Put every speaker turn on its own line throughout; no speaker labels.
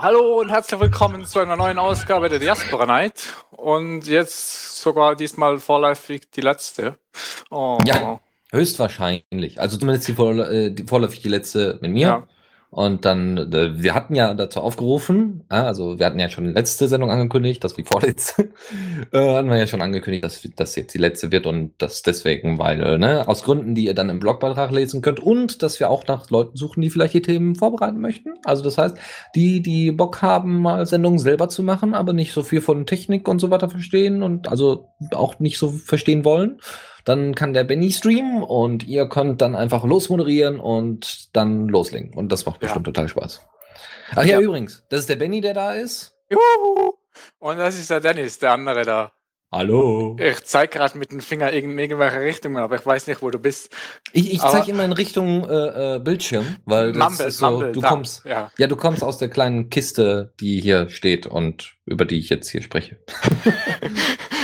Ja, hallo und herzlich willkommen zu einer neuen Ausgabe der Diaspora Night. Und jetzt sogar diesmal vorläufig die letzte.
Oh. Ja, höchstwahrscheinlich. Also zumindest die, äh, die vorläufig die letzte mit mir. Ja. Und dann, äh, wir hatten ja dazu aufgerufen, also wir hatten ja schon die letzte Sendung angekündigt, das wie vorletzte, äh, hatten wir ja schon angekündigt, dass das jetzt die letzte wird und das deswegen, weil, äh, ne, aus Gründen, die ihr dann im Blogbeitrag lesen könnt und dass wir auch nach Leuten suchen, die vielleicht die Themen vorbereiten möchten. Also das heißt, die, die Bock haben, mal Sendungen selber zu machen, aber nicht so viel von Technik und so weiter verstehen und also auch nicht so verstehen wollen dann kann der Benny streamen und ihr könnt dann einfach losmoderieren und dann loslegen. Und das macht bestimmt ja. total Spaß. Ach ja, ja, übrigens, das ist der Benny, der da ist.
Juhu. Und das ist der Dennis, der andere da.
Hallo.
Ich zeige gerade mit dem Finger in irgendwelche Richtungen, aber ich weiß nicht, wo du bist.
Ich, ich zeige immer in Richtung äh, äh, Bildschirm, weil das Mumble, ist so, Mumble, du da. kommst, ja. ja, du kommst aus der kleinen Kiste, die hier steht und über die ich jetzt hier spreche.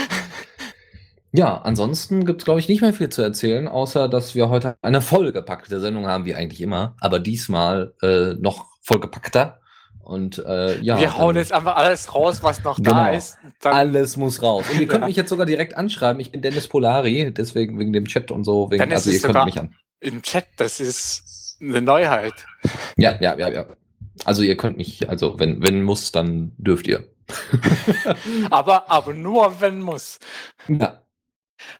Ja, ansonsten gibt es, glaube ich, nicht mehr viel zu erzählen, außer dass wir heute eine vollgepackte Sendung haben, wie eigentlich immer, aber diesmal äh, noch vollgepackter. Und äh, ja.
Wir hauen jetzt einfach alles raus, was noch genau, da ist.
alles muss raus. Und ihr könnt mich jetzt sogar direkt anschreiben. Ich bin Dennis Polari, deswegen wegen dem Chat und so. Wegen,
Dennis also ihr könnt mich an. Im Chat, das ist eine Neuheit.
Ja, ja, ja, ja. Also ihr könnt mich, also wenn, wenn muss, dann dürft ihr.
aber, aber nur wenn muss.
Ja.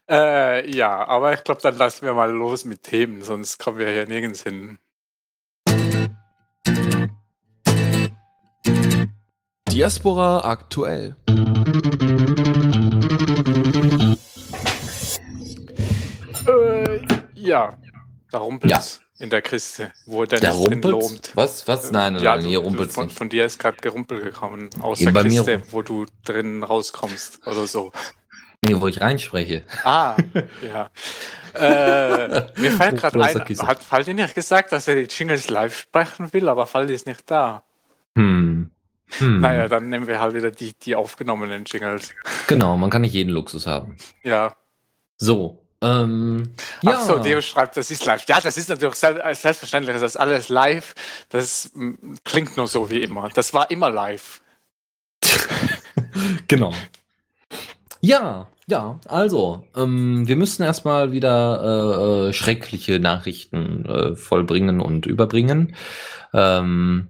Äh, ja, aber ich glaube, dann lassen wir mal los mit Themen, sonst kommen wir hier nirgends hin.
Diaspora aktuell.
Äh, ja, da rumpelt's ja. in der Kiste, wo Dennis
drin lobt. Was? Was? Nein, nein,
ja, nein, hier rumpelt von, von dir ist gerade Gerumpel gekommen aus Eben der Kiste, wo du drin rauskommst oder so.
Nee, wo ich reinspreche.
Ah, ja. äh, mir fällt gerade ein, hat Faldi nicht gesagt, dass er die Jingles live sprechen will, aber Faldi ist nicht da.
Hm.
Hm. Naja, dann nehmen wir halt wieder die, die aufgenommenen Jingles.
Genau, man kann nicht jeden Luxus haben.
Ja.
So. Ähm,
ja. Achso, Deo schreibt, das ist live. Ja, das ist natürlich selbstverständlich, das ist alles live. Das klingt nur so wie immer. Das war immer live.
genau. Ja, ja, also, ähm, wir müssen erstmal wieder äh, äh, schreckliche Nachrichten äh, vollbringen und überbringen. Ähm,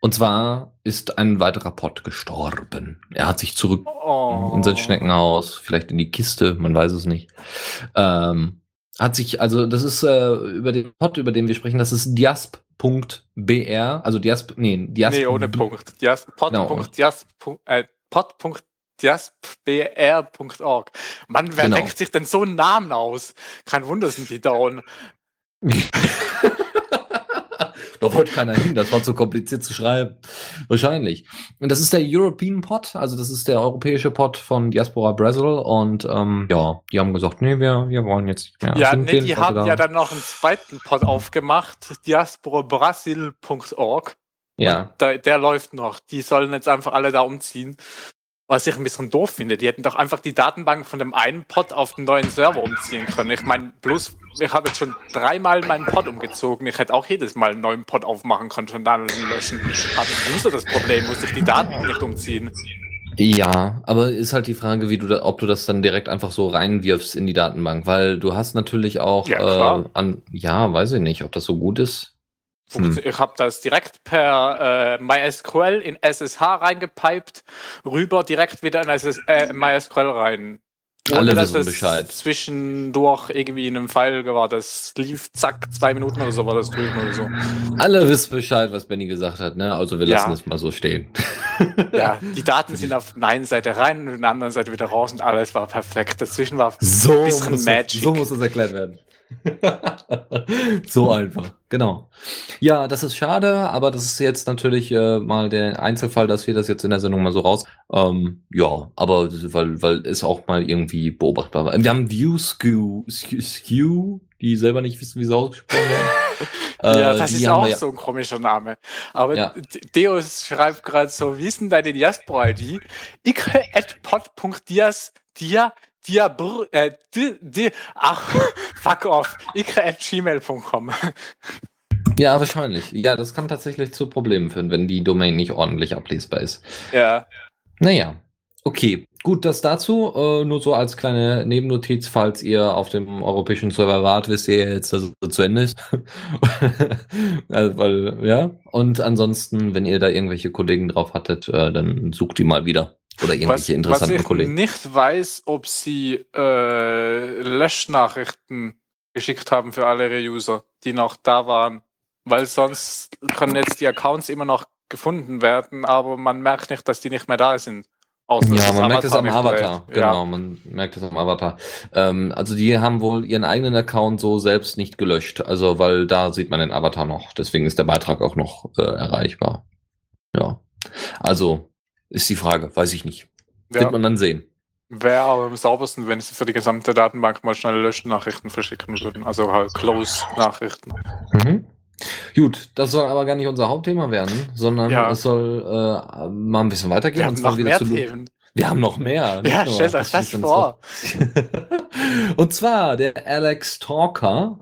und zwar ist ein weiterer Pott gestorben. Er hat sich zurück oh. in sein Schneckenhaus, vielleicht in die Kiste, man weiß es nicht. Ähm, hat sich, also das ist äh, über den Pott, über den wir sprechen, das ist diasp.br, also diasp, nee,
diasp. Nee, ohne Punkt. Diasp, pod. Genau. Diasp, äh, pod jaspbr.org. Mann, wer genau. denkt sich denn so einen Namen aus? Kein Wunder sind die down.
da wollte keiner hin, das war zu kompliziert zu schreiben. Wahrscheinlich. Und das ist der European Pod, also das ist der europäische Pod von Diaspora Brazil. Und ähm, ja, die haben gesagt, nee, wir, wir wollen jetzt nicht
mehr. Ja, nee, die haben da. ja dann noch einen zweiten Pod aufgemacht, diasporabrasil.org.
Ja.
Der, der läuft noch. Die sollen jetzt einfach alle da umziehen. Was ich ein bisschen doof finde, die hätten doch einfach die Datenbank von dem einen Pod auf den neuen Server umziehen können. Ich meine, bloß, ich habe jetzt schon dreimal meinen Pod umgezogen. Ich hätte auch jedes Mal einen neuen Pod aufmachen können und dann löschen. Aber ich so das Problem, muss ich die Daten nicht umziehen.
Ja, aber ist halt die Frage, wie du da, ob du das dann direkt einfach so reinwirfst in die Datenbank, weil du hast natürlich auch ja, äh, an, ja, weiß ich nicht, ob das so gut ist.
Hm. Ich habe das direkt per äh, MySQL in SSH reingepiped, rüber direkt wieder in SS, äh, MySQL rein.
Ohne, Alle wissen Bescheid.
Zwischendurch irgendwie in einem File war, das lief, zack, zwei Minuten oder so war das drüben oder so.
Alle wissen Bescheid, was Benny gesagt hat, ne? Also wir lassen es mal so stehen.
Ja, die Daten sind auf der einen Seite rein und auf der anderen Seite wieder raus und alles war perfekt. Dazwischen war
so ein bisschen Magic. so muss das erklärt werden. so einfach. Genau. Ja, das ist schade, aber das ist jetzt natürlich äh, mal der Einzelfall, dass wir das jetzt in der Sendung mal so raus. Ähm, ja, aber weil, weil es auch mal irgendwie beobachtbar war. Wir haben View Skew, Skew, die selber nicht wissen, wie sie ausgesprochen werden.
ja,
Äh,
das ist auch
wir
so ein komischer Name. Aber
Ja.
Deus schreibt gerade so, wie ist denn deine Diaspora-ID? ikre.pod.dias, dia, dia, brr, äh, di, di, ach, fuck off, ikre.gmail.com.
Ja, wahrscheinlich. Ja, das kann tatsächlich zu Problemen führen, wenn die Domain nicht ordentlich ablesbar ist.
Ja,
Naja, okay. Gut, das dazu. Äh, nur so als kleine Nebennotiz, falls ihr auf dem europäischen Server wart, wisst ihr jetzt, dass es zu Ende ist. also, weil, ja. Und ansonsten, wenn ihr da irgendwelche Kollegen drauf hattet, äh, dann sucht die mal wieder. Oder
was,
irgendwelche
was
interessanten
ich
Kollegen.
nicht weiß, ob sie äh, Löschnachrichten geschickt haben für alle ihre User, die noch da waren. Weil sonst können jetzt die Accounts immer noch gefunden werden, aber man merkt nicht, dass die nicht mehr da sind. Außer
Ja, man merkt es am Avatar. Genau, man merkt es am Avatar. Ähm, also die haben wohl ihren eigenen Account so selbst nicht gelöscht. Also, weil da sieht man den Avatar noch. Deswegen ist der Beitrag auch noch äh, erreichbar. Ja. Also, ist die Frage, weiß ich nicht.
Ja,
Wird man dann sehen.
Wäre aber am saubersten, wenn sie für die gesamte Datenbank mal schnell Löschnachrichten verschicken würden. Also halt Close-Nachrichten.
Mhm. Gut, das soll aber gar nicht unser Hauptthema werden, sondern
Ja.
es soll äh, mal ein bisschen weitergehen.
Wir
und
haben noch
wieder
mehr
zu
Themen.
Wir haben noch mehr.
Ja,
nur
stellt euch das vor.
Und zwar der Alex Talker.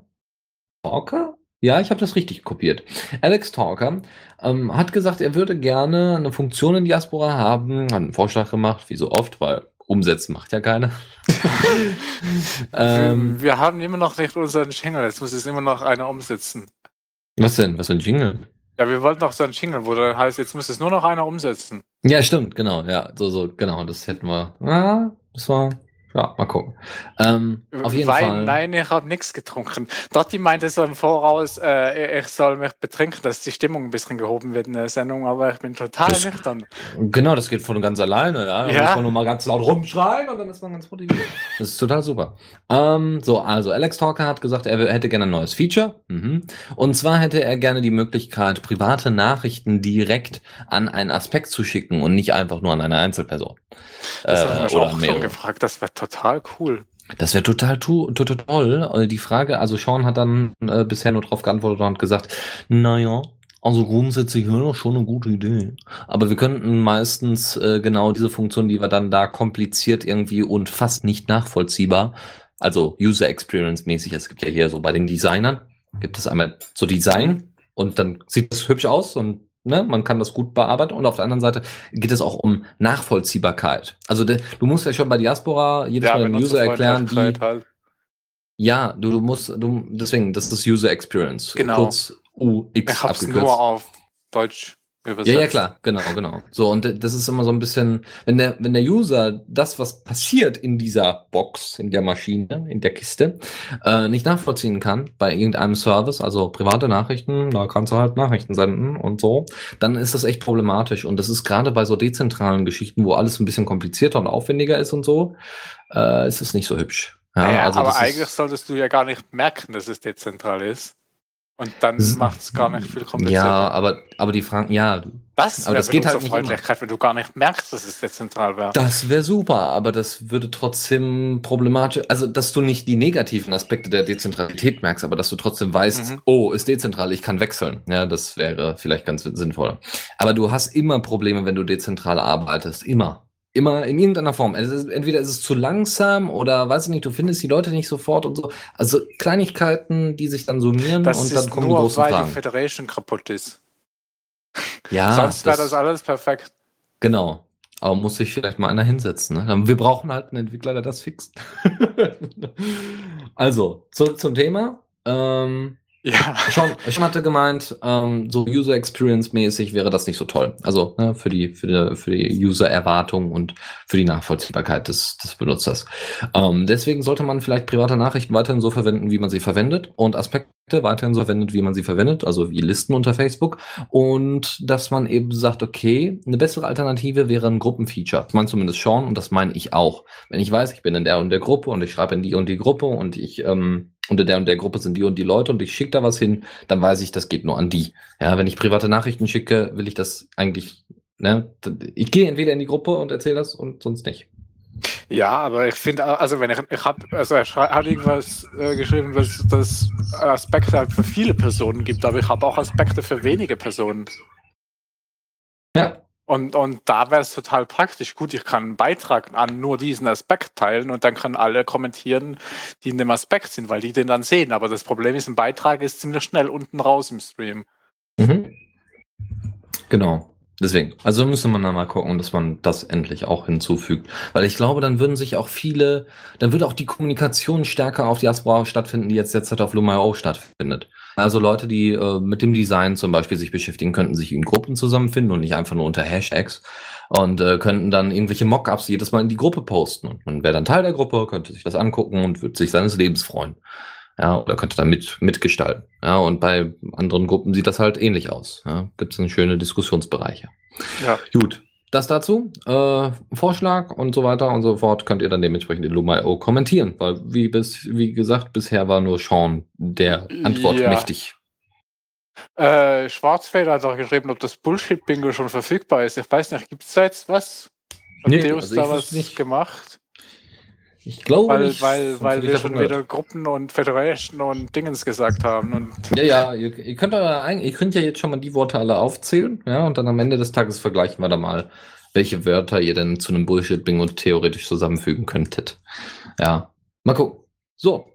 Talker? Ja, ich habe das richtig kopiert. Alex Talker ähm, hat gesagt, er würde gerne eine Funktion in Diaspora haben, hat einen Vorschlag gemacht, wie so oft, weil umsetzen macht ja keiner. ähm,
wir, haben immer noch nicht unseren Jingle, jetzt muss es immer noch einer umsetzen.
was denn? Was für ein Jingle?
Ja, wir wollten noch so einen Jingle, wo dann heißt, jetzt muss es nur noch einer umsetzen.
Ja, stimmt, genau, ja, so, so, genau, das hätten wir. Ah, das war, ja, mal gucken. Ähm, auf jeden
Wein,
Fall.
nein, ich habe nichts getrunken. Dotti meinte so im Voraus, äh, ich soll mich betrinken, dass die Stimmung ein bisschen gehoben wird in der Sendung, aber ich bin total
Das-
nüchtern.
Genau, das geht von ganz alleine, ja. Da
Ja.
muss man nur mal ganz laut rumschreien und dann ist man ganz motiviert. Das ist total super. Ähm, so, also Alex Talker hat gesagt, er hätte gerne ein neues Feature. Mhm. Und zwar hätte er gerne die Möglichkeit, private Nachrichten direkt an einen Aspekt zu schicken und nicht einfach nur an eine Einzelperson.
Das
Äh,
haben wir
oder
schon auch schon gefragt, das wäre total cool.
Das wäre total, total toll. Äh, Die Frage, also Sean hat dann äh, bisher nur darauf geantwortet und gesagt, naja, also grundsätzlich wäre das schon eine gute Idee. Aber wir könnten meistens äh, genau diese Funktion, die wir dann da kompliziert irgendwie und fast nicht nachvollziehbar, also User Experience mäßig, es gibt ja hier so bei den Designern, gibt es einmal so Design und dann sieht es hübsch aus und ne, man kann das gut bearbeiten und auf der anderen Seite geht es auch um Nachvollziehbarkeit. Also de, du musst ja schon bei Diaspora jedes Mal dem User erklären, wie,
halt.
ja, du, du musst, du, deswegen, das ist User Experience.
Genau.
Kurz UX
Ich hab's
abgekürzt.
nur auf Deutsch übersetzt.
Ja, ja, klar, genau, genau. So, und das ist immer so ein bisschen, wenn der, wenn der User das, was passiert in dieser Box, in der Maschine, in der Kiste, äh, nicht nachvollziehen kann bei irgendeinem Service, also private Nachrichten, da kannst du halt Nachrichten senden und so, dann ist das echt problematisch. Und das ist gerade bei so dezentralen Geschichten, wo alles ein bisschen komplizierter und aufwendiger ist und so, äh, ist es nicht so hübsch. Ja,
Naja,
also
aber eigentlich solltest du ja gar nicht merken, dass es dezentral ist. Und dann macht es gar nicht viel komplizierter.
ja, aber, aber die Fragen, ja,
das
aber das geht halt nicht
Benutzerfreundlichkeit, wenn du gar nicht merkst, dass es dezentral wäre.
Das wäre super, aber das würde trotzdem problematisch, also dass du nicht die negativen Aspekte der Dezentralität merkst, aber dass du trotzdem weißt,
Mhm.
oh, ist dezentral, ich kann wechseln. Ja, das wäre vielleicht ganz sinnvoll. Aber du hast immer Probleme, wenn du dezentral arbeitest, immer. Immer in irgendeiner Form. Es ist, entweder ist es zu langsam oder weiß ich nicht, du findest die Leute nicht sofort und so. Also Kleinigkeiten, die sich dann summieren
Das
und dann kommen die
nur,
großen
weil die
Fragen.
Federation kaputt ist.
Ja,
Sonst wäre das alles perfekt.
Genau. Aber muss sich vielleicht mal einer hinsetzen. Ne? Wir brauchen halt einen Entwickler, der das fixt. also, zu, zum Thema. Ähm,
Ja.
schon, schon hatte gemeint, ähm, so User Experience mäßig wäre das nicht so toll. Also ne, für die für die, für die User Erwartung und für die Nachvollziehbarkeit des, des Benutzers. Ähm, deswegen sollte man vielleicht private Nachrichten weiterhin so verwenden, wie man sie verwendet und Aspekte weiterhin so verwendet, wie man sie verwendet, also wie Listen unter Facebook und dass man eben sagt, okay, eine bessere Alternative wäre ein Gruppenfeature. Das meint zumindest Sean und das meine ich auch. Wenn ich weiß, ich bin in der und der Gruppe und ich schreibe in die und die Gruppe und ich ähm, unter der und der Gruppe sind die und die Leute und ich schicke da was hin, dann weiß ich, das geht nur an die. Ja, wenn ich private Nachrichten schicke, will ich das eigentlich, ne, ich gehe entweder in die Gruppe und erzähle das und sonst nicht.
Ja, aber ich finde, also wenn ich, ich habe, also er hat irgendwas äh, geschrieben, dass das Aspekte halt für viele Personen gibt, aber ich habe auch Aspekte für wenige Personen.
Ja.
Und, und da wäre es total praktisch. Gut, ich kann einen Beitrag an nur diesen Aspekt teilen und dann können alle kommentieren, die in dem Aspekt sind, weil die den dann sehen. Aber das Problem ist, ein Beitrag ist ziemlich schnell unten raus im Stream.
Mhm. Genau. Deswegen, also müsste man da mal gucken, dass man das endlich auch hinzufügt. Weil ich glaube, dann würden sich auch viele, dann würde auch die Kommunikation stärker auf die Diaspora stattfinden, die jetzt derzeit auf Lumio stattfindet. Also Leute, die äh, mit dem Design zum Beispiel sich beschäftigen, könnten sich in Gruppen zusammenfinden und nicht einfach nur unter Hashtags und äh, könnten dann irgendwelche Mockups jedes Mal in die Gruppe posten. Und man wäre dann Teil der Gruppe, könnte sich das angucken und würde sich seines Lebens freuen. Ja, oder könnte da mit, mitgestalten. Ja, und bei anderen Gruppen sieht das halt ähnlich aus. Ja, Gibt es schöne Diskussionsbereiche.
Ja.
Gut. Das dazu, äh, Vorschlag und so weiter und so fort, könnt ihr dann dementsprechend in Luma.io kommentieren, weil wie bis, wie gesagt, bisher war nur Sean der Antwort
Ja.
mächtig.
Äh, Schwarzfeld hat auch geschrieben, ob das Bullshit-Bingo schon verfügbar ist. Ich weiß nicht, gibt es da jetzt was? Hat
Nee,
Deus
also
da was
nicht.
gemacht?
Ich glaube
Weil,
nicht,
weil, weil wir schon wieder Gruppen und Federation und Dingens gesagt haben. Und
Ja, ja, ihr, ihr könnt aber ihr könnt ja jetzt schon mal die Worte alle aufzählen, ja, und dann am Ende des Tages vergleichen wir da mal, welche Wörter ihr denn zu einem Bullshit-Bingo theoretisch zusammenfügen könntet. Ja, mal gucken. So,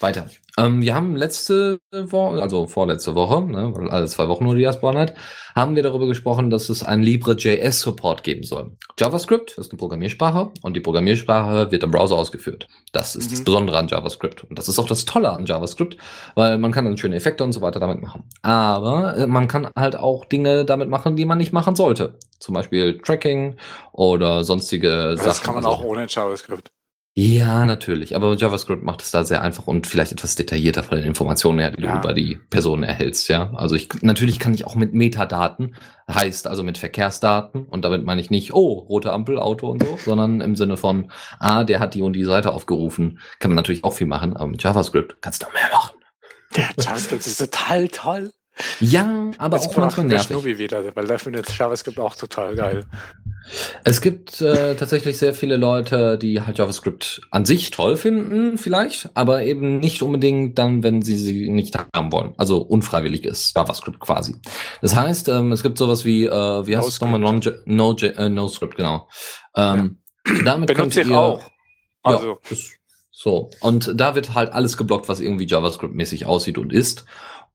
weiter. Ähm, wir haben letzte Woche, also vorletzte Woche, ne, weil alle zwei Wochen nur die hat, haben wir darüber gesprochen, dass es einen Libre.js-Support geben soll. JavaScript ist eine Programmiersprache und die Programmiersprache wird im Browser ausgeführt. Das ist das
Mhm.
Besondere an JavaScript. Und das ist auch das Tolle an JavaScript, weil man kann dann schöne Effekte und so weiter damit machen. Aber äh, man kann halt auch Dinge damit machen, die man nicht machen sollte. Zum Beispiel Tracking oder sonstige Sachen.
das kann man
Also-
auch ohne JavaScript.
Ja, natürlich. Aber JavaScript macht es da sehr einfach und vielleicht etwas detaillierter von den Informationen her, die
Ja.
du über die Person erhältst. Ja, also ich natürlich kann ich auch mit Metadaten, heißt also mit Verkehrsdaten und damit meine ich nicht, oh, rote Ampel, Auto und so, sondern im Sinne von, ah, der hat die und die Seite aufgerufen. Kann man natürlich auch viel machen, aber mit JavaScript kannst du noch mehr machen.
Der JavaScript ist total toll.
Ja, aber
Jetzt
auch manchmal nervig.
Schnubi wieder, weil der findet JavaScript auch total geil.
Es gibt äh, tatsächlich sehr viele Leute, die halt JavaScript an sich toll finden, vielleicht, aber eben nicht unbedingt dann, wenn sie sie nicht haben wollen. Also unfreiwillig ist JavaScript quasi. Das heißt, ähm, es gibt sowas wie, äh, wie heißt es nochmal?
NoScript.
No, äh, genau. Ähm, Damit könnt
Benutze ich
ihr,
auch. Also,
ja, so. Und da wird halt alles geblockt, was irgendwie JavaScript-mäßig aussieht und ist.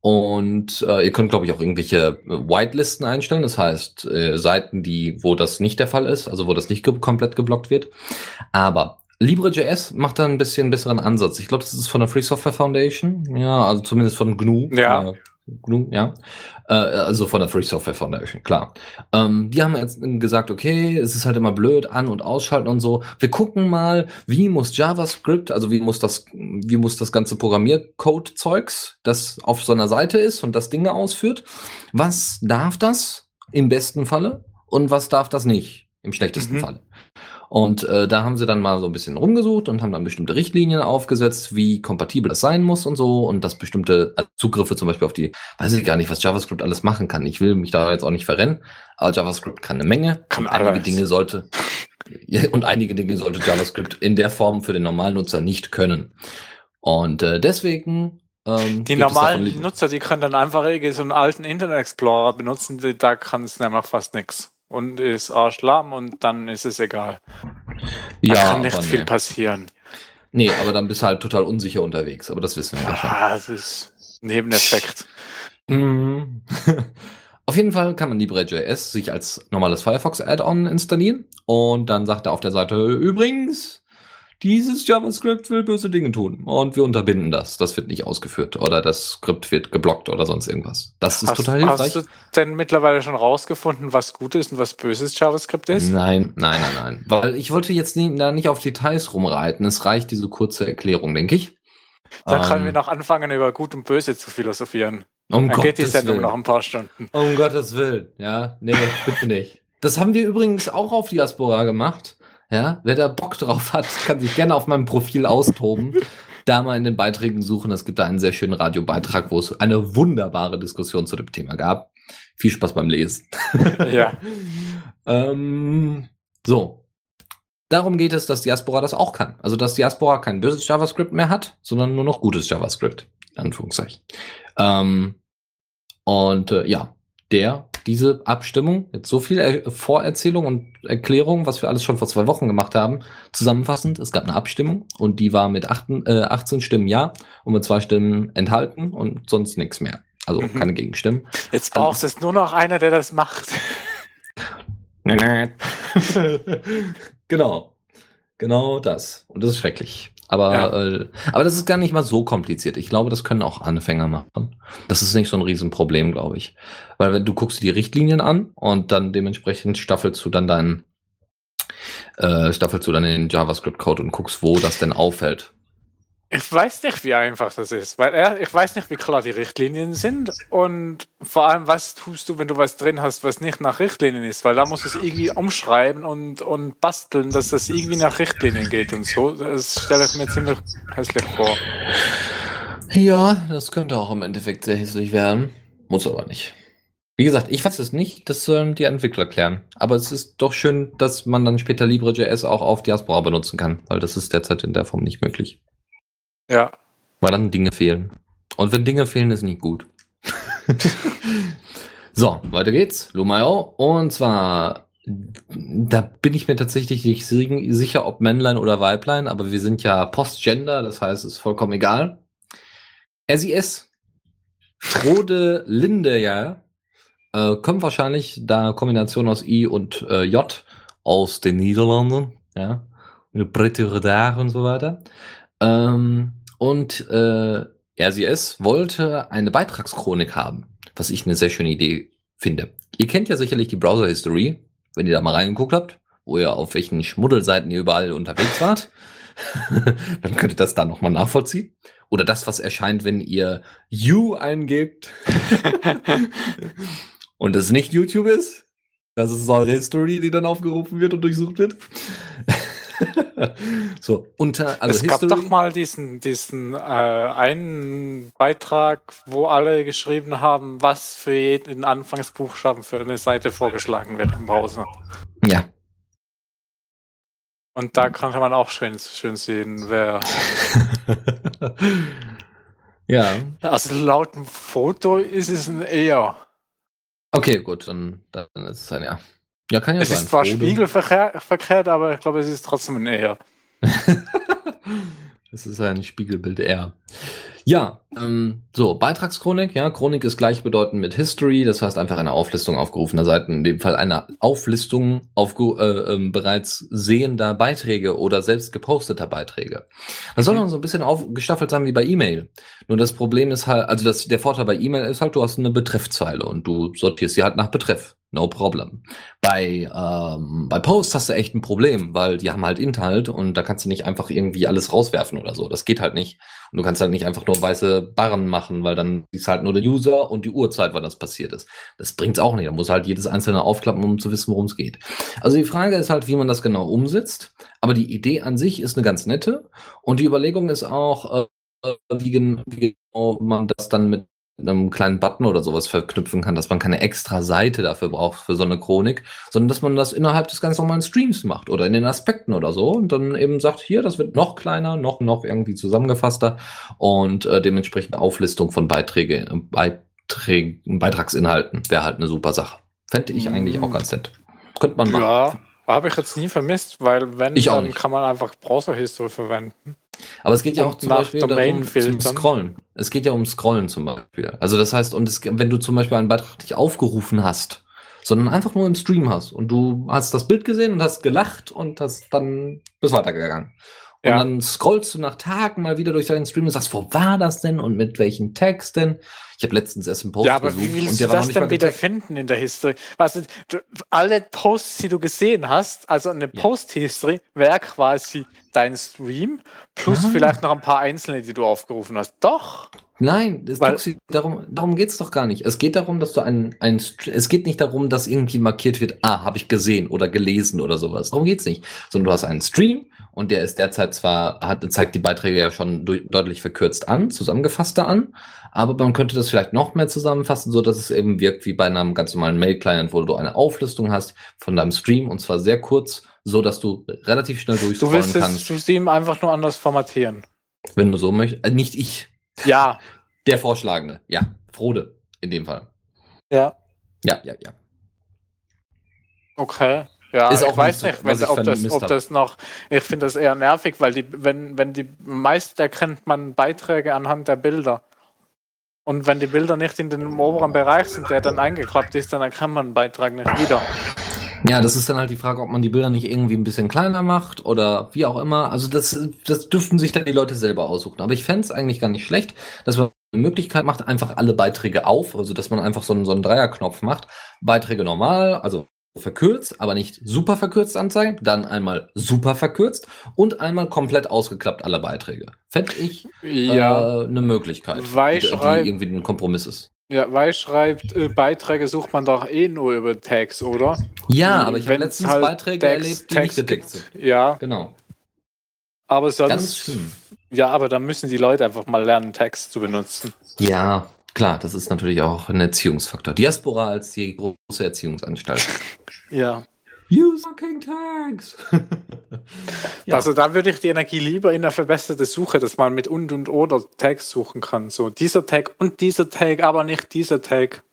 Und äh, ihr könnt, glaube ich, auch irgendwelche äh, Whitelisten einstellen. Das heißt, äh, Seiten, die, wo das nicht der Fall ist, also wo das nicht ge komplett geblockt wird. Aber LibreJS macht da ein bisschen besseren Ansatz. Ich glaube, das ist von der Free Software Foundation. Ja, also zumindest von GNU.
Ja.
Äh, GNU, ja. Äh, also von der Free Software Foundation, klar. Ähm, die haben jetzt gesagt, okay, es ist halt immer blöd, an- und ausschalten und so. Wir gucken mal, wie muss JavaScript, also wie muss das, wie muss das ganze Programmiercode-Zeugs, das auf so einer Seite ist und das Dinge ausführt, was darf das im besten Falle und was darf das nicht im schlechtesten
Mhm.
Falle? Und äh, da haben sie dann mal so ein bisschen rumgesucht und haben dann bestimmte Richtlinien aufgesetzt, wie kompatibel das sein muss und so und dass bestimmte äh, Zugriffe zum Beispiel auf die, weiß ich gar nicht, was JavaScript alles machen kann. Ich will mich da jetzt auch nicht verrennen, aber JavaScript kann eine Menge.
Kann
und einige
alles.
Dinge sollte und einige Dinge sollte JavaScript in der Form für den normalen Nutzer nicht können. Und äh, deswegen ähm,
die normalen Nutzer, die können dann einfach irgendwie so einen alten Internet Explorer benutzen, da kann es nämlich fast nichts. Und ist arschlamm und dann ist es egal. Da
ja,
kann nicht viel
nee.
passieren.
nee, aber dann bist du halt total unsicher unterwegs, aber das wissen wir ja schon.
Ah, das ist ein Nebeneffekt.
Mhm. Auf jeden Fall kann man LibreJS sich als normales Firefox-Add-on installieren und dann sagt er auf der Seite, übrigens, dieses JavaScript will böse Dinge tun und wir unterbinden das. Das wird nicht ausgeführt oder das Skript wird geblockt oder sonst irgendwas. Das ist
Hast,
total hilfreich.
hast du denn mittlerweile schon rausgefunden, was Gutes und was Böses JavaScript ist?
Nein, nein, nein, nein. Weil ich wollte jetzt nie, da nicht auf Details rumreiten. Es reicht diese kurze Erklärung, denke ich.
Dann können wir
Ähm,
noch anfangen, über Gut und Böse zu philosophieren.
um
Dann geht die
Gottes
Sendung
Willen.
noch ein paar Stunden.
Um Gottes Willen, ja. Nee, bitte nicht. Das haben wir übrigens auch auf Diaspora gemacht. Ja, wer da Bock drauf hat, kann sich gerne auf meinem Profil austoben. da mal in den Beiträgen suchen. Es gibt da einen sehr schönen Radiobeitrag, wo es eine wunderbare Diskussion zu dem Thema gab. Viel Spaß beim Lesen.
Ja.
ähm, so. Darum geht es, dass Diaspora das auch kann. Also, dass Diaspora kein böses JavaScript mehr hat, sondern nur noch gutes JavaScript. Anführungszeichen. Ähm, und äh, ja, der, diese Abstimmung, jetzt so viel er Vorerzählung und Erklärung, was wir alles schon vor zwei Wochen gemacht haben, zusammenfassend, es gab eine Abstimmung und die war mit 18, äh, 18 Stimmen ja und mit zwei Stimmen enthalten und sonst nichts mehr. Also
Mhm.
keine Gegenstimmen.
Jetzt brauchst es nur noch einer, der das macht.
genau. Genau das. Und das ist schrecklich. Aber,
Ja.
äh, aber das ist gar nicht mal so kompliziert. Ich glaube, das können auch Anfänger machen. Das ist nicht so ein Riesenproblem, glaube ich. Weil wenn du guckst dir die Richtlinien an und dann dementsprechend staffelst du dann deinen äh, staffelst du dann den JavaScript-Code und guckst, wo das denn auffällt.
Ich weiß nicht, wie einfach das ist, weil ich weiß nicht, wie klar die Richtlinien sind und vor allem, was tust du, wenn du was drin hast, was nicht nach Richtlinien ist, weil da musst du es irgendwie umschreiben und, und basteln, dass das irgendwie nach Richtlinien geht und so. Das stelle ich mir ziemlich hässlich vor.
Ja, das könnte auch im Endeffekt sehr hässlich werden. Muss aber nicht. Wie gesagt, ich weiß es nicht, das sollen die Entwickler klären. Aber es ist doch schön, dass man dann später LibreJS auch auf Diaspora benutzen kann, weil das ist derzeit in der Form nicht möglich.
Ja,
Weil dann Dinge fehlen. Und wenn Dinge fehlen, ist nicht gut. so, weiter geht's. Lumayo. Und zwar, da bin ich mir tatsächlich nicht si- sicher, ob Männlein oder Weiblein, aber wir sind ja Postgender, das heißt, es ist vollkommen egal. SIS. Rode Linde, ja. Äh, kommt wahrscheinlich da Kombination aus I und äh, J aus den Niederlanden, ja. Britte da und so weiter. Ähm, und äh, RCS wollte eine Beitragschronik haben, was ich eine sehr schöne Idee finde. Ihr kennt ja sicherlich die Browser History, wenn ihr da mal reingeguckt habt, wo ihr auf welchen Schmuddelseiten ihr überall unterwegs wart. Dann könnt ihr das da nochmal nachvollziehen. Oder das, was erscheint, wenn ihr You eingebt und es nicht YouTube ist. Das ist eure History, die dann aufgerufen wird und durchsucht wird. So, unter, also
es gab
History.
doch mal diesen, diesen äh, einen Beitrag, wo alle geschrieben haben, was für jeden Anfangsbuchstaben für eine Seite vorgeschlagen wird im Browser.
Ja,
Und da konnte man auch schön, schön sehen, wer.
ja.
Also laut dem Foto ist es ein eher.
Okay, gut, dann, dann ist es ein Ja. Ja, kann ja
Es
sein.
ist zwar
Frodo.
spiegelverkehrt, verkehrt, aber ich glaube, es ist trotzdem ein eher.
Das ist ein Spiegelbild eher. Ja, ähm, so, Beitragschronik, ja, Chronik ist gleichbedeutend mit History, das heißt einfach eine Auflistung aufgerufener Seiten, in dem Fall eine Auflistung aufge äh, ähm, bereits sehender Beiträge oder selbst geposteter Beiträge. Das soll
Mhm.
so ein bisschen aufgestaffelt sein wie bei E-Mail. Nur das Problem ist halt, also das, der Vorteil bei E-Mail ist halt, du hast eine Betreffzeile und du sortierst sie halt nach Betreff. No problem. Bei, ähm, bei Post hast du echt ein Problem, weil die haben halt Inhalt und da kannst du nicht einfach irgendwie alles rauswerfen oder so. Das geht halt nicht. Und du kannst halt nicht einfach nur weiße Barren machen, weil dann ist halt nur der User und die Uhrzeit, wann das passiert ist. Das bringt's auch nicht. Da muss halt jedes einzelne aufklappen, um zu wissen, worum es geht. Also die Frage ist halt, wie man das genau umsetzt. Aber die Idee an sich ist eine ganz nette. Und die Überlegung ist auch, äh, wie, gen wie genau man das dann mit einem kleinen Button oder sowas verknüpfen kann, dass man keine extra Seite dafür braucht für so eine Chronik, sondern dass man das innerhalb des ganz normalen Streams macht oder in den Aspekten oder so und dann eben sagt, hier, das wird noch kleiner, noch, noch irgendwie zusammengefasster und äh, dementsprechend Auflistung von Beiträge, Beiträgen, Beitragsinhalten wäre halt eine super Sache. Fände ich eigentlich auch ganz nett. Könnte man machen.
Ja, habe ich jetzt nie vermisst, weil wenn,
Ich auch
dann kann man einfach Browser-History verwenden.
Aber es geht ja auch zum Beispiel darum, zum. Scrollen. Es geht ja um Scrollen zum Beispiel. Also das heißt, und es, wenn du zum Beispiel einen Beitrag nicht aufgerufen hast, sondern einfach nur im Stream hast und du hast das Bild gesehen und hast gelacht und hast dann bist weitergegangen. Und
Ja.
dann scrollst du nach Tagen mal wieder durch deinen Stream und sagst, wo war das denn und mit welchen Text denn? Ich habe letztens erst einen Post
Ja, aber wie willst
und
du das denn wieder finden in der History? Weißt du, alle Posts, die du gesehen hast, also eine
Ja.
Post-History, wäre quasi dein Stream plus
Nein.
vielleicht noch ein paar einzelne, die du aufgerufen hast. Doch.
Nein, es
Weil-
Tuxi, darum, darum geht es doch gar nicht. Es geht darum, dass du ein, ein St- es geht nicht darum, dass irgendwie markiert wird, ah, habe ich gesehen oder gelesen oder sowas. Darum geht's nicht. Sondern du hast einen Stream und der ist derzeit zwar, hat, zeigt die Beiträge ja schon du- deutlich verkürzt an, zusammengefasster an, aber man könnte das vielleicht noch mehr zusammenfassen, so dass es eben wirkt wie bei einem ganz normalen Mail-Client, wo du eine Auflistung hast von deinem Stream und zwar sehr kurz, so dass du relativ schnell
Du
durchscrollen
willst
kannst,
das Stream einfach nur anders formatieren.
wenn du so möchtest. Äh, nicht ich,
Ja.
der Vorschlagende. Ja, Frode in dem Fall.
Ja.
Ja, ja, ja.
Okay. Ja,
Ist
ich weiß nicht, wenn,
ich
ob, das, ob das noch. Ich finde das eher nervig, weil die, wenn, wenn die meist erkennt man Beiträge anhand der Bilder. Und wenn die Bilder nicht in dem oberen Bereich sind, der dann eingeklappt ist, dann erkennt man einen Beitrag nicht wieder.
Ja, das ist dann halt die Frage, ob man die Bilder nicht irgendwie ein bisschen kleiner macht oder wie auch immer. Also das, das dürften sich dann die Leute selber aussuchen. Aber ich fände es eigentlich gar nicht schlecht, dass man eine Möglichkeit macht, einfach alle Beiträge auf, also dass man einfach so einen, so einen Dreierknopf macht. Beiträge normal, also verkürzt, aber nicht super verkürzt anzeigen, dann einmal super verkürzt und einmal komplett ausgeklappt alle Beiträge. Fände ich
Ja.
äh, eine Möglichkeit, die, die irgendwie ein Kompromiss ist.
Ja, weil schreibt, äh, Beiträge sucht man doch eh nur über Tags, oder?
Ja, aber ich habe letztens
halt
Beiträge
Tags-
erlebt, die
Tags
nicht gedeckt sind.
Ja,
Genau.
aber
Ganz
sonst.
schlimm.
Ja, aber dann müssen die Leute einfach mal lernen, Tags zu benutzen.
Ja, klar, das ist natürlich auch ein Erziehungsfaktor. Diaspora als die große Erziehungsanstalt.
Ja.
Use fucking tags. ja.
Also da würde ich die Energie lieber in eine verbesserte Suche, dass man mit und und oder Tags suchen kann. So dieser Tag und dieser Tag, aber nicht dieser Tag.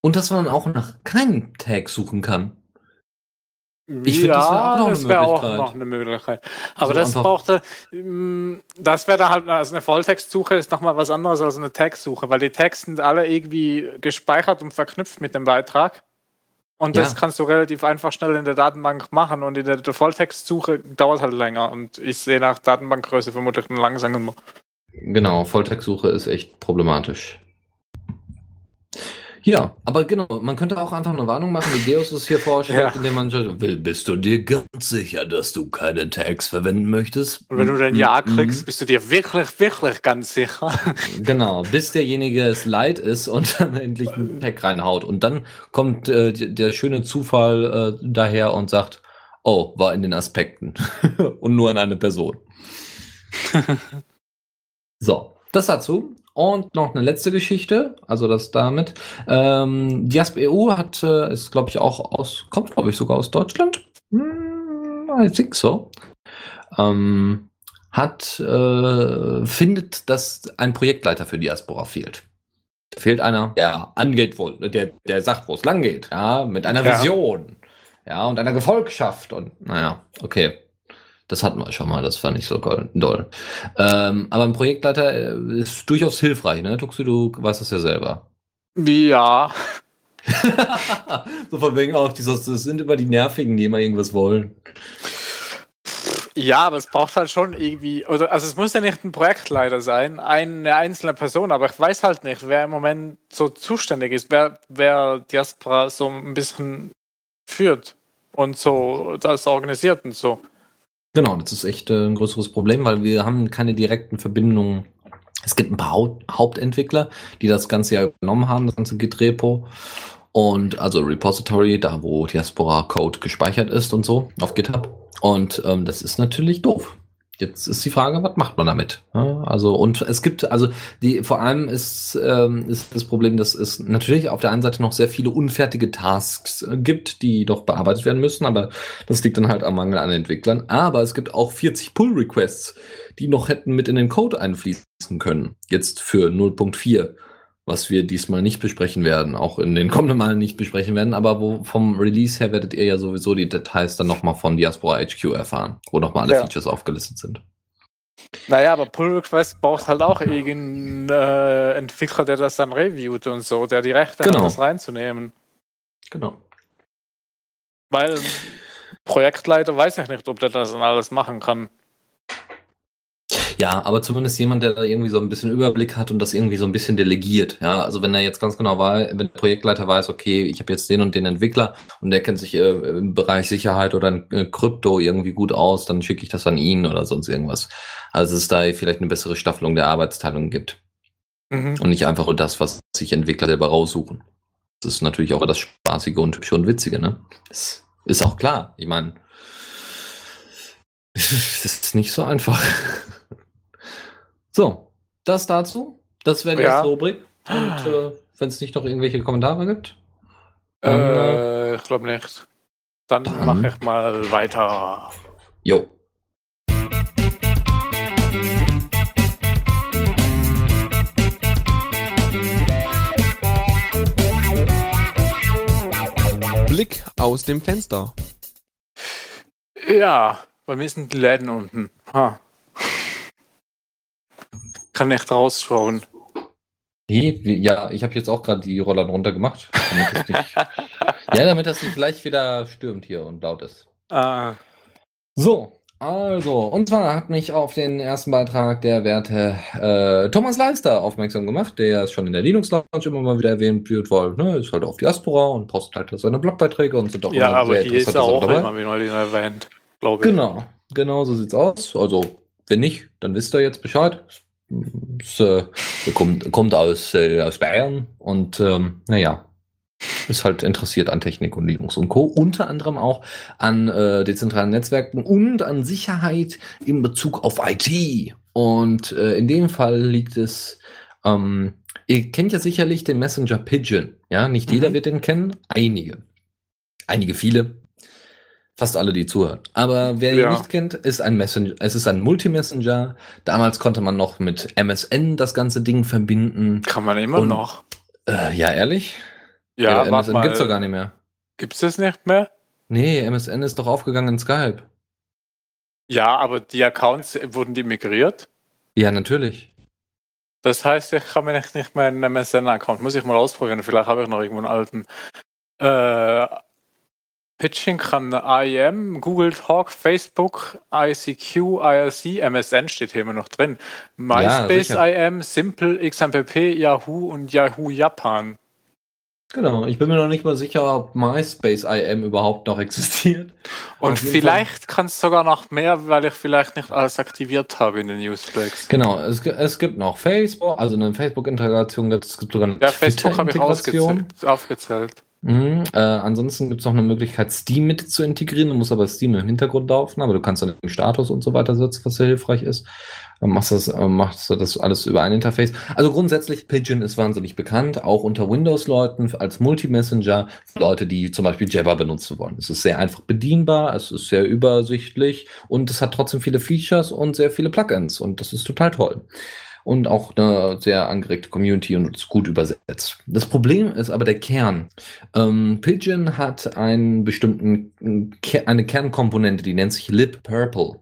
Und dass man auch nach keinem Tag suchen kann. Ich find, das wär auch
ja, das wäre auch noch eine Möglichkeit. Aber
So
das brauchte, mm, das wäre dann halt, also eine Volltextsuche ist nochmal was anderes als eine Tagsuche, weil die Tags sind alle irgendwie gespeichert und verknüpft mit dem Beitrag. Und das
Ja.
kannst du relativ einfach schnell in der Datenbank machen und in der, der Volltextsuche dauert halt länger und ich sehe nach Datenbankgröße vermutlich einen langsamen.
Genau, Volltextsuche ist echt problematisch. Ja, aber genau, man könnte auch einfach eine Warnung machen, wie Deus es hier vorschlägt,
Ja.
indem man sagt, "Will- bist du dir ganz sicher, dass du keine Tags verwenden möchtest?
Und wenn du dann Ja
mhm.
kriegst, bist du dir wirklich, wirklich ganz sicher.
Genau, bis derjenige es leid ist und dann endlich einen Tag reinhaut. Und dann kommt äh, der schöne Zufall äh, daher und sagt, oh, war in den Aspekten und nur an eine Person. so, das dazu. Und noch eine letzte Geschichte, also das damit. Ähm, Diasp EU hat, äh, ist glaube ich auch aus, kommt glaube ich sogar aus Deutschland. Hm, I think so. Ähm, hat, äh, findet, dass ein Projektleiter für Diaspora fehlt. Fehlt einer, der angeht, wo, der, der sagt, wo es lang geht, ja, mit einer
Ja.
Vision, ja, und einer Gefolgschaft und, naja, okay. Das hatten wir schon mal, das fand ich so doll. Ähm, aber ein Projektleiter äh, ist durchaus hilfreich, ne? Tuxi, du weißt das ja selber.
Ja,
so von wegen auch, das sind immer die Nervigen, die immer irgendwas wollen.
ja, aber es braucht halt schon irgendwie, oder, also es muss ja nicht ein Projektleiter sein, eine einzelne Person, aber ich weiß halt nicht, wer im Moment so zuständig ist, wer, wer Diaspora so ein bisschen führt und so das organisiert und so.
Genau, das ist echt äh, ein größeres Problem, weil wir haben keine direkten Verbindungen. Es gibt ein paar Haupt Hauptentwickler, die das Ganze ja übernommen haben, das ganze Git-Repo. Und also Repository, da wo Diaspora-Code gespeichert ist und so, auf GitHub. Und ähm, das ist natürlich doof. Jetzt ist die Frage, was macht man damit? Also, und es gibt, also die, vor allem ist, ähm, ist das Problem, dass es natürlich auf der einen Seite noch sehr viele unfertige Tasks äh, gibt, die doch bearbeitet werden müssen, aber das liegt dann halt am Mangel an Entwicklern. Aber es gibt auch 40 Pull-Requests, die noch hätten mit in den Code einfließen können. Jetzt für 0.4, was wir diesmal nicht besprechen werden, auch in den kommenden Malen nicht besprechen werden, aber wo vom Release her werdet ihr ja sowieso die Details dann nochmal von Diaspora HQ erfahren, wo nochmal alle
Ja.
Features aufgelistet sind.
Naja, aber Pull Request braucht halt auch irgendeinen äh, Entwickler, der das dann reviewt und so, der die Rechte
Genau.
hat, das reinzunehmen.
Genau.
Weil Projektleiter weiß ich nicht, ob der das dann alles machen kann.
Ja, aber zumindest jemand, der da irgendwie so ein bisschen Überblick hat und das irgendwie so ein bisschen delegiert. Ja, also wenn er jetzt ganz genau weiß, wenn der Projektleiter weiß, okay, ich habe jetzt den und den Entwickler und der kennt sich äh, im Bereich Sicherheit oder in, äh, Krypto irgendwie gut aus, dann schicke ich das an ihn oder sonst irgendwas. Also es da vielleicht eine bessere Staffelung der Arbeitsteilung gibt.
Mhm.
Und nicht einfach nur das, was sich Entwickler selber raussuchen. Das ist natürlich auch das Spaßige und schon Witzige, ne? Das ist auch klar. Ich meine, das ist nicht so einfach. So, das dazu. Das wäre die
Ja.
erste Rubrik. Und äh, wenn es nicht noch irgendwelche Kommentare gibt. dann,
Äh, ich glaube nicht. Dann,
Dann-
mache ich mal weiter.
Jo.
Blick aus dem Fenster.
Ja, bei mir sind die Läden unten. Ha. Kann nicht rausschauen.
Nee, ja, ich habe jetzt auch gerade die Rollern runtergemacht. Damit nicht, ja, damit das nicht gleich wieder stürmt hier und laut ist.
Ah,
So, also, und zwar hat mich auf den ersten Beitrag der Werte äh, Thomas Leister aufmerksam gemacht, der ist schon in der Linux Lounge immer mal wieder erwähnt wird, weil ne, ist halt auf Diaspora und postet halt seine Blogbeiträge und sind auch
ja,
immer
aber
sehr
hier ist er auch
Sachen
immer wieder erwähnt, glaube ich.
Genau, genau so sieht's aus. Also, wenn nicht, dann wisst ihr jetzt Bescheid. Es äh, kommt, kommt aus, äh, aus Bayern und ähm, naja, ist halt interessiert an Technik und Linux und Co. Unter anderem auch an äh, dezentralen Netzwerken und an Sicherheit in Bezug auf IT. Und äh, in dem Fall liegt es, ähm, ihr kennt ja sicherlich den Messenger Pigeon. Ja, nicht jeder
Mhm.
wird den kennen, einige. Einige, viele. Fast alle, die zuhören. Aber wer ihn
Ja.
nicht kennt, ist ein Messenger. Es ist ein Multi-Messenger. Damals konnte man noch mit MSN das ganze Ding verbinden.
Kann man immer
Und-
noch.
Äh, ja, ehrlich?
Ja,
Äh,
warte
MSN
mal.
gibt's doch gar nicht mehr.
Gibt's das nicht mehr?
Nee, MSN ist doch aufgegangen in Skype.
Ja, aber die Accounts wurden die migriert.
Ja, natürlich.
Das heißt, ich kann mir nicht, nicht mehr einen MSN-Account. Muss ich mal ausprobieren. Vielleicht habe ich noch irgendwo einen alten. Äh, Pitching kann IM, Google Talk, Facebook, ICQ, IRC, MSN steht hier immer noch drin. MySpace,
sicher.
IM, Simple, XMPP, Yahoo und Yahoo Japan.
Genau. Ich bin mir noch nicht mal sicher, ob MySpace IM überhaupt noch existiert.
Und vielleicht kann es sogar noch mehr, weil ich vielleicht nicht alles aktiviert habe in den Newsbreaks.
Genau, es, es gibt noch Facebook, also eine Facebook-Integration, es gibt sogar eine
Ja, Facebook habe ich aufgezählt.
Mhm. Äh, ansonsten gibt es noch eine Möglichkeit, Steam mit zu integrieren. Du musst aber Steam im Hintergrund laufen, aber du kannst dann im Status und so weiter setzen, was sehr hilfreich ist. Dann machst, das, äh, machst du das alles über ein Interface. Also grundsätzlich, Pigeon ist wahnsinnig bekannt, auch unter Windows-Leuten als Multi-Messenger, Leute, die zum Beispiel Jabber benutzen wollen. Es ist sehr einfach bedienbar, es ist sehr übersichtlich und es hat trotzdem viele Features und sehr viele Plugins und das ist total toll und auch eine sehr angeregte Community und ist gut übersetzt. Das Problem ist aber der Kern. Ähm, Pigeon hat einen bestimmten, eine Kernkomponente, die nennt sich Lib Purple.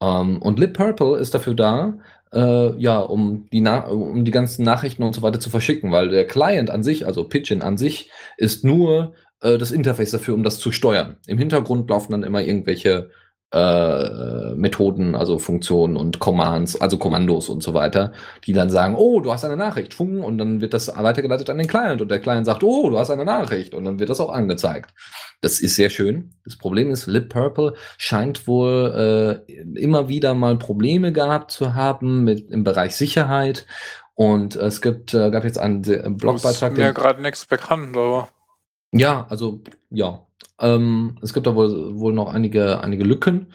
Ähm, und Lib Purple ist dafür da, äh, ja, um die, Na um die ganzen Nachrichten und so weiter zu verschicken, weil der Client an sich, also Pigeon an sich, ist nur äh, das Interface dafür, um das zu steuern. Im Hintergrund laufen dann immer irgendwelche äh, Methoden, also Funktionen und Commands, also Kommandos und so weiter, die dann sagen, oh, du hast eine Nachricht, fung, und dann wird das weitergeleitet an den Client und der Client sagt, oh, du hast eine Nachricht und dann wird das auch angezeigt. Das ist sehr schön. Das Problem ist, Lip Purple scheint wohl äh, immer wieder mal Probleme gehabt zu haben mit im Bereich Sicherheit. Und es gibt, äh, gab jetzt einen Se- Blogbeitrag,
Ist mir gerade nichts bekannt, aber
ja, also ja. Ähm, es gibt da wohl, wohl noch einige, einige Lücken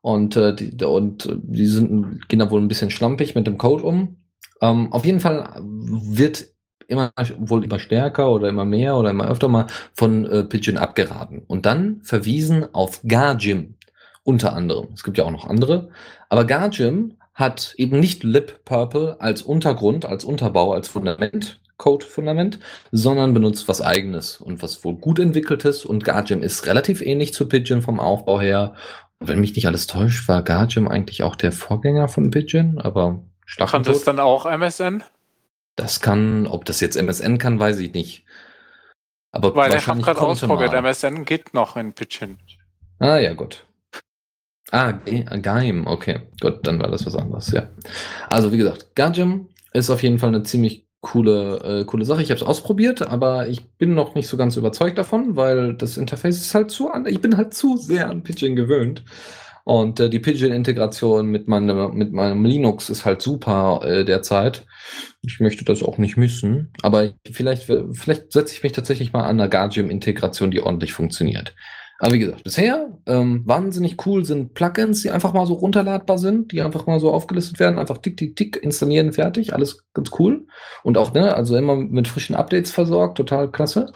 und, äh, die, und die sind, gehen da wohl ein bisschen schlampig mit dem Code um. Ähm, auf jeden Fall wird immer wohl immer stärker oder immer mehr oder immer öfter mal von äh, Pigeon abgeraten und dann verwiesen auf Gargim unter anderem. Es gibt ja auch noch andere, aber Gargim hat eben nicht Lip Purple als Untergrund, als Unterbau, als Fundament, Code-Fundament, sondern benutzt was eigenes und was wohl gut entwickeltes. Und Gargim ist relativ ähnlich zu Pigeon vom Aufbau her. Wenn mich nicht alles täuscht, war Gargim eigentlich auch der Vorgänger von Pigeon, aber schlag
kann das dann auch MSN?
Das kann, ob das jetzt MSN kann, weiß ich nicht. Aber
Weil ich habe gerade ausprobiert. MSN geht noch in Pitchin.
Ah ja, gut. Ah, Gaim, okay. Gut, dann war das was anderes, ja. Also, wie gesagt, Gajim ist auf jeden Fall eine ziemlich coole, äh, coole Sache. Ich habe es ausprobiert, aber ich bin noch nicht so ganz überzeugt davon, weil das Interface ist halt zu an. Ich bin halt zu sehr an Pidgin gewöhnt. Und äh, die Pidgin-Integration mit meinem, mit meinem Linux ist halt super äh, derzeit. Ich möchte das auch nicht missen. Aber vielleicht, vielleicht setze ich mich tatsächlich mal an einer Guardium-Integration, die ordentlich funktioniert. Aber wie gesagt, bisher ähm, wahnsinnig cool sind Plugins, die einfach mal so runterladbar sind, die einfach mal so aufgelistet werden, einfach tick, tick, tick, installieren, fertig, alles ganz cool. Und auch, ne, also immer mit frischen Updates versorgt, total klasse.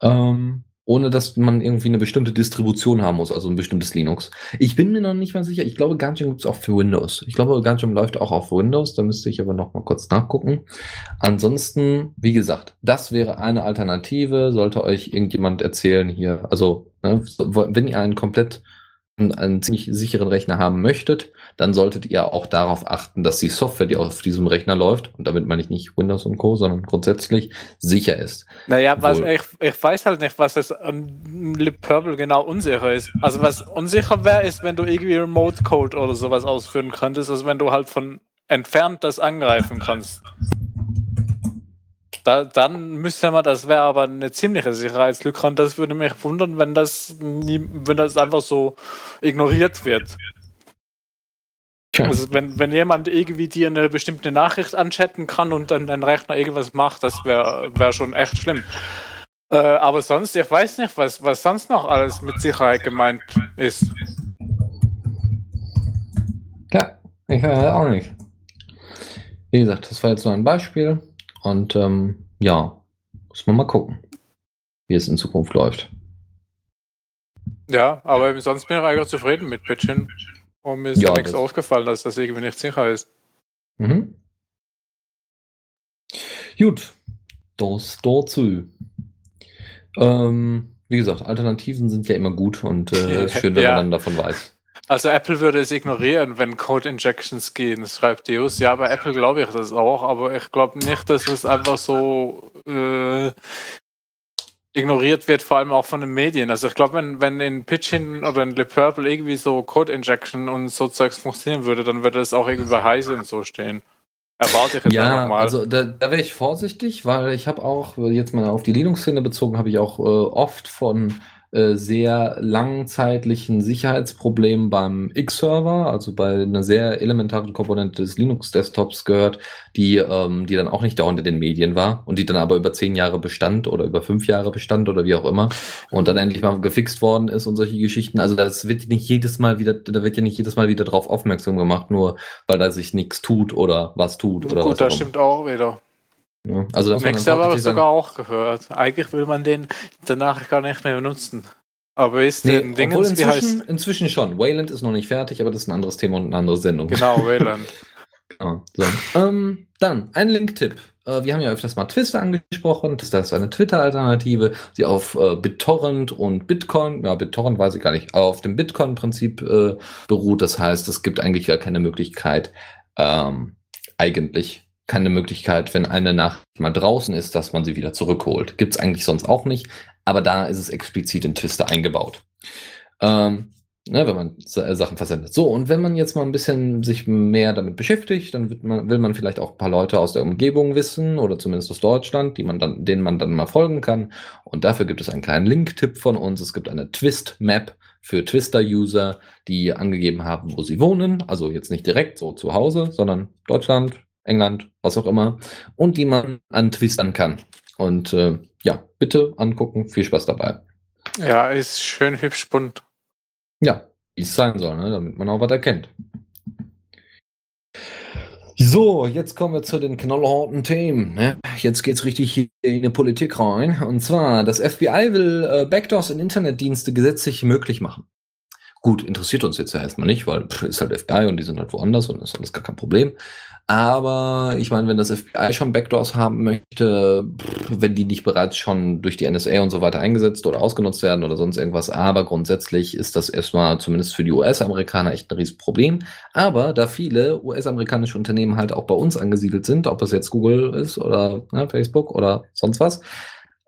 Ähm, ohne dass man irgendwie eine bestimmte Distribution haben muss, also ein bestimmtes Linux. Ich bin mir noch nicht mal sicher, ich glaube, Ganjam gibt es auch für Windows. Ich glaube, Ganjam läuft auch auf Windows, da müsste ich aber noch mal kurz nachgucken. Ansonsten, wie gesagt, das wäre eine Alternative, sollte euch irgendjemand erzählen hier, also ne, wenn ihr einen komplett einen ziemlich sicheren Rechner haben möchtet, dann solltet ihr auch darauf achten, dass die Software, die auf diesem Rechner läuft, und damit meine ich nicht Windows und Co., sondern grundsätzlich sicher ist.
Naja, was, ich, ich weiß halt nicht, was das an Lip Purple genau unsicher ist. Also was unsicher wäre, ist, wenn du irgendwie Remote Code oder sowas ausführen könntest, also wenn du halt von entfernt das angreifen kannst. Da, dann müsste man, das wäre aber eine ziemliche Sicherheitslücke und das würde mich wundern, wenn das, nie, wenn das einfach so ignoriert wird. Also wenn, wenn jemand irgendwie dir eine bestimmte Nachricht anchatten kann und dann dein Rechner irgendwas macht, das wäre wär schon echt schlimm. Äh, aber sonst, ich weiß nicht, was, was sonst noch alles mit Sicherheit gemeint ist.
Ja, ich weiß auch nicht. Wie gesagt, das war jetzt nur ein Beispiel. Und ähm, ja, muss man mal gucken, wie es in Zukunft läuft.
Ja, aber sonst bin ich eigentlich zufrieden mit Pitchin. Und mir ist ja, nichts aufgefallen, dass das irgendwie nicht sicher ist. Mhm.
Gut, das dazu. Ähm, wie gesagt, Alternativen sind ja immer gut und äh, schön, wenn ja. man dann davon weiß.
Also Apple würde es ignorieren, wenn Code Injections gehen, schreibt Deus. Ja, bei Apple glaube ich das auch, aber ich glaube nicht, dass es einfach so äh, ignoriert wird, vor allem auch von den Medien. Also ich glaube, wenn, wenn in Pitchin oder in Le Purple irgendwie so Code Injection und so Zeugs funktionieren würde, dann würde es auch irgendwie bei Heise und so stehen.
Erwarte ich jetzt ja, mal. Also da, da wäre ich vorsichtig, weil ich habe auch, jetzt mal auf die Linux-Szene bezogen, habe ich auch äh, oft von äh, sehr langzeitlichen Sicherheitsproblemen beim X-Server, also bei einer sehr elementaren Komponente des Linux-Desktops gehört, die, ähm, die dann auch nicht dauernd in den Medien war und die dann aber über zehn Jahre bestand oder über fünf Jahre bestand oder wie auch immer und dann endlich mal gefixt worden ist und solche Geschichten. Also das wird nicht jedes Mal wieder, da wird ja nicht jedes Mal wieder drauf aufmerksam gemacht, nur weil da sich nichts tut oder was tut. Oder
Gut,
was
das stimmt auch wieder.
Ja, also
Max habe ich sogar auch gehört. Eigentlich will man den danach gar nicht mehr benutzen. Aber ist nee,
den Dingens, inzwischen, heißt... inzwischen schon. Wayland ist noch nicht fertig, aber das ist ein anderes Thema und eine andere Sendung.
Genau, Wayland.
genau, so. ähm, dann, ein Link-Tipp. Äh, wir haben ja öfters mal Twister angesprochen. Das ist eine Twitter-Alternative, die auf äh, BitTorrent und Bitcoin, ja, BitTorrent weiß ich gar nicht, auf dem Bitcoin-Prinzip äh, beruht. Das heißt, es gibt eigentlich gar keine Möglichkeit, ähm, eigentlich keine Möglichkeit, wenn eine Nachricht mal draußen ist, dass man sie wieder zurückholt. Gibt es eigentlich sonst auch nicht, aber da ist es explizit in Twister eingebaut. Ähm, ne, wenn man äh, Sachen versendet. So, und wenn man jetzt mal ein bisschen sich mehr damit beschäftigt, dann man, will man vielleicht auch ein paar Leute aus der Umgebung wissen oder zumindest aus Deutschland, die man dann, denen man dann mal folgen kann. Und dafür gibt es einen kleinen Link-Tipp von uns. Es gibt eine Twist-Map für Twister-User, die angegeben haben, wo sie wohnen. Also jetzt nicht direkt so zu Hause, sondern Deutschland, England, was auch immer, und die man antwistern kann. Und äh, ja, bitte angucken, viel Spaß dabei.
Ja, ist schön hübsch bunt.
Ja, wie es sein soll, ne? damit man auch was erkennt. So, jetzt kommen wir zu den knallharten Themen. Ne? Jetzt geht's richtig in die Politik rein. Und zwar, das FBI will äh, Backdoors in Internetdienste gesetzlich möglich machen. Gut, interessiert uns jetzt ja erstmal nicht, weil pff, ist halt FBI und die sind halt woanders und ist alles gar kein Problem. Aber ich meine, wenn das FBI schon Backdoors haben möchte, wenn die nicht bereits schon durch die NSA und so weiter eingesetzt oder ausgenutzt werden oder sonst irgendwas, aber grundsätzlich ist das erstmal zumindest für die US-Amerikaner echt ein Riesenproblem. Aber da viele US-amerikanische Unternehmen halt auch bei uns angesiedelt sind, ob es jetzt Google ist oder ne, Facebook oder sonst was,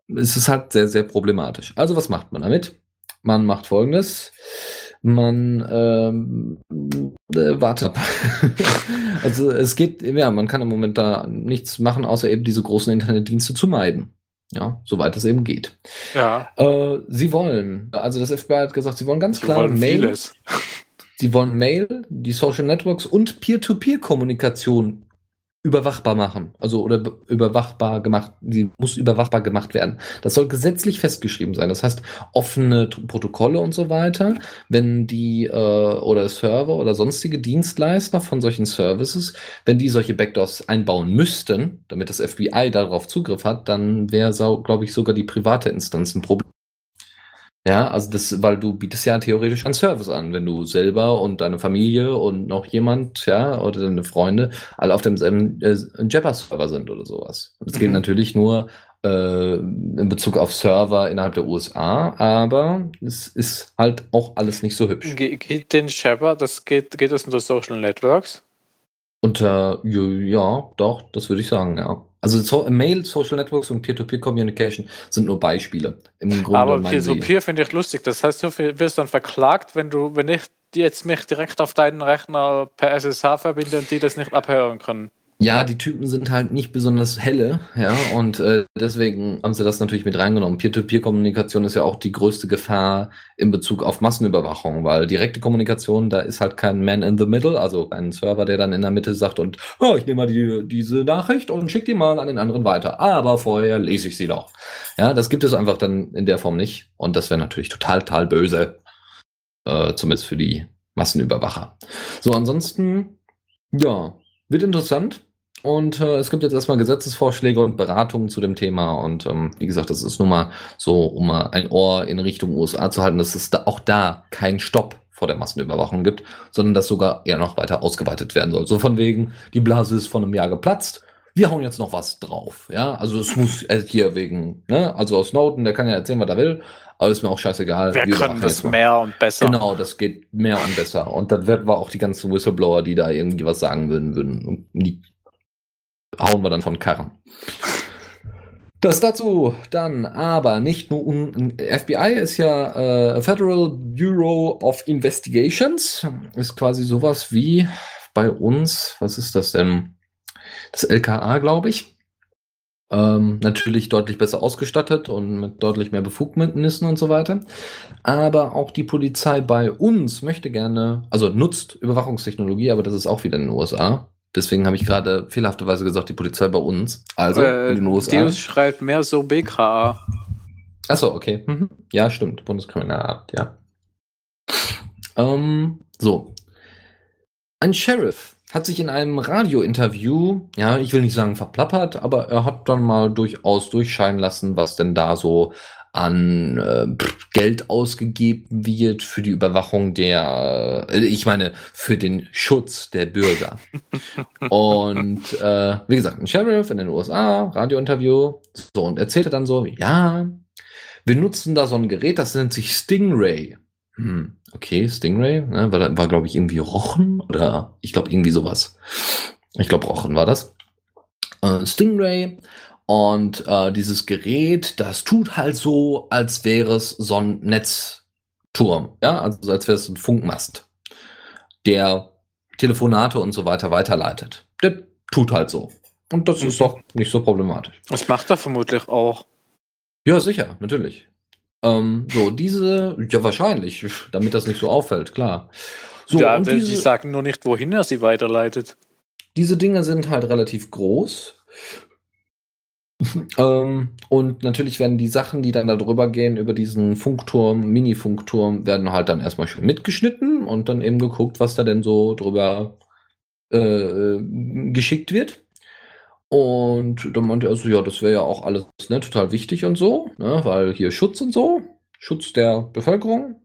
ist es halt sehr, sehr problematisch. Also was macht man damit? Man macht folgendes. Man ähm, äh, wartet. also es geht, ja, man kann im Moment da nichts machen, außer eben diese großen Internetdienste zu meiden. Ja, soweit es eben geht.
Ja.
Äh, sie wollen, also das FBI hat gesagt, sie wollen ganz
Sie
klar
wollen
Mail,
vieles.
sie wollen Mail, die Social Networks und Peer-to-Peer-Kommunikation überwachbar machen. Also oder be- überwachbar gemacht, die muss überwachbar gemacht werden. Das soll gesetzlich festgeschrieben sein. Das heißt, offene Protokolle und so weiter, wenn die äh, oder Server oder sonstige Dienstleister von solchen Services, wenn die solche Backdoors einbauen müssten, damit das FBI darauf Zugriff hat, dann wäre, glaube ich, sogar die private Instanz ein Problem. Ja, also das, weil du bietest ja theoretisch einen Service an, wenn du selber und deine Familie und noch jemand, ja, oder deine Freunde alle auf demselben äh, Jabber-Server sind oder sowas. Das geht
Mhm.
natürlich nur äh, in Bezug auf Server innerhalb der USA, aber es ist halt auch alles nicht so hübsch.
Ge geht den Shepard, das geht, geht das unter Social Networks?
Unter, ja, doch, das würde ich sagen, ja. Also so, Mail, Social Networks und Peer-to-Peer-Communication sind nur Beispiele. Im Grunde
Aber Peer-to-Peer finde ich lustig. Das heißt, du wirst dann verklagt, wenn du, wenn ich jetzt mich direkt auf deinen Rechner per SSH verbinde und die das nicht abhören können.
Ja, die Typen sind halt nicht besonders helle, ja, und äh, deswegen haben sie das natürlich mit reingenommen. Peer-to-Peer-Kommunikation ist ja auch die größte Gefahr in Bezug auf Massenüberwachung, weil direkte Kommunikation, da ist halt kein Man in the Middle, also ein Server, der dann in der Mitte sagt und oh, ich nehme mal die, diese Nachricht und schicke die mal an den anderen weiter. Aber vorher lese ich sie doch. Ja, das gibt es einfach dann in der Form nicht. Und das wäre natürlich total, total böse. Äh, zumindest für die Massenüberwacher. So, ansonsten, ja, wird interessant. Und äh, es gibt jetzt erstmal Gesetzesvorschläge und Beratungen zu dem Thema. Und ähm, wie gesagt, das ist nun mal so, um mal ein Ohr in Richtung USA zu halten, dass es da auch da keinen Stopp vor der Massenüberwachung gibt, sondern dass sogar eher noch weiter ausgeweitet werden soll. So von wegen, die Blase ist vor einem Jahr geplatzt. Wir hauen jetzt noch was drauf. Ja, also es muss äh, hier wegen, ne, also aus Snowden, der kann ja erzählen, was er will, aber ist mir auch scheißegal.
Wir können das
mal.
mehr und besser.
Genau, das geht mehr und besser. Und dann werden wir auch die ganzen Whistleblower, die da irgendwie was sagen würden, würden und die hauen wir dann von Karren. Das dazu dann aber nicht nur um, FBI ist ja äh, Federal Bureau of Investigations, ist quasi sowas wie bei uns, was ist das denn? Das LKA, glaube ich. Ähm, natürlich deutlich besser ausgestattet und mit deutlich mehr Befugnissen und so weiter. Aber auch die Polizei bei uns möchte gerne, also nutzt Überwachungstechnologie, aber das ist auch wieder in den USA. Deswegen habe ich gerade fehlerhafterweise gesagt, die Polizei bei uns. Also
äh,
in den USA.
Deus schreibt mehr so BKA.
Achso, okay. Mhm. Ja, stimmt. Bundeskriminalamt, ja. Ähm, so. Ein Sheriff hat sich in einem Radiointerview, ja, ich will nicht sagen verplappert, aber er hat dann mal durchaus durchscheinen lassen, was denn da so an äh, Geld ausgegeben wird für die Überwachung der, äh, ich meine, für den Schutz der Bürger. und äh, wie gesagt, ein Sheriff in den USA, Radiointerview, so und erzählte dann so, ja, wir nutzen da so ein Gerät, das nennt sich Stingray. Hm, okay, Stingray, ne, war, war glaube ich irgendwie Rochen oder ich glaube irgendwie sowas. Ich glaube Rochen war das. Äh, Stingray und äh, dieses Gerät, das tut halt so, als wäre es so ein Netzturm, ja, also als wäre es ein Funkmast, der Telefonate und so weiter weiterleitet. Der tut halt so. Und das ist
Mhm.
doch nicht so problematisch.
Das macht er vermutlich auch.
Ja, sicher, natürlich. Ähm, so, diese, ja, wahrscheinlich, damit das nicht so auffällt, klar. So,
ja,
diese,
sagen nur nicht, wohin er sie weiterleitet.
diese Dinge sind halt relativ groß. ähm, und natürlich werden die Sachen, die dann da drüber gehen, über diesen Funkturm, Mini-Funkturm, werden halt dann erstmal schön mitgeschnitten und dann eben geguckt, was da denn so drüber äh, geschickt wird. Und dann meinte er so, ja, das wäre ja auch alles ne, total wichtig und so, ne, weil hier Schutz und so, Schutz der Bevölkerung.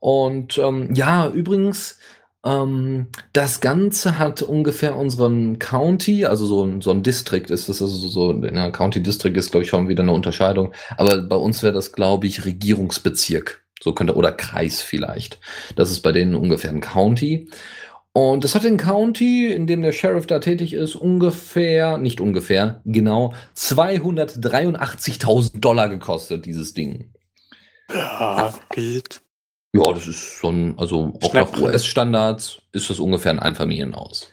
Und ähm, ja, übrigens, ähm, das Ganze hat ungefähr unseren County, also so ein, so ein District ist das, also so, ja, County District ist, glaube ich, schon wieder eine Unterscheidung, aber bei uns wäre das, glaube ich, Regierungsbezirk. So könnte, oder Kreis vielleicht. Das ist bei denen ungefähr ein County. Und das hat den County, in dem der Sheriff da tätig ist, ungefähr, nicht ungefähr, genau 283.000 Dollar gekostet, dieses Ding.
Ja, geht.
Ja, das ist schon, also auch nach. US-Standards ist das ungefähr ein Einfamilienhaus.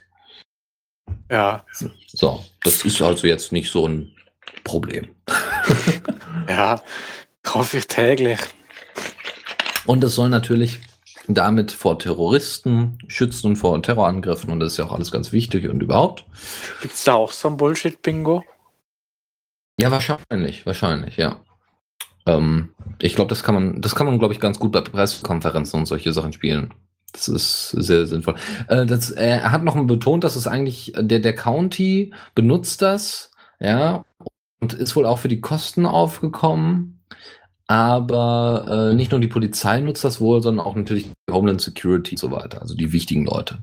Ja,
So, das ist also jetzt nicht so ein Problem.
ja, kaufe ich täglich.
Und es soll natürlich damit vor Terroristen schützen und vor Terrorangriffen und das ist ja auch alles ganz wichtig und überhaupt.
Gibt's da auch so ein Bullshit-Bingo?
Ja, wahrscheinlich, wahrscheinlich, ja. Ähm, ich glaube, das kann man, das kann man, glaube ich, ganz gut bei Pressekonferenzen und solche Sachen spielen. Das ist sehr sinnvoll. Äh, das, er hat noch betont, dass es eigentlich, der, der County benutzt das, ja, und ist wohl auch für die Kosten aufgekommen. Aber äh, nicht nur die Polizei nutzt das wohl, sondern auch natürlich Homeland Security und so weiter, also die wichtigen Leute.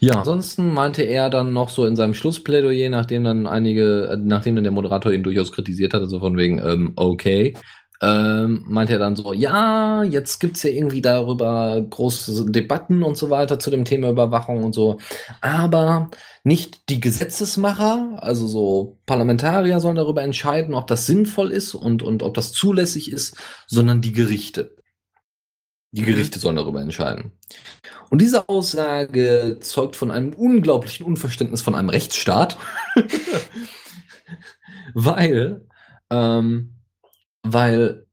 Ja, ansonsten meinte er dann noch so in seinem Schlussplädoyer, nachdem dann einige, äh, nachdem dann der Moderator ihn durchaus kritisiert hatte, so von wegen, ähm, okay, ähm, meinte er dann so, ja, jetzt gibt's ja irgendwie darüber große Debatten und so weiter zu dem Thema Überwachung und so, aber nicht die Gesetzesmacher, also so Parlamentarier sollen darüber entscheiden, ob das sinnvoll ist und, und ob das zulässig ist, sondern die Gerichte. Die
Mhm.
Gerichte sollen darüber entscheiden. Und diese Aussage zeugt von einem unglaublichen Unverständnis von einem Rechtsstaat, weil, ähm, weil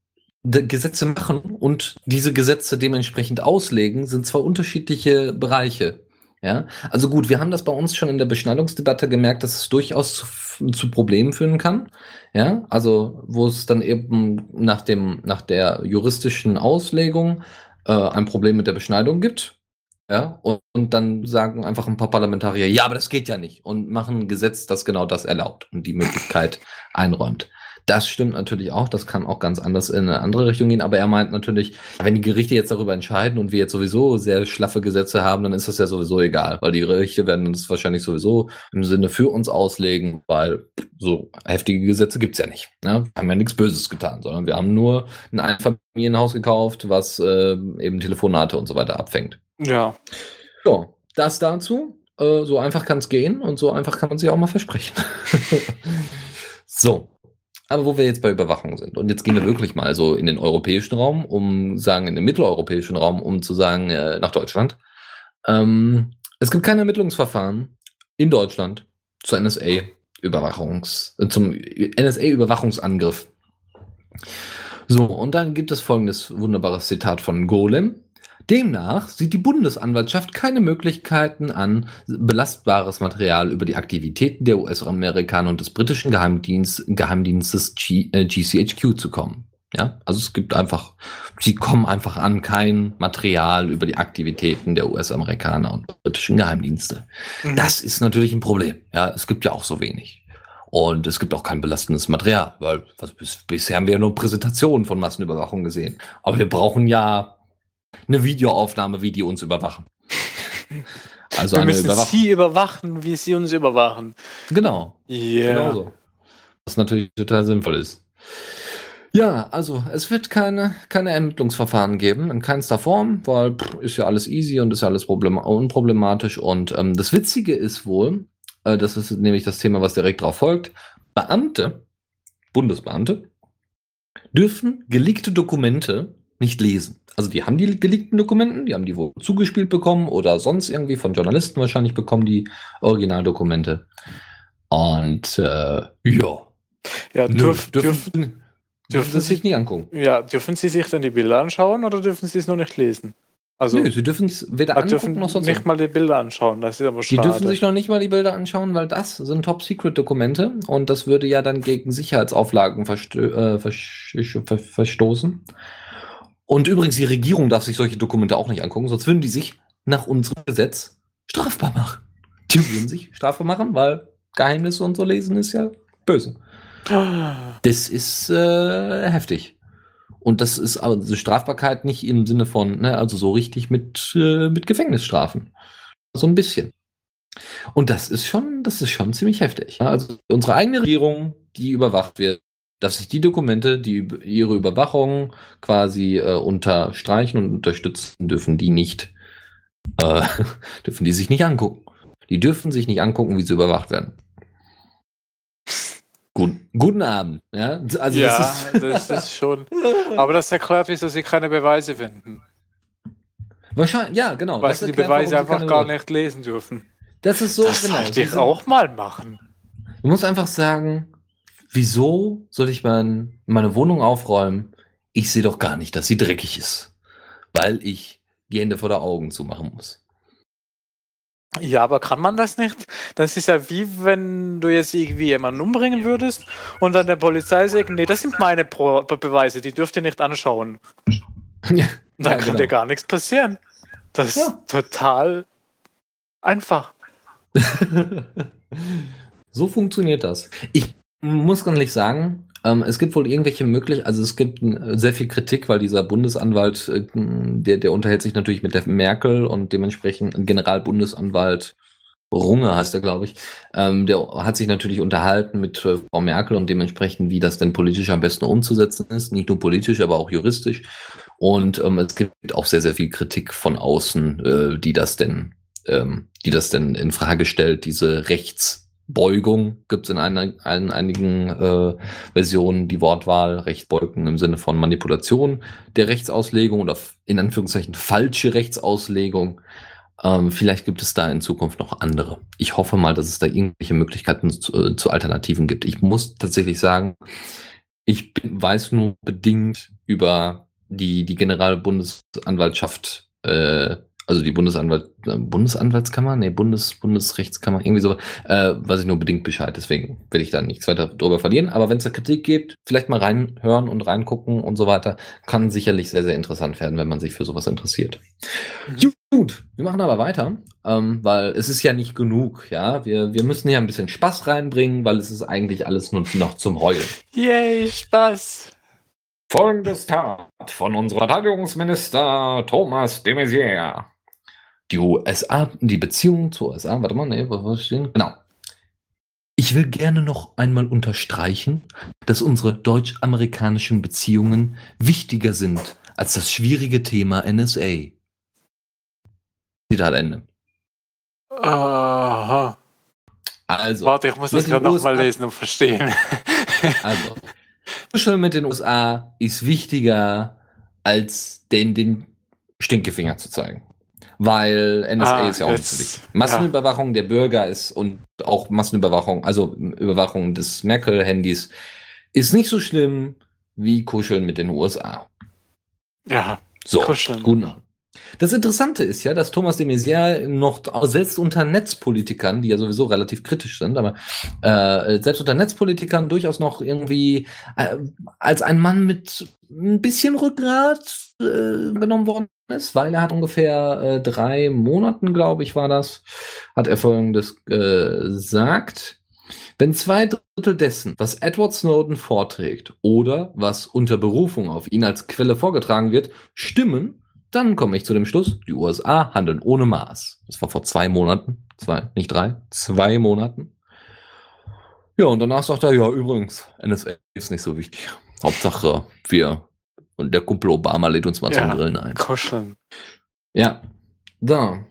Gesetze machen und diese Gesetze dementsprechend auslegen, sind zwei unterschiedliche Bereiche. Ja, also gut, wir haben das bei uns schon in der Beschneidungsdebatte gemerkt, dass es durchaus zu, zu Problemen führen kann. Ja, also wo es dann eben nach dem, nach der juristischen Auslegung äh, ein Problem mit der Beschneidung gibt. Ja, und, und dann sagen einfach ein paar Parlamentarier, ja, aber das geht ja nicht und machen ein Gesetz, das genau das erlaubt und die Möglichkeit einräumt. Das stimmt natürlich auch, das kann auch ganz anders in eine andere Richtung gehen, aber er meint natürlich, wenn die Gerichte jetzt darüber entscheiden und wir jetzt sowieso sehr schlaffe Gesetze haben, dann ist das ja sowieso egal, weil die Gerichte werden das wahrscheinlich sowieso im Sinne für uns auslegen, weil so heftige Gesetze gibt's ja nicht. Ne? Wir haben ja nichts Böses getan, sondern wir haben nur ein Einfamilienhaus gekauft, was äh, eben Telefonate und so weiter abfängt.
Ja.
Ja, das dazu. Äh, so einfach kann es gehen und so einfach kann man sich auch mal versprechen. so. Aber wo wir jetzt bei Überwachung sind, und jetzt gehen wir wirklich mal so in den europäischen Raum, um sagen, in den mitteleuropäischen Raum, um zu sagen, äh, nach Deutschland. Ähm, es gibt kein Ermittlungsverfahren in Deutschland zur NSA-Überwachungs, äh, zum NSA-Überwachungsangriff. So, und dann gibt es folgendes wunderbares Zitat von Golem. Demnach sieht die Bundesanwaltschaft keine Möglichkeiten an, belastbares Material über die Aktivitäten der US-Amerikaner und des britischen Geheimdienst, Geheimdienstes G, äh, GCHQ zu kommen. Ja, also es gibt einfach, sie kommen einfach an kein Material über die Aktivitäten der US-Amerikaner und britischen Geheimdienste.
Mhm.
Das ist natürlich ein Problem. Ja, es gibt ja auch so wenig. Und es gibt auch kein belastendes Material, weil was, bis, bisher haben wir ja nur Präsentationen von Massenüberwachung gesehen. Aber wir brauchen ja eine Videoaufnahme, wie die uns überwachen. Also
wir müssen
Überwachung.
sie überwachen, wie sie uns überwachen.
Genau,
Ja.
genau so. Was natürlich total sinnvoll ist. Ja, also es wird keine, keine Ermittlungsverfahren geben, in keinster Form, weil pff, ist ja alles easy und ist ja alles problem unproblematisch. Und ähm, das Witzige ist wohl, äh, das ist nämlich das Thema, was direkt darauf folgt, Beamte, Bundesbeamte, dürfen geleakte Dokumente nicht lesen. Also die haben die geleakten Dokumenten, die haben die wohl zugespielt bekommen oder sonst irgendwie von Journalisten wahrscheinlich bekommen, die Originaldokumente. Und äh, ja,
Ja, dürf, dürfen,
dürfen, dürfen sie sich nicht angucken.
ja, dürfen sie sich dann die Bilder anschauen oder dürfen sie es nur nicht lesen? Also,
Nö, sie dürfen es weder
ah,
angucken
dürfen
noch sonst
nicht
was.
mal die Bilder anschauen. Das ist aber
Die
schade.
dürfen sich noch nicht mal die Bilder anschauen, weil das sind Top-Secret-Dokumente und das würde ja dann gegen Sicherheitsauflagen verstö äh, verstoßen. Und übrigens, die Regierung darf sich solche Dokumente auch nicht angucken, sonst würden die sich nach unserem Gesetz strafbar machen. Die würden sich strafbar machen, weil Geheimnisse und so lesen ist ja böse. Das ist äh, heftig. Und das ist also Strafbarkeit nicht im Sinne von, ne, also so richtig mit, äh, mit Gefängnisstrafen. So ein bisschen. Und das ist schon, das ist schon ziemlich heftig. Also unsere eigene Regierung, die überwacht wird, dass sich die Dokumente, die ihre Überwachung quasi äh, unterstreichen und unterstützen, dürfen die nicht, äh, dürfen die sich nicht angucken. Die dürfen sich nicht angucken, wie sie überwacht werden. Gut, guten Abend. Ja, also
ja,
das ist,
das ist schon. Aber das erklärt, wieso sie keine Beweise finden.
wahrscheinlich, ja, genau.
Weil
das
sie die Beweise einfach gar nicht lesen dürfen.
Das ist so,
das
genau.
sollte
sie
ich auch mal machen.
Du musst einfach sagen, wieso soll ich mein, meine Wohnung aufräumen? Ich sehe doch gar nicht, dass sie dreckig ist. Weil ich die Hände vor der Augen zumachen muss.
Ja, aber kann man das nicht? Das ist ja wie wenn du jetzt irgendwie jemanden umbringen würdest und dann der Polizei sagt, nee, das sind meine Pro Beweise, die dürft ihr nicht anschauen.
Ja,
Dann
Ja,
kann
genau.
dir gar nichts passieren. Das
Ja.
ist total einfach.
so funktioniert das. Ich muss ganz ehrlich sagen, ähm, es gibt wohl irgendwelche Möglichkeiten, also es gibt äh, sehr viel Kritik, weil dieser Bundesanwalt, äh, der, der unterhält sich natürlich mit der Merkel und dementsprechend Generalbundesanwalt Runge heißt er, glaube ich, ähm, der hat sich natürlich unterhalten mit äh, Frau Merkel und dementsprechend, wie das denn politisch am besten umzusetzen ist. Nicht nur politisch, aber auch juristisch. Und ähm, es gibt auch sehr, sehr viel Kritik von außen, die das denn, die das denn in Frage stellt. Diese Rechtsbeugung gibt es in, einer, in einigen äh, Versionen die Wortwahl Rechtsbeugung im Sinne von Manipulation der Rechtsauslegung oder in Anführungszeichen falsche Rechtsauslegung. Ähm, vielleicht gibt es da in Zukunft noch andere. Ich hoffe mal, dass es da irgendwelche Möglichkeiten zu, äh, zu Alternativen gibt. Ich muss tatsächlich sagen, ich bin, weiß nur bedingt über die, die Generalbundesanwaltschaft, äh, also die Bundesanwalt, äh, Bundesanwaltskammer, nee, Bundes, Bundesrechtskammer, irgendwie so, äh, weiß ich nur bedingt Bescheid. Deswegen will ich da nichts weiter drüber verlieren. Aber wenn es da Kritik gibt, vielleicht mal reinhören und reingucken und so weiter, kann sicherlich sehr, sehr interessant werden, wenn man sich für sowas interessiert.
Mhm.
Gut, wir machen aber weiter, ähm, weil es ist ja nicht genug, ja. Wir, wir müssen hier ein bisschen Spaß reinbringen, weil es ist eigentlich alles nur noch zum Heulen.
Yay, Spaß.
Folgendes Tat von unserem Verteidigungsminister Thomas de Maizière. Die USA, die Beziehung zur USA, warte mal, nee, was stehen? Genau. Ich will gerne noch einmal unterstreichen, dass unsere deutsch-amerikanischen Beziehungen wichtiger sind als das schwierige Thema NSA. Zitat Ende.
Aha.
Also,
Warte, ich muss das gerade nochmal lesen und verstehen.
Also, Kuscheln mit den USA ist wichtiger, als den, den Stinkefinger zu zeigen. Weil NSA
Ah,
ist ja auch nicht so
jetzt-
wichtig. Massenüberwachung der Bürger ist und auch Massenüberwachung, also Überwachung des Merkel-Handys, ist nicht so schlimm wie Kuscheln mit den USA.
ja,
So,
Kuscheln.
Abend. Das Interessante ist ja, dass Thomas de Maizière noch selbst unter Netzpolitikern, die ja sowieso relativ kritisch sind, aber äh, selbst unter Netzpolitikern durchaus noch irgendwie äh, als ein Mann mit ein bisschen Rückgrat äh, genommen worden ist, weil er hat ungefähr äh, drei Monaten, glaube ich, war das, hat er folgendes gesagt. Wenn zwei Drittel dessen, was Edward Snowden vorträgt oder was unter Berufung auf ihn als Quelle vorgetragen wird, stimmen, dann komme ich zu dem Schluss, die USA handeln ohne Maß. Das war vor zwei Monaten, zwei, nicht drei, zwei Monaten. Ja, und danach sagt er, ja, übrigens, NSA ist nicht so wichtig. Hauptsache, wir und der Kumpel Obama lädt uns mal
Ja.
zum Grillen ein.
Kuscheln.
Ja. Da.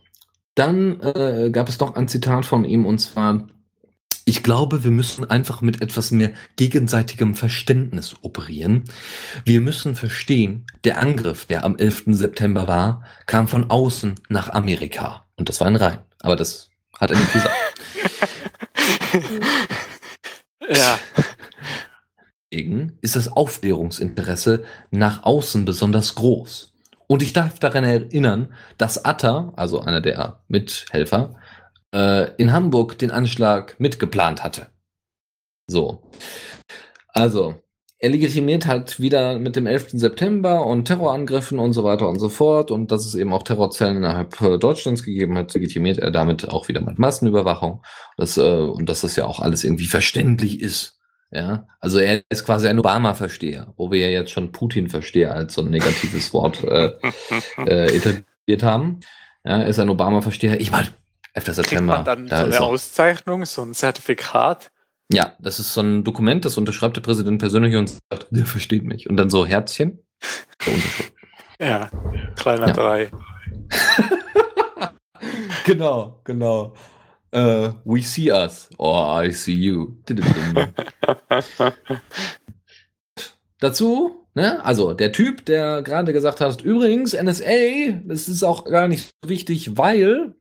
Dann äh, gab es noch ein Zitat von ihm und zwar, ich glaube, wir müssen einfach mit etwas mehr gegenseitigem Verständnis operieren. Wir müssen verstehen, der Angriff, der am 11. September war, kam von außen nach Amerika. Und das war ein Rein. Aber das hat er nicht gesagt.
Ja,
Deswegen ist das Aufklärungsinteresse nach außen besonders groß. Und ich darf daran erinnern, dass Atta, also einer der Mithelfer, äh, in Hamburg den Anschlag mitgeplant hatte. So. Also, er legitimiert halt wieder mit dem 11. September und Terrorangriffen und so weiter und so fort und dass es eben auch Terrorzellen innerhalb äh, Deutschlands gegeben hat, legitimiert er damit auch wieder mit Massenüberwachung. Das, äh, und dass das ja auch alles irgendwie verständlich ist. Ja, also er ist quasi ein Obama-Versteher, wo wir ja jetzt schon Putin-Versteher als so ein negatives Wort äh, äh, etabliert haben. Ja, er ist ein Obama-Versteher. Ich meine, 11.
kriegt
September.
man dann so
da ist
eine Auszeichnung, so ein Zertifikat.
ja, das ist so ein Dokument, das unterschreibt der Präsident persönlich und sagt, der versteht mich. Und dann so Herzchen.
Ja, kleiner
Ja.
drei.
genau, genau. Äh, we see us. Oh, I see you. Dazu, ne, also der Typ, der gerade gesagt hat, übrigens, NSA, das ist auch gar nicht so wichtig, weil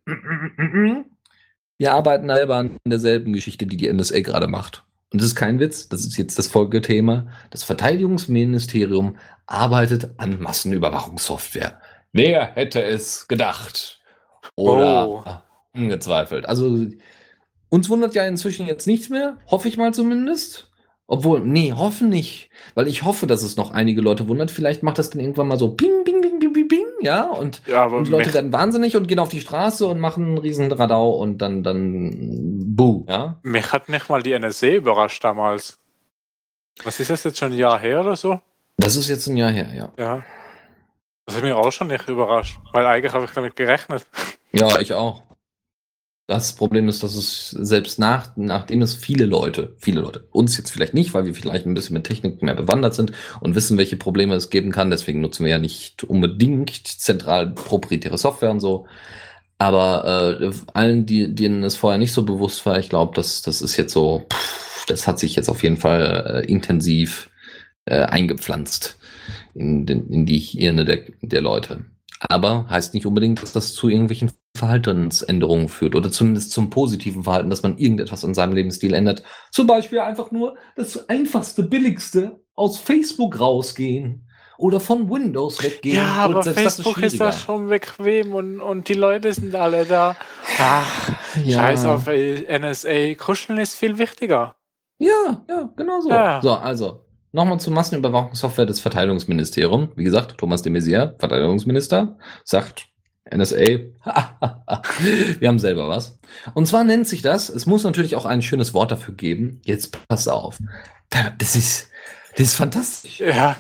wir arbeiten selber an derselben Geschichte, die die NSA gerade macht. Und das ist kein Witz, das ist jetzt das Folgethema. Das Verteidigungsministerium arbeitet an Massenüberwachungssoftware. Wer hätte es gedacht? Oder
Oh.
Angezweifelt. Also uns wundert ja inzwischen jetzt nichts mehr, hoffe ich mal zumindest. Obwohl, nee, hoffen nicht. Weil ich hoffe, dass es noch einige Leute wundert. Vielleicht macht das dann irgendwann mal so ping, ping, ping, ping, ping, ping, ja. Und,
Ja,
und die Leute werden wahnsinnig und gehen auf die Straße und machen einen riesen Radau und dann, dann, buh, ja.
mich hat nicht mal die NSA überrascht damals. Was ist das jetzt schon ein Jahr her oder so?
Das ist jetzt ein Jahr her, ja.
Ja. Das hat mich auch schon nicht überrascht, weil eigentlich habe ich damit gerechnet.
Ja, ich auch. Das Problem ist, dass es selbst nach, nachdem es viele Leute, viele Leute, uns jetzt vielleicht nicht, weil wir vielleicht ein bisschen mit Technik mehr bewandert sind und wissen, welche Probleme es geben kann, deswegen nutzen wir ja nicht unbedingt zentral proprietäre Software und so. Aber äh, allen, die, denen es vorher nicht so bewusst war, ich glaube, das, das ist jetzt so, pff, das hat sich jetzt auf jeden Fall äh, intensiv äh, eingepflanzt in, den, in die Hirne der, der Leute. Aber heißt nicht unbedingt, dass das zu irgendwelchen Verhaltensänderungen führt oder zumindest zum positiven Verhalten, dass man irgendetwas an seinem Lebensstil ändert. Zum Beispiel einfach nur das einfachste, billigste aus Facebook rausgehen oder von Windows weggehen.
Ja, aber
Und selbst das
Facebook ist
schwieriger.
da schon bequem und, und die Leute sind alle da. Ach,
Ja.
scheiß auf NSA. Kuscheln ist viel wichtiger.
Ja, ja, genau so.
Ja.
So, also, nochmal zur Massenüberwachungssoftware des Verteidigungsministeriums. Wie gesagt, Thomas de Maizière, Verteidigungsminister, sagt NSA, wir haben selber was. Und zwar nennt sich das, es muss natürlich auch ein schönes Wort dafür geben. Jetzt pass auf. Das ist, das ist fantastisch.
Ja,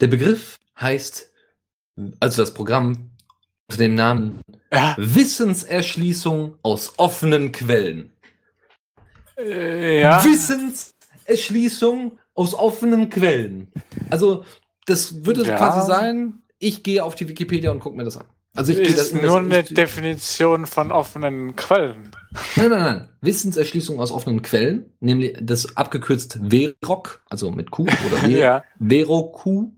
Der Begriff heißt, also das Programm unter dem Namen
ja,
Wissenserschließung aus offenen Quellen.
äh, ja.
Wissenserschließung aus offenen Quellen. Also, das würde
Ja.
quasi sein, ich gehe auf die Wikipedia und gucke mir das an. Also ich das,
ist
das
nur eine Definition von offenen Quellen.
Nein, nein, nein. Wissenserschließung aus offenen Quellen, nämlich das abgekürzt VEROC, also mit Q oder W,
Ja,
VEROQ,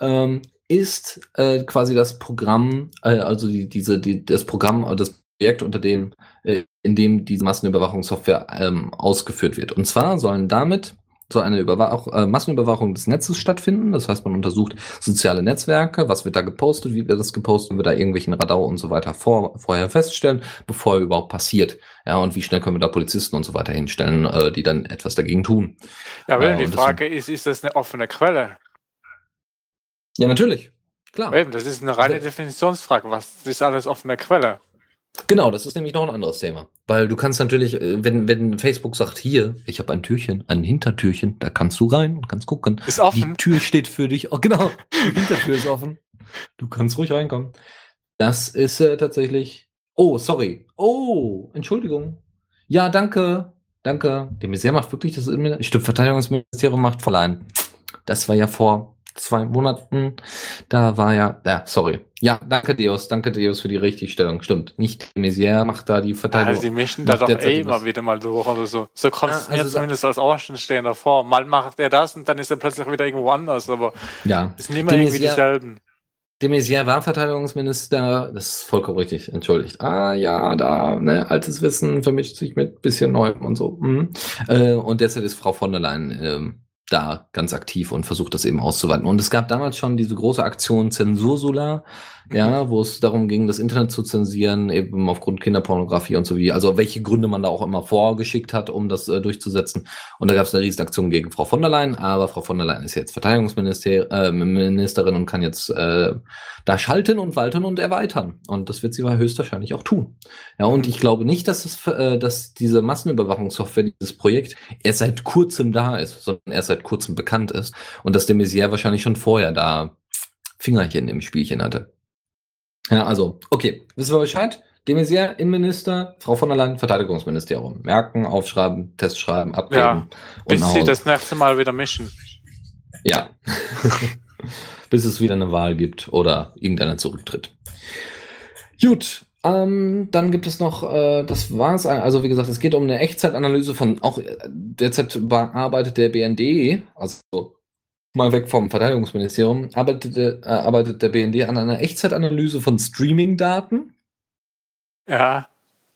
ähm, ist äh, quasi das Programm, äh, also die, diese, die, das Programm, äh, das Projekt, unter dem, äh, in dem diese Massenüberwachungssoftware ähm, ausgeführt wird. Und zwar sollen damit soll eine Überwach äh, Massenüberwachung des Netzes stattfinden. Das heißt, man untersucht soziale Netzwerke, was wird da gepostet, wie wird das gepostet, und wir da irgendwelchen Radau und so weiter vor, vorher feststellen, bevor überhaupt passiert. Ja, und wie schnell können wir da Polizisten und so weiter hinstellen, äh, die dann etwas dagegen tun.
ja wenn die
und das-
Frage ist, ist das eine offene Quelle?
Ja, natürlich. Klar.
Eben, das ist eine reine. Definitionsfrage. Was ist alles offene Quelle?
Genau, das ist nämlich noch ein anderes Thema. Weil du kannst natürlich, äh, wenn, wenn Facebook sagt, hier, ich habe ein Türchen, ein Hintertürchen, da kannst du rein und kannst gucken.
Ist
Die
offen.
Tür steht für dich. Oh, genau, die Hintertür ist offen. Du kannst ruhig reinkommen. Das ist äh, tatsächlich. Oh, sorry. Oh, Entschuldigung. Ja, danke. Danke. Der Messier macht wirklich das. Stimmt, Verteidigungsministerium macht verleihen. Das war ja vor zwei Monaten. Da war ja. Ja, sorry. Ja, danke, Deus. Danke, Deus, für die Richtigstellung. Stimmt. Nicht Messier macht da die Verteidigung.
Also die mischen da doch eh immer wieder mal durch oder so. So kommt es
also
mir zumindest als Außenstehender vor. Mal macht er das und dann ist er plötzlich wieder irgendwo anders, aber
ja.
es sind immer
Die
irgendwie dieselben.
De Maizière war Verteidigungsminister, das ist vollkommen richtig, entschuldigt. Ah ja, da, ne, altes Wissen vermischt sich mit bisschen Neuem und so. Mhm. Äh, und derzeit ist Frau von der Leyen ähm, da ganz aktiv und versucht das eben auszuweiten. Und es gab damals schon diese große Aktion Zensursula, ja, wo es darum ging, das Internet zu zensieren, eben aufgrund Kinderpornografie und so wie, also welche Gründe man da auch immer vorgeschickt hat, um das äh, durchzusetzen. Und da gab es eine Riesenaktion gegen Frau von der Leyen, aber Frau von der Leyen ist jetzt Verteidigungsministerin äh, und kann jetzt äh, da schalten und walten und erweitern. Und das wird sie höchstwahrscheinlich auch tun. Ja, und ich glaube nicht, dass, es, äh, dass diese Massenüberwachungssoftware, dieses Projekt, erst seit kurzem da ist, sondern erst seit kurzem bekannt ist. Und dass der Messier wahrscheinlich schon vorher da Fingerchen im Spielchen hatte. Ja, also, okay, wissen wir Bescheid? De Maizière, Innenminister, Frau von der Leyen, Verteidigungsministerium. Merken, aufschreiben, Test schreiben, abgeben.
Ja, Bis sie das nächste Mal wieder mischen.
Ja. Bis es wieder eine Wahl gibt oder irgendeiner zurücktritt. Gut, Ähm, dann gibt es noch, äh, das war's. Also wie gesagt, es geht um eine Echtzeitanalyse von, auch äh, derzeit arbeitet der BND, also mal weg vom Verteidigungsministerium, arbeitet, äh, arbeitet der BND an einer Echtzeitanalyse von Streaming-Daten.
Ja.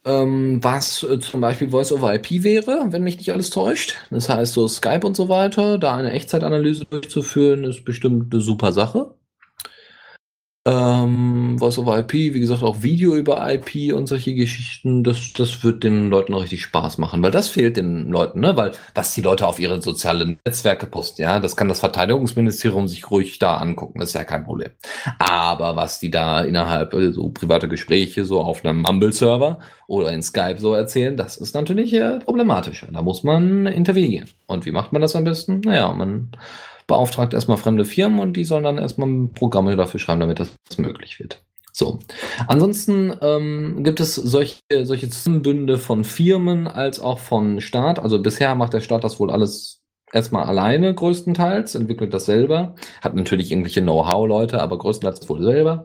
Ähm, was äh, zum Beispiel Voice over IP wäre, wenn mich nicht alles täuscht. Das heißt, so Skype und so weiter, da eine Echtzeitanalyse durchzuführen, ist bestimmt eine super Sache. Ähm, was over IP, wie gesagt, auch Video über IP und solche Geschichten, das, das wird den Leuten auch richtig Spaß machen, weil das fehlt den Leuten, ne? Weil was die Leute auf ihre sozialen Netzwerke posten, ja, das kann das Verteidigungsministerium sich ruhig da angucken, das ist ja kein Problem. Aber was die da innerhalb äh, so private Gespräche so auf einem Mumble-Server oder in Skype so erzählen, das ist natürlich äh, problematisch. Da muss man intervenieren. Und wie macht man das am besten? Naja, man beauftragt erstmal fremde Firmen und die sollen dann erstmal Programme dafür schreiben, damit das möglich wird. So. Ansonsten ähm, gibt es solche, solche Zusammenbünde von Firmen als auch von Staat. Also bisher macht der Staat das wohl alles erstmal alleine größtenteils, entwickelt das selber, hat natürlich irgendwelche Know-how-Leute, aber größtenteils wohl selber.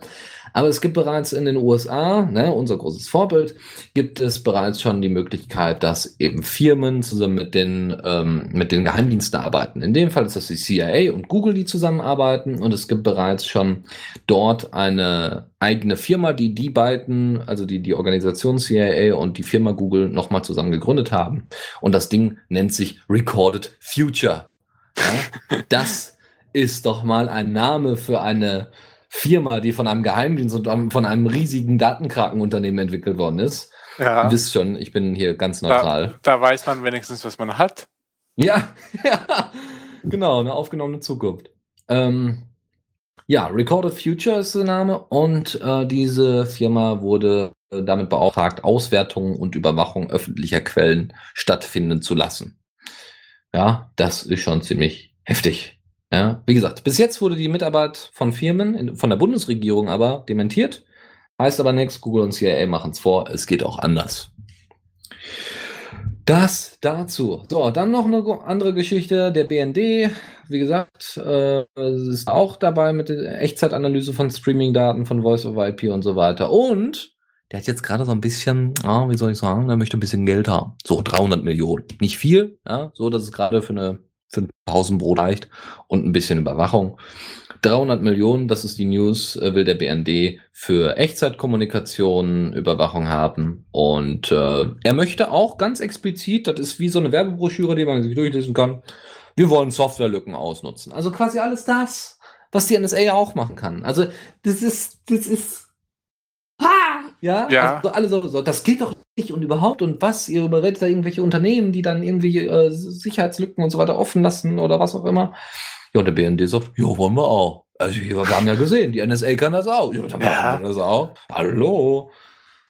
Aber es gibt bereits in den USA, ne, unser großes Vorbild, gibt es bereits schon die Möglichkeit, dass eben Firmen zusammen mit den, ähm, mit den Geheimdiensten arbeiten. In dem Fall ist das die CIA und Google, die zusammenarbeiten. Und es gibt bereits schon dort eine eigene Firma, die die beiden, also die, die Organisation CIA und die Firma Google nochmal zusammen gegründet haben. Und das Ding nennt sich Recorded Future. Ja? das ist doch mal ein Name für eine Firma, die von einem Geheimdienst und von einem riesigen Datenkrakenunternehmen entwickelt worden ist. Ja. Ihr wisst schon, ich bin hier ganz neutral.
Da, da weiß man wenigstens, was man hat.
Ja, ja. genau, eine aufgenommene Zukunft. Ähm, ja, Recorded Future ist der Name und äh, diese Firma wurde äh, damit beauftragt, Auswertungen und Überwachung öffentlicher Quellen stattfinden zu lassen. Ja, das ist schon ziemlich heftig. Ja, wie gesagt, bis jetzt wurde die Mitarbeit von Firmen, in, von der Bundesregierung aber dementiert. Heißt aber nichts, Google und CIA machen es vor, es geht auch anders. Das dazu. So, dann noch eine andere Geschichte. Der BND, wie gesagt, äh, ist auch dabei mit der Echtzeitanalyse von Streaming-Daten, von Voice over IP und so weiter. Und der hat jetzt gerade so ein bisschen, ah, wie soll ich sagen, der möchte ein bisschen Geld haben. So 300 Millionen. Nicht viel, ja, so dass es gerade für eine für ein Pausenbrot reicht und ein bisschen Überwachung. 300 Millionen, das ist die News, äh, will der BND für Echtzeitkommunikation, Überwachung haben. Und äh, er möchte auch ganz explizit, das ist wie so eine Werbebroschüre, die man sich durchlesen kann, wir wollen Softwarelücken ausnutzen. Also quasi alles das, was die NSA ja auch machen kann. Also das ist, das ist, ha! ja,
ja.
Also alle so, so, das geht doch und überhaupt und was, ihr überredet da irgendwelche Unternehmen, die dann irgendwie äh, Sicherheitslücken und so weiter offen lassen oder was auch immer. Ja, und der BND sagt, ja, wollen wir auch. Also wir haben ja gesehen, die NSA kann das auch. Ja, ja. das auch. Hallo.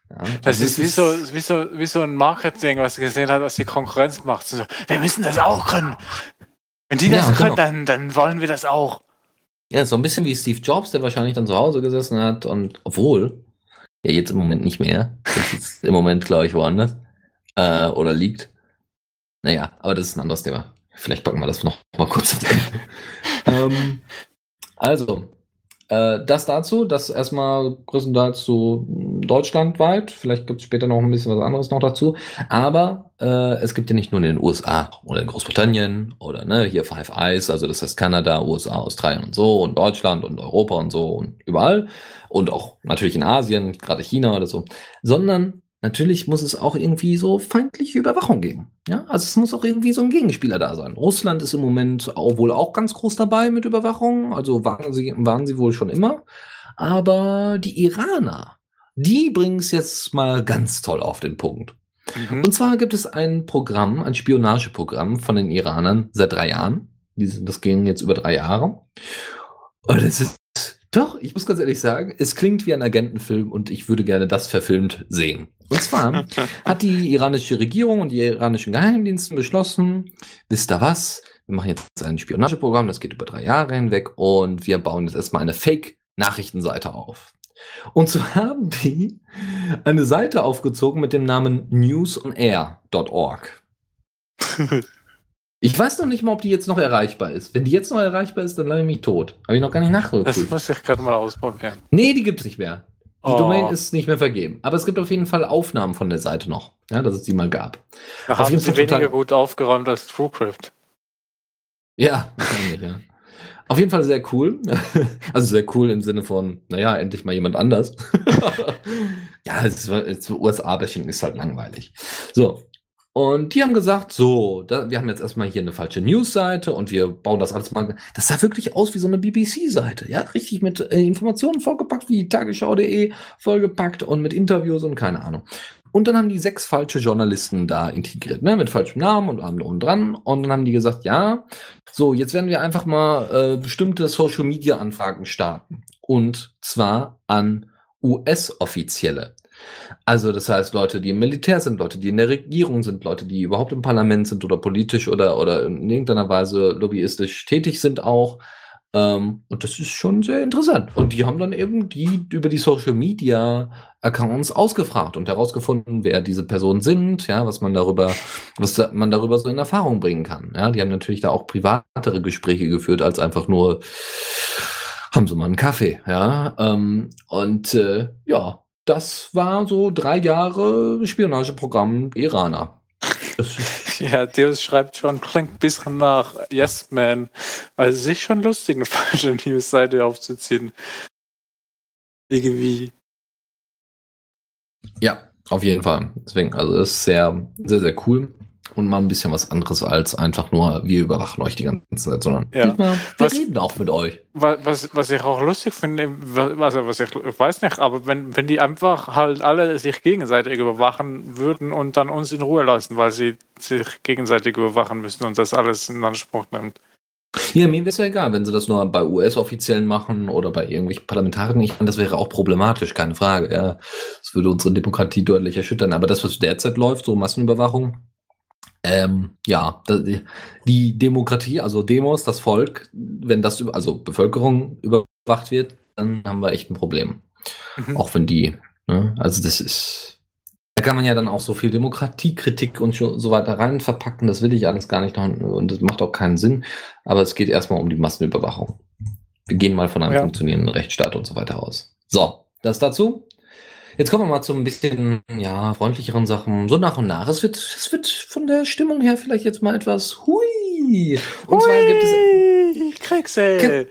Ja, das, das ist, wie so, wie, so, wie so ein Marketing, was gesehen hat, was die Konkurrenz macht. So, wir müssen das auch können. Wenn die das ja, können, genau. dann, dann wollen wir das auch.
Ja, so ein bisschen wie Steve Jobs, der wahrscheinlich dann zu Hause gesessen hat und obwohl, ja, jetzt im Moment nicht mehr. Das ist im Moment, glaube ich, woanders. Äh, oder liegt. Naja, aber das ist ein anderes Thema. Vielleicht packen wir das noch mal kurz. ähm, also, äh, das dazu, das erstmal größtenteils so deutschlandweit. Vielleicht gibt es später noch ein bisschen was anderes noch dazu. Aber äh, es gibt ja nicht nur in den USA oder in Großbritannien oder ne, hier Five Eyes, also das heißt Kanada, USA, Australien und so und Deutschland und Europa und so und überall und auch natürlich in Asien, gerade China oder so, sondern natürlich muss es auch irgendwie so feindliche Überwachung geben. Ja, also es muss auch irgendwie so ein Gegenspieler da sein. Russland ist im Moment auch wohl auch ganz groß dabei mit Überwachung, also waren sie, waren sie wohl schon immer. Aber die Iraner, die bringen es jetzt mal ganz toll auf den Punkt. Mhm. Und zwar gibt es ein Programm, ein Spionageprogramm von den Iranern seit drei Jahren. Das ging jetzt über drei Jahre. Und es ist doch, ich muss ganz ehrlich sagen, es klingt wie ein Agentenfilm und ich würde gerne das verfilmt sehen. Und zwar hat die iranische Regierung und die iranischen Geheimdienste beschlossen, wisst ihr was? Wir machen jetzt ein Spionageprogramm, das geht über drei Jahre hinweg und wir bauen jetzt erstmal eine Fake-Nachrichtenseite auf. Und so haben die eine Seite aufgezogen mit dem Namen newsonair.org. Ich weiß noch nicht mal, ob die jetzt noch erreichbar ist. Wenn die jetzt noch erreichbar ist, dann lange ich mich tot. Habe ich noch gar nicht nachgeguckt.
Das muss ich gerade mal ausprobieren.
Nee, die gibt es nicht mehr. Die oh. Domain ist nicht mehr vergeben. Aber es gibt auf jeden Fall Aufnahmen von der Seite noch, ja, dass es die mal gab.
Da haben sie weniger gut aufgeräumt als TrueCrypt.
Ja, wahrscheinlich, ja. Auf jeden Fall sehr cool. Also sehr cool im Sinne von, naja, endlich mal jemand anders. ja, es ist, USA-Bashing ist halt langweilig. So. Und die haben gesagt, so, da, wir haben jetzt erstmal hier eine falsche News-Seite und wir bauen das alles mal. Das sah wirklich aus wie so eine BBC-Seite, ja, richtig mit äh, Informationen vollgepackt, wie tagesschau.de vollgepackt und mit Interviews und keine Ahnung. Und dann haben die sechs falsche Journalisten da integriert, ne, mit falschem Namen und allem und dran. Und dann haben die gesagt, ja, so, jetzt werden wir einfach mal äh, bestimmte Social Media Anfragen starten. Und zwar an US-Offizielle. Also das heißt Leute, die im Militär sind, Leute, die in der Regierung sind, Leute, die überhaupt im Parlament sind oder politisch oder, oder in irgendeiner Weise lobbyistisch tätig sind auch. Ähm, und das ist schon sehr interessant. Und die haben dann eben die über die Social Media Accounts ausgefragt und herausgefunden, wer diese Personen sind, ja, was man darüber, was man darüber so in Erfahrung bringen kann. Ja, die haben natürlich da auch privatere Gespräche geführt als einfach nur haben Sie mal einen Kaffee, ja. Ähm, und äh, ja, das war so drei Jahre Spionageprogramm Iraner.
Ja, Deus schreibt schon, klingt ein bisschen nach Yes Man. Also sich schon lustig, eine falsche News-Seite aufzuziehen. Irgendwie.
Ja, auf jeden Fall. Deswegen, also das ist sehr, sehr, sehr cool und mal ein bisschen was anderes als einfach nur, wir überwachen euch die ganze Zeit, sondern
ja.
wir was, reden auch mit euch.
Was, was ich auch lustig finde, was, was ich, ich weiß nicht, aber wenn, wenn die einfach halt alle sich gegenseitig überwachen würden und dann uns in Ruhe lassen, weil sie sich gegenseitig überwachen müssen und das alles in Anspruch nimmt.
Ja, mir wäre es ja egal, wenn sie das nur bei US-Offiziellen machen oder bei irgendwelchen Parlamentariern. Ich meine, das wäre auch problematisch, keine Frage. Ja, das würde unsere Demokratie deutlich erschüttern. Aber das, was derzeit läuft, so Massenüberwachung, ähm, ja, die Demokratie, also Demos, das Volk, wenn das, also Bevölkerung überwacht wird, dann haben wir echt ein Problem. Mhm. Auch wenn die, ne, also das ist, da kann man ja dann auch so viel Demokratiekritik und so weiter rein verpacken, das will ich alles gar nicht noch und das macht auch keinen Sinn, aber es geht erstmal um die Massenüberwachung. Wir gehen mal von einem ja. funktionierenden Rechtsstaat und so weiter aus. So, das dazu. Jetzt kommen wir mal zu ein bisschen, ja, freundlicheren Sachen. So nach und nach. Es wird, es wird von der Stimmung her vielleicht jetzt mal etwas hui.
Und hui, zwar gibt es. Kriegse.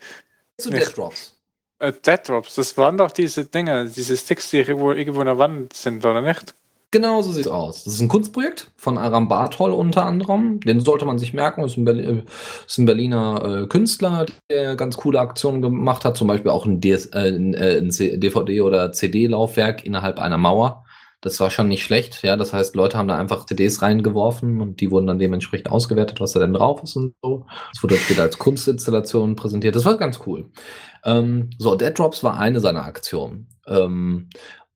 Zu Dead Drops.
Äh, Dead Drops, das waren doch diese Dinge, diese Sticks, die irgendwo in der Wand sind, oder nicht?
Genau so sieht es aus. Das ist ein Kunstprojekt von Aram Bartol unter anderem. Den sollte man sich merken. Das ist ein, Berlin, ist ein Berliner äh, Künstler, der ganz coole Aktionen gemacht hat. Zum Beispiel auch ein, DS, äh, ein, äh, ein DVD- oder CD-Laufwerk innerhalb einer Mauer. Das war schon nicht schlecht. Ja, das heißt, Leute haben da einfach CDs reingeworfen und die wurden dann dementsprechend ausgewertet, was da denn drauf ist und so. Das wurde später als Kunstinstallation präsentiert. Das war ganz cool. Ähm, so, Dead Drops war eine seiner Aktionen. Ähm,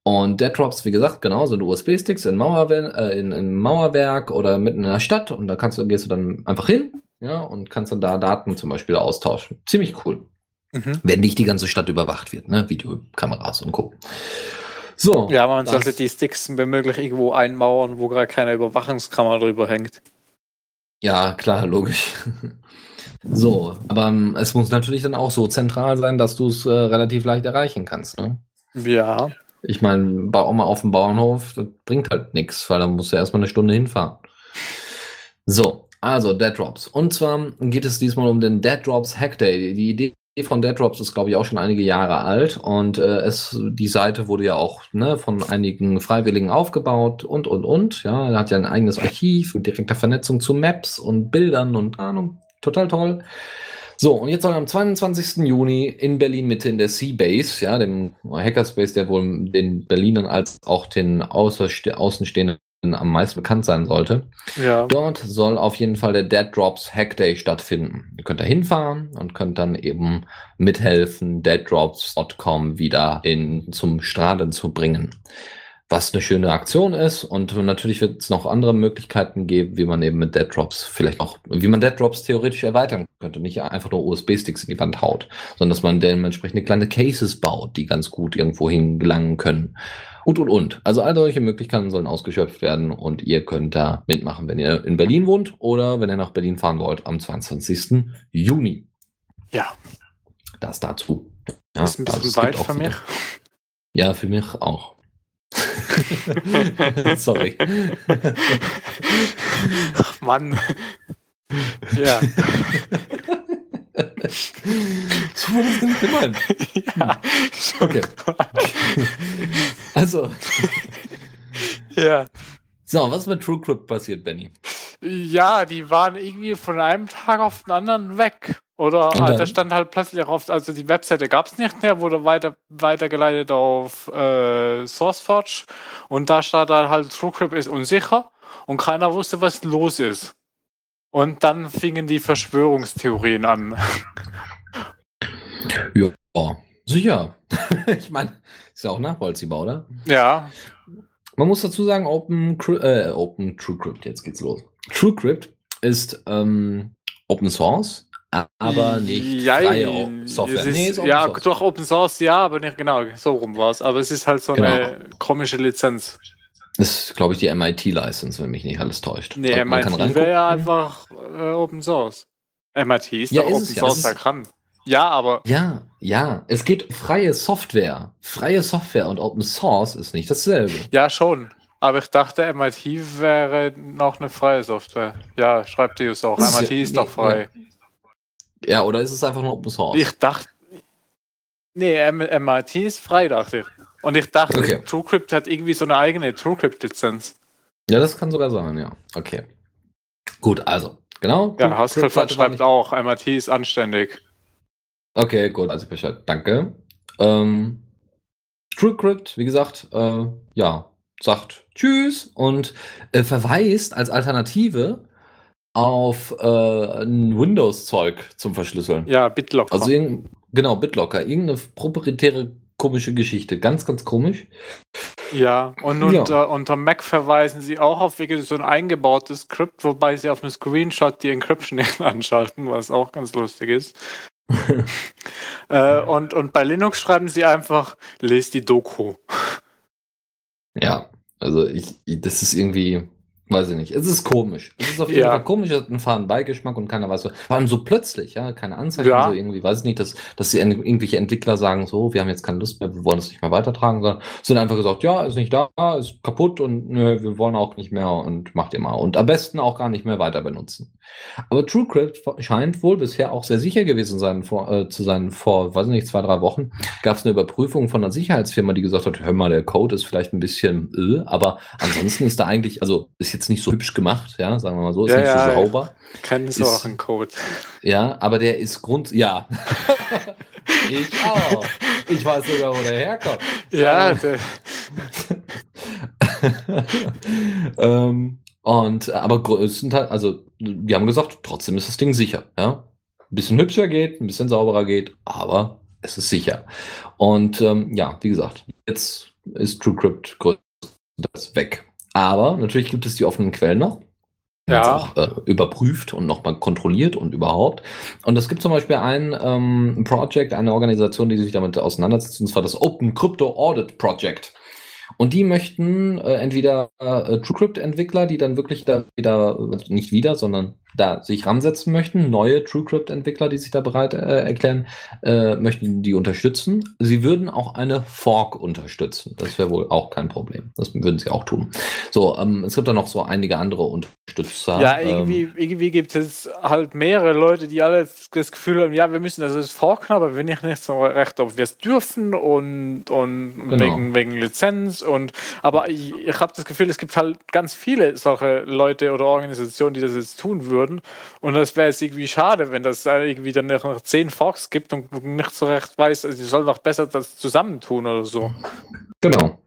und Dead Drops, wie gesagt, genau, sind USB-Sticks in, äh, in, in Mauerwerk oder mitten in der Stadt und da kannst du, gehst du dann einfach hin, ja, und kannst dann da Daten zum Beispiel austauschen. Ziemlich cool. Mhm. Wenn nicht die ganze Stadt überwacht wird, ne? Videokameras und Co.
So. Ja, man sollte die Sticks wenn möglich irgendwo einmauern, wo gerade keine Überwachungskamera drüber hängt.
Ja, klar, logisch. so, aber ähm, es muss natürlich dann auch so zentral sein, dass du es äh, relativ leicht erreichen kannst, ne?
Ja.
Ich meine, auch mal auf dem Bauernhof, das bringt halt nichts, weil da musst du erstmal eine Stunde hinfahren. So, also Dead Drops. Und zwar geht es diesmal um den Dead Drops Hack Day. Die Idee von Dead Drops ist, glaube ich, auch schon einige Jahre alt und äh, es, die Seite wurde ja auch ne, von einigen Freiwilligen aufgebaut und, und, und. Ja, er hat ja ein eigenes Archiv mit direkter Vernetzung zu Maps und Bildern und Ahnung. Total toll. So, und jetzt soll am 22. Juni in Berlin Mitte in der Seabase, ja, dem Hackerspace, der wohl den Berlinern als auch den Außenstehenden am meisten bekannt sein sollte. Ja. Dort soll auf jeden Fall der Dead Drops Hack Day stattfinden. Ihr könnt da hinfahren und könnt dann eben mithelfen, deaddrops.com wieder in, zum Strahlen zu bringen was eine schöne Aktion ist. Und natürlich wird es noch andere Möglichkeiten geben, wie man eben mit Dead Drops vielleicht auch, wie man Dead Drops theoretisch erweitern könnte. Nicht einfach nur USB-Sticks in die Wand haut, sondern dass man dementsprechend kleine Cases baut, die ganz gut irgendwo hingelangen können. Und, und, und. Also all solche Möglichkeiten sollen ausgeschöpft werden und ihr könnt da mitmachen, wenn ihr in Berlin wohnt oder wenn ihr nach Berlin fahren wollt am 22. Juni.
Ja.
Das dazu.
Ja, das ist ein bisschen weit von mir.
Ja, für mich auch. Sorry.
Ach Mann. ja.
So war das nicht gemeint.
ja.
Okay. Also,
ja.
so, was ist mit TrueCrypt passiert, Benny?
Ja, die waren irgendwie von einem Tag auf den anderen weg. Oder halt, da
dann?
stand halt plötzlich auf, also die Webseite gab es nicht mehr, wurde weiter, weitergeleitet auf äh, SourceForge und da stand dann halt TrueCrypt ist unsicher und keiner wusste, was los ist. Und dann fingen die Verschwörungstheorien an.
Ja, sicher. ich meine, ist ja auch nachvollziehbar, oder?
Ja,
Man muss dazu sagen, Open, äh, Open TrueCrypt, jetzt geht's los. TrueCrypt ist ähm, Open Source, aber nicht freie O- Software.
Ist,
Nee, ist
ja,
Source.
doch Open Source, ja, aber nicht genau, so rum war es. Aber es ist halt so
Genau.
eine komische Lizenz.
Das ist, glaube ich, die MIT-License, wenn mich nicht alles täuscht.
Nee,
Also
MIT wäre ja einfach äh, Open Source. MIT ist
Ja,
doch
ist
Open
ja.
Source, da
ist-
kann. Ja, aber
Ja, ja. Es geht um freie Software. Freie Software und Open Source ist nicht dasselbe.
ja schon. Aber ich dachte, MIT wäre noch eine freie Software. Ja, schreibt die es auch.
Das ist
MIT
ja-
ist doch frei.
Ja, oder ist es einfach nur Open Source?
Ich dachte. Nee, MIT ist frei, dachte ich. Und ich dachte,
Okay.
TrueCrypt hat irgendwie so eine eigene TrueCrypt-Lizenz.
Ja, das kann sogar sein, ja. Okay. Gut, also, genau.
Ja,
war
schreibt auch, MIT ist anständig.
Okay, gut, also Bescheid. Danke. Ähm, TrueCrypt, wie gesagt, äh, ja, sagt Tschüss und äh, verweist als Alternative auf äh, ein Windows-Zeug zum Verschlüsseln.
Ja, BitLocker.
Also genau, BitLocker, irgendeine proprietäre komische Geschichte, ganz, ganz komisch.
Ja, und
Ja.
unter, unter Mac verweisen sie auch auf wirklich so ein eingebautes Skript, wobei sie auf dem Screenshot die Encryption anschalten, was auch ganz lustig ist. äh, und, und bei Linux schreiben sie einfach, lest die Doku.
Ja, also ich, das ist irgendwie, weiß ich nicht, es ist komisch. Es ist auf jeden
Ja.
Fall komisch, es hat einen fahren Beigeschmack und keiner weiß so. Vor allem so plötzlich, ja, keine Anzeichen,
Ja.
so irgendwie, weiß ich nicht, dass, dass die en- irgendwelche Entwickler sagen, so, wir haben jetzt keine Lust mehr, wir wollen es nicht mehr weitertragen, sondern sind einfach gesagt, ja, ist nicht da, ist kaputt und nö, wir wollen auch nicht mehr und macht ihr mal. Und am besten auch gar nicht mehr weiter benutzen. Aber TrueCrypt scheint wohl bisher auch sehr sicher gewesen sein, vor, äh, zu sein. Vor, weiß ich nicht, zwei, drei Wochen gab es eine Überprüfung von einer Sicherheitsfirma, die gesagt hat, hör mal, der Code ist vielleicht ein bisschen, äh, aber ansonsten ist da eigentlich, also ist jetzt nicht so hübsch gemacht, ja, sagen wir mal so, ist
Ja,
nicht
ja,
so sauber,
Kennen sie
Ist-
auch einen Code.
ja, aber der ist Grund, ja. ich auch. Ich weiß sogar, wo der herkommt.
Ja,
Ähm, ähm, und, äh, aber größtenteils, also, wir haben gesagt, trotzdem ist das Ding sicher, ja. Ein bisschen hübscher geht, ein bisschen sauberer geht, aber es ist sicher. Und, ähm, ja, wie gesagt, jetzt ist TrueCrypt größtenteils weg. Aber natürlich gibt es die offenen Quellen noch.
Ja.
Auch, äh, überprüft und nochmal kontrolliert und überhaupt. Und es gibt zum Beispiel ein ähm, Project, eine Organisation, die sich damit auseinandersetzt, und zwar das Open Crypto Audit Project. Und die möchten äh, entweder äh, TrueCrypt-Entwickler, die dann wirklich da wieder, äh, nicht wieder, sondern da sich ransetzen möchten, neue TrueCrypt-Entwickler, die sich da bereit äh, erklären, äh, möchten die unterstützen. Sie würden auch eine Fork unterstützen. Das wäre wohl auch kein Problem. Das würden sie auch tun. So, ähm, es gibt da noch so einige andere Unterstützer.
ja
ähm,
irgendwie, irgendwie gibt es halt mehrere Leute, die alle das Gefühl haben, ja, wir müssen das jetzt forken, aber wir nicht, nicht so recht, ob wir es dürfen und, und
Genau.
wegen, wegen Lizenz und aber ich, ich habe das Gefühl, es gibt halt ganz viele solche Leute oder Organisationen, die das jetzt tun würden. Und das wäre jetzt irgendwie schade, wenn das da irgendwie dann noch zehn Forks gibt und nicht so recht weiß, also sie sollen doch besser das zusammentun oder so.
Genau.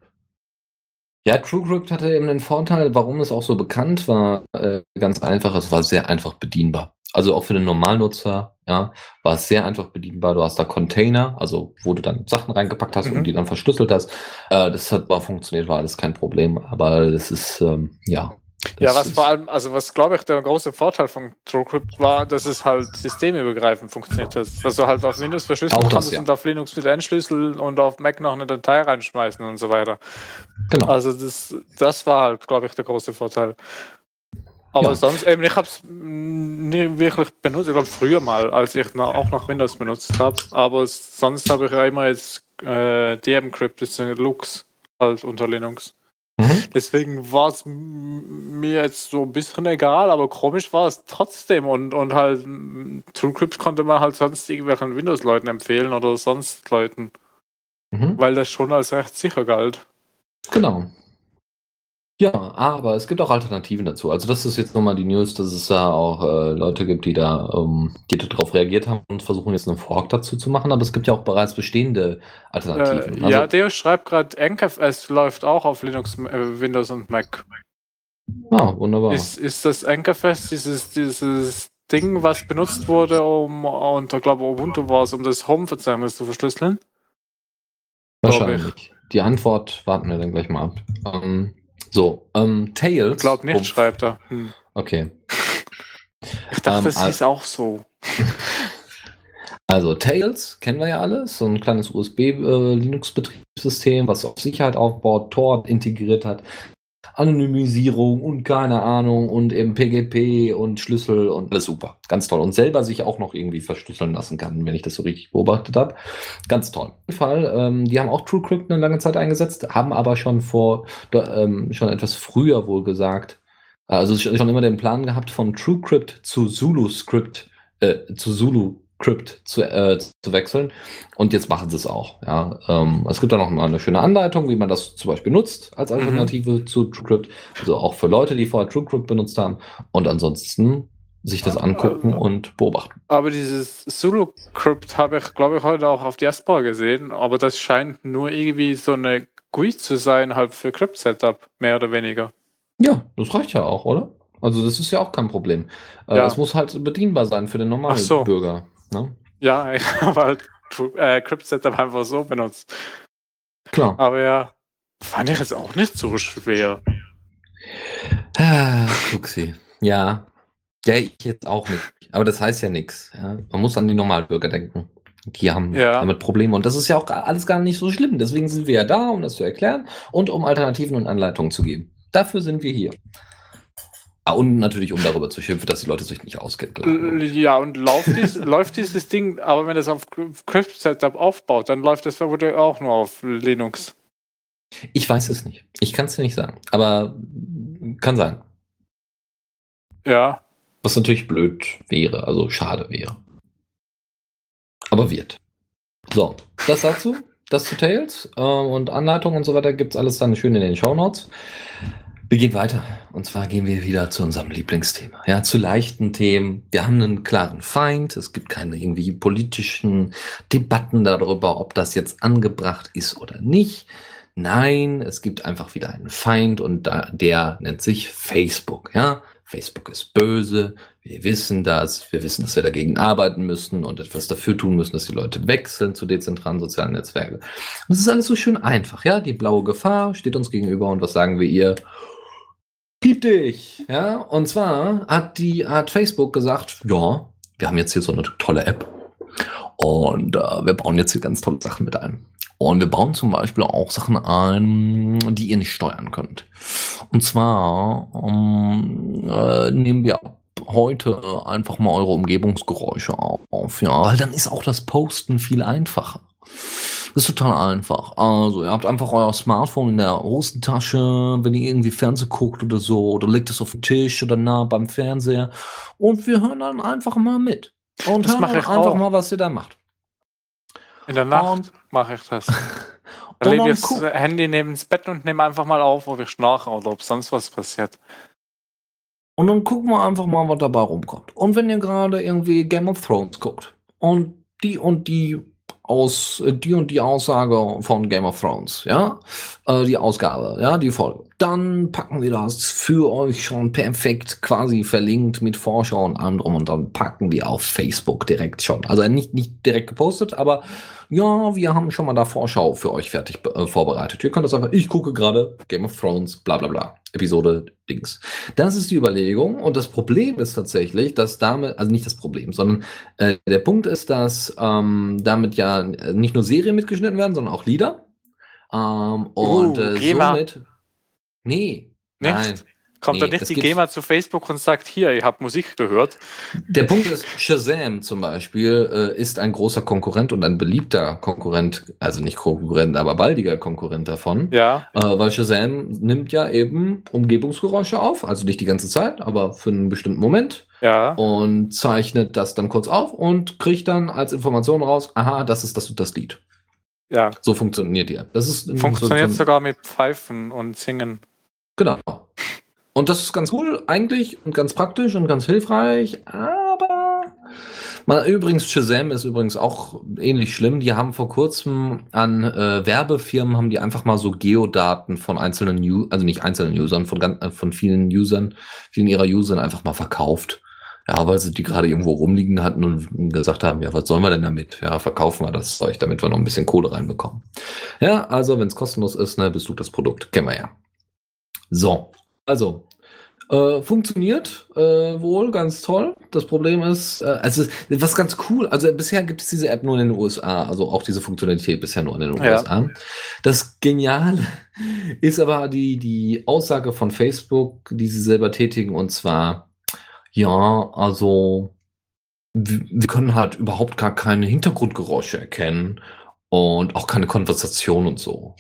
Ja, TrueCrypt hatte eben den Vorteil, warum es auch so bekannt war, äh, ganz einfach, es war sehr einfach bedienbar. Also auch für den Normalnutzer, ja, war es sehr einfach bedienbar. Du hast da Container, also wo du dann Sachen reingepackt hast
Mhm.
und die dann verschlüsselt hast. Äh, das hat war funktioniert, war alles kein Problem. Aber das ist, ähm, ja.
Ja,
das
was
ist-
vor allem, also was glaube ich der große Vorteil von TrueCrypt war, dass es halt systemübergreifend funktioniert hat. Dass du halt auf Windows verschlüsseln
Auch das,
kannst
ja.
und auf Linux wieder entschlüsseln und auf Mac noch eine Datei reinschmeißen und so weiter.
Genau.
Also das, das war halt, glaube ich, der große Vorteil. Aber
Ja.
sonst eben, ich habe es nie wirklich benutzt. Ich glaube früher mal, als ich noch, auch noch Windows benutzt habe. Aber sonst habe ich ja immer jetzt äh, DM-Crypt ist eine Lux halt unter Linux.
Mhm.
Deswegen war es mir jetzt so ein bisschen egal, aber komisch war es trotzdem. Und, und halt TrueCrypt konnte man halt sonst irgendwelchen Windows-Leuten empfehlen oder sonst Leuten,
Mhm.
weil das schon als recht sicher galt.
Genau. Ja, aber es gibt auch Alternativen dazu. Also das ist jetzt nochmal die News, dass es da auch äh, Leute gibt, die da, ähm, die darauf reagiert haben und versuchen jetzt einen Fork dazu zu machen. Aber es gibt ja auch bereits bestehende Alternativen.
Äh, ja, der schreibt gerade, NKFS läuft auch auf Linux, äh, Windows und Mac.
ah, wunderbar.
Ist, ist das NKFS dieses, dieses Ding, was benutzt wurde, um unter, glaube Ubuntu war es, um das Home-Verzeichnis zu verschlüsseln? ich.
Wahrscheinlich. Die Antwort warten wir dann gleich mal ab. Ähm, so, ähm, Tails.
Ich glaube nicht,
Oh,
schreibt er. Hm.
okay.
Ich dachte,
Ähm,
das
al-
hieß auch so.
Also Tails kennen wir ja alles, so ein kleines USB-Linux-Betriebssystem, was auf Sicherheit aufbaut, Tor integriert hat, Anonymisierung und keine Ahnung und eben PGP und Schlüssel und alles super. Ganz toll. Und selber sich auch noch irgendwie verschlüsseln lassen kann, wenn ich das so richtig beobachtet habe. Ganz toll. Auf jeden Fall, ähm, die haben auch TrueCrypt eine lange Zeit eingesetzt, haben aber schon vor, ähm, schon etwas früher wohl gesagt, also schon immer den Plan gehabt, von TrueCrypt zu ZuluScript, äh, zu ZuluCrypt zu, äh, zu wechseln. Und jetzt machen sie es auch. Ja. Ähm, es gibt da noch mal eine schöne Anleitung, wie man das zum Beispiel nutzt als Alternative zu TrueCrypt. Also auch für Leute, die vorher TrueCrypt benutzt haben. Und ansonsten sich das angucken und beobachten.
Aber dieses Zulu-Crypt habe ich, glaube ich, heute auch auf Diaspora gesehen. Aber das scheint nur irgendwie so eine GUI zu sein, halt für Crypt-Setup, mehr oder weniger.
Ja, das reicht ja auch, oder? Also das ist ja auch kein Problem. Äh,
Ja.
Es muss halt bedienbar sein für den normalen
so.
Bürger. Ne?
Ja, ich habe halt äh, Crypt-Setup einfach so benutzt.
Klar.
Aber ja, fand ich jetzt auch nicht so schwer.
Ah, Fuchsi. Ja. Ja, ich jetzt auch nicht. Aber das heißt ja nichts. Ja? Man muss an die Normalbürger denken. Die haben
Ja.
damit Probleme. Und das ist ja auch alles gar nicht so schlimm. Deswegen sind wir ja da, um das zu erklären und um Alternativen und Anleitungen zu geben. Dafür sind wir hier. Ah, und natürlich, um darüber zu schimpfen, dass die Leute sich nicht auskennen.
Ja, und läuft, dies, läuft dieses Ding, aber wenn es auf Crypt-Setup aufbaut, dann läuft das wohl auch nur auf Linux.
Ich weiß es nicht. Ich kann es dir nicht sagen. Aber kann sein.
Ja,
Was natürlich blöd wäre, also schade wäre. Aber wird. So, das dazu. Das zu Tails äh, und Anleitungen und so weiter gibt es alles dann schön in den Shownotes. Wir gehen weiter. Und zwar gehen wir wieder zu unserem Lieblingsthema. Ja, zu leichten Themen. Wir haben einen klaren Feind. Es gibt keine irgendwie politischen Debatten darüber, ob das jetzt angebracht ist oder nicht. Nein, es gibt einfach wieder einen Feind und da, der nennt sich Facebook. Ja, Facebook ist böse. Wir wissen das. Wir wissen, dass wir dagegen arbeiten müssen und etwas dafür tun müssen, dass die Leute wechseln zu dezentralen sozialen Netzwerken. Und das ist alles so schön einfach. Ja, die blaue Gefahr steht uns gegenüber und was sagen wir ihr? Piep dich! Ja, und zwar hat die, hat Facebook gesagt, ja, wir haben jetzt hier so eine tolle App und äh, wir bauen jetzt hier ganz tolle Sachen mit ein. Und wir bauen zum Beispiel auch Sachen ein, die ihr nicht steuern könnt. Und zwar ähm, äh, nehmen wir ab heute einfach mal eure Umgebungsgeräusche auf, ja, weil dann ist auch das Posten viel einfacher. Das ist total einfach. Also, ihr habt einfach euer Smartphone in der Hosentasche, wenn ihr irgendwie Fernsehen guckt oder so, oder legt es auf den Tisch oder nah beim Fernseher und wir hören dann einfach mal mit. Und
Das
hören einfach
auch.
mal, was ihr da macht.
in der Nacht mache ich das.
Und
Dann lege ich das Handy neben das Bett und nehme einfach mal auf, ob ich schnarche oder ob sonst was passiert.
Und dann gucken wir einfach mal, was dabei rumkommt. Und wenn ihr gerade irgendwie Game of Thrones guckt und die und die aus äh, die und die Aussage von Game of Thrones, ja, äh, die Ausgabe, ja, die Folge, dann packen wir das für euch schon perfekt quasi verlinkt mit Vorschau und anderem und dann packen wir auf Facebook direkt schon. Also nicht nicht direkt gepostet, aber ja, wir haben schon mal da Vorschau für euch fertig äh, vorbereitet. Ihr könnt das einfach, ich gucke gerade Game of Thrones, bla bla bla, Episode Dings. Das ist die Überlegung und das Problem ist tatsächlich, dass damit, also nicht das Problem, sondern äh, der Punkt ist, dass ähm, damit ja äh, nicht nur Serien mitgeschnitten werden, sondern auch Lieder. Ähm, und
Uh,
äh, somit. Nee,
Nicht? Kommt
Nee,
dann nicht die GEMA zu Facebook und sagt, hier, ihr habt Musik gehört?
Der Punkt ist, Shazam zum Beispiel äh, ist ein großer Konkurrent und ein beliebter Konkurrent, also nicht Konkurrent, aber baldiger Konkurrent davon.
Ja,
Äh, weil Shazam nimmt ja eben Umgebungsgeräusche auf, also nicht die ganze Zeit, aber für einen bestimmten Moment
ja.
und zeichnet das dann kurz auf und kriegt dann als Information raus, aha, das ist das und das Lied.
Ja,
So funktioniert die App. Das ist
funktioniert
so,
sogar mit Pfeifen und Singen.
Genau. Und das ist ganz cool eigentlich und ganz praktisch und ganz hilfreich, aber mal übrigens Shazam ist übrigens auch ähnlich schlimm. Die haben vor kurzem an äh, Werbefirmen haben die einfach mal so Geodaten von einzelnen, U also nicht einzelnen Usern, von äh, von vielen Usern, vielen ihrer Usern einfach mal verkauft. Ja, weil sie die gerade irgendwo rumliegen hatten und gesagt haben, ja, was sollen wir denn damit? Ja, verkaufen wir das Zeug, damit wir noch ein bisschen Kohle reinbekommen. Ja, also wenn es kostenlos ist, ne, bist du das Produkt. Kennen wir ja. So, also äh, funktioniert äh, wohl ganz toll. Das Problem ist, äh, also was ganz cool, also bisher gibt es diese App nur in den USA, also auch diese Funktionalität bisher nur in den
Ja.
USA. Das Geniale ist aber die, die Aussage von Facebook, die sie selber tätigen, und zwar, ja, also wir können halt überhaupt gar keine Hintergrundgeräusche erkennen und auch keine Konversation und so.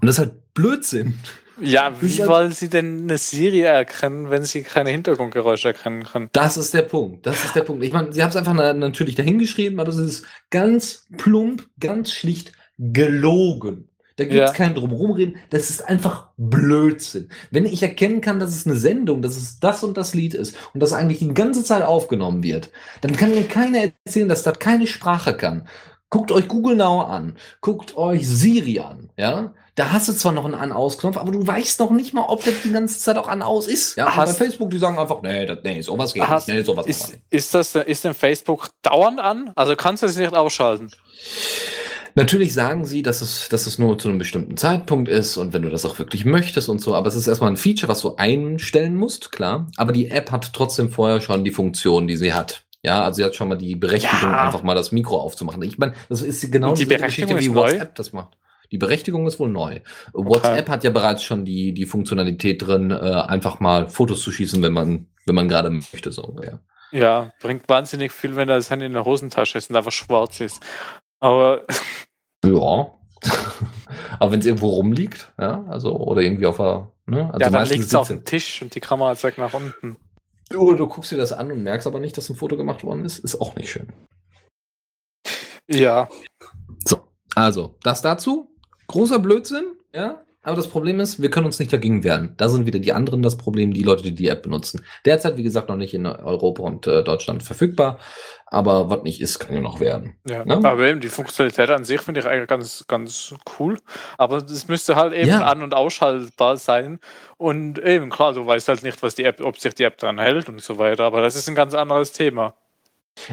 Und das ist halt Blödsinn.
Ja, wie
halt-
wollen sie denn eine Serie erkennen, wenn sie keine Hintergrundgeräusche erkennen können?
Das ist der Punkt. Das ist der Punkt. Ich meine, sie haben es einfach na- natürlich dahingeschrieben, aber das ist ganz plump, ganz schlicht gelogen. Da gibt es
Ja.
kein Drumherumreden. Das ist einfach Blödsinn. Wenn ich erkennen kann, dass es eine Sendung, dass es das und das Lied ist und das eigentlich die ganze Zeit aufgenommen wird, dann kann mir keiner erzählen, dass das keine Sprache kann. Guckt euch Google Now an. Guckt euch Siri an. Ja? Da hast du zwar noch einen An-Aus-Knopf, aber du weißt noch nicht mal, ob das die ganze Zeit auch An-Aus ist. Ja? Und
Hast-
bei Facebook, die sagen einfach, nee, das, nee sowas geht
Hast-
nicht. Nee, sowas
Ist,
nicht.
ist, das, ist denn Facebook dauernd an? Also kannst du es nicht ausschalten?
Natürlich sagen sie, dass es, dass es nur zu einem bestimmten Zeitpunkt ist und wenn du das auch wirklich möchtest und so, aber es ist erstmal ein Feature, was du einstellen musst, klar. Aber die App hat trotzdem vorher schon die Funktion, die sie hat. Ja, also sie hat schon mal die Berechtigung,
Ja.
einfach mal das Mikro aufzumachen. Ich meine, das ist genau
Und die Berechtigung
Geschichte, wie
ist neu?
WhatsApp das macht. Die Berechtigung ist wohl neu. WhatsApp hat ja bereits schon die, die Funktionalität drin, äh, einfach mal Fotos zu schießen, wenn man, wenn man gerade möchte, so ungefähr.
Ja, bringt wahnsinnig viel, wenn das Handy in der Hosentasche ist und einfach schwarz ist. Aber
Ja. Aber wenn es irgendwo rumliegt, ja, also, oder irgendwie auf der, ne, also
ja, dann liegt es auf dem Tisch und die Kamera zeigt nach unten.
Du, du guckst dir das an und merkst aber nicht, dass ein Foto gemacht worden ist, ist auch nicht schön.
Ja,
So, also, das dazu. Großer Blödsinn, ja. Aber das Problem ist, wir können uns nicht dagegen wehren. Da sind wieder die anderen das Problem, die Leute, die die App benutzen. Derzeit, wie gesagt, noch nicht in Europa und äh, Deutschland verfügbar. Aber was nicht ist, kann ja noch werden.
ja.
Ne?
Aber eben die Funktionalität an sich finde ich eigentlich ganz, ganz cool. Aber das müsste halt eben
Ja.
an- und ausschaltbar sein. Und eben, klar, du weißt halt nicht, was die App, ob sich die App dran hält und so weiter. Aber das ist ein ganz anderes Thema.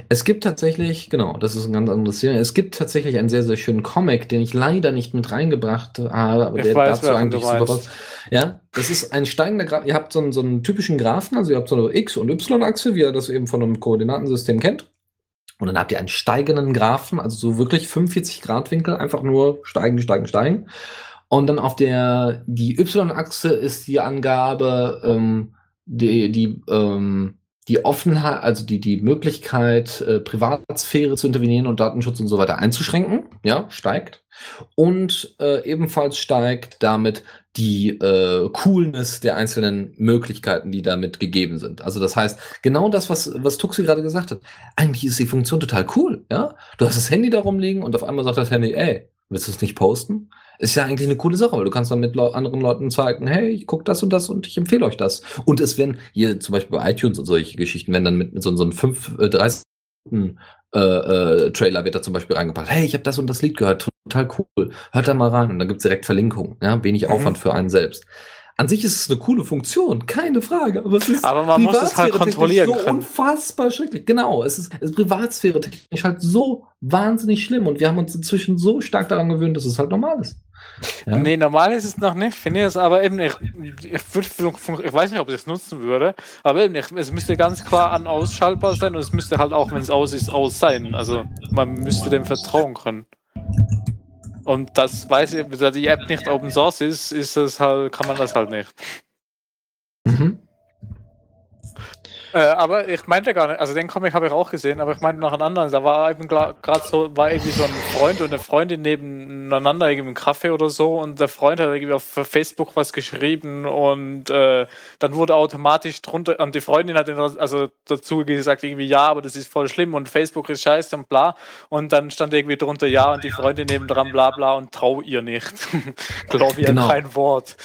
Es gibt tatsächlich, genau, das ist ein ganz anderes Thema. Es gibt tatsächlich einen sehr, sehr schönen Comic, den ich leider nicht mit reingebracht habe, aber
Ich
der
weiß,
dazu eigentlich super passt. Ja, das ist ein steigender Graph. Ihr habt so einen, so einen typischen Graphen, also ihr habt so eine X- und Y-Achse, wie ihr das eben von einem Koordinatensystem kennt. Und dann habt ihr einen steigenden Graphen, also so wirklich 45 Grad Winkel, einfach nur steigen, steigen, steigen. Und dann auf der, die Y-Achse ist die Angabe, ähm, die, die, ähm, die Offenheit, also die, die Möglichkeit, äh, Privatsphäre zu intervenieren und Datenschutz und so weiter einzuschränken, ja, steigt. Und äh, ebenfalls steigt damit die äh, Coolness der einzelnen Möglichkeiten, die damit gegeben sind. Also das heißt, genau das, was, was Tuxi gerade gesagt hat, eigentlich ist die Funktion total cool, ja. Du hast das Handy da rumliegen und auf einmal sagt das Handy, ey, willst du es nicht posten? Ist ja eigentlich eine coole Sache, weil du kannst dann mit Leu anderen Leuten zeigen, hey, ich gucke das und das und ich empfehle euch das. Und es werden hier zum Beispiel bei iTunes und solche Geschichten, werden dann mit, mit so, so einem 5, äh, 30 Minuten äh, äh, Trailer wird da zum Beispiel reingepackt. Hey, ich habe das und das Lied gehört, total cool. Hört da mal rein und dann gibt's direkt Verlinkungen. Ja, wenig
Mhm.
Aufwand für einen selbst. An sich ist es eine coole Funktion, keine Frage. Aber es ist
Aber man muss es halt kontrollieren
so
können.
unfassbar schrecklich. Genau, es ist, es ist privatsphäre technisch halt so wahnsinnig schlimm und wir haben uns inzwischen so stark daran gewöhnt, dass es halt normal ist. Ja.
Nee, normal ist es noch nicht, finde ich es, aber eben, ich, ich, würd- ich weiß nicht, ob ich es nutzen würde, aber eben, ich, es müsste ganz klar an ausschaltbar sein und es müsste halt auch, wenn es aus ist, aus sein. Also man müsste dem vertrauen können. Und das weiß ich, da die App nicht Open Source ist, ist es halt, kann man das halt nicht.
Mhm.
Äh, aber ich meinte gar nicht, also den Comic habe ich auch gesehen, aber ich meinte noch einen anderen. Da war eben gerade so, war irgendwie so ein Freund und eine Freundin nebeneinander irgendwie im Kaffee oder so und der Freund hat irgendwie auf Facebook was geschrieben und äh, dann wurde automatisch drunter, und die Freundin hat also dazu gesagt, irgendwie ja, aber das ist voll schlimm und Facebook ist scheiße und bla. Und dann stand irgendwie drunter ja und die Freundin nebendran bla bla und trau ihr nicht. Glaube ihr genau. kein Wort.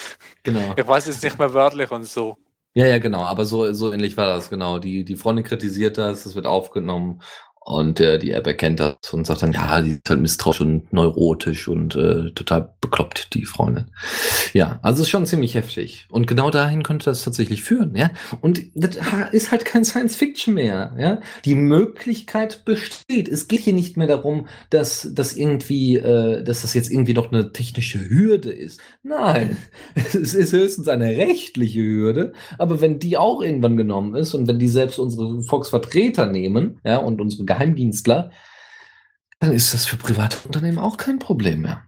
Genau. Ich weiß jetzt nicht mehr wörtlich und so.
Ja, ja, genau, aber so, so ähnlich war das, genau. Die, die Freundin kritisiert das, es wird aufgenommen und äh, die App erkennt das und sagt dann, ja, die ist halt misstrauisch und neurotisch und äh, total bekloppt, die Freundin. Ja, also ist schon ziemlich heftig. Und genau dahin könnte das tatsächlich führen, ja. Und das ist halt kein Science Fiction mehr, ja. Die Möglichkeit besteht. Es geht hier nicht mehr darum, dass das irgendwie, äh, dass das jetzt irgendwie noch eine technische Hürde ist. Nein, es ist höchstens eine rechtliche Hürde. Aber wenn die auch irgendwann genommen ist und wenn die selbst unsere Volksvertreter nehmen, ja, und unsere Geheimdienstler, dann ist das für private Unternehmen auch kein Problem mehr.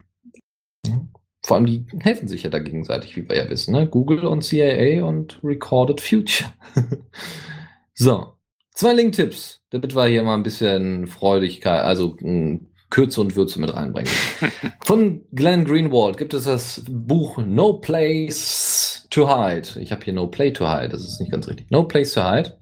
Vor allem, die helfen sich ja da gegenseitig, wie wir ja wissen. Ne? Google und CIA und Recorded Future. so, zwei Link-Tipps, damit wir hier mal ein bisschen Freudigkeit, also hm, Kürze und Würze mit reinbringen. Von Glenn Greenwald gibt es das Buch No Place to Hide. Ich habe hier No Play to Hide, das ist nicht ganz richtig. No Place to Hide.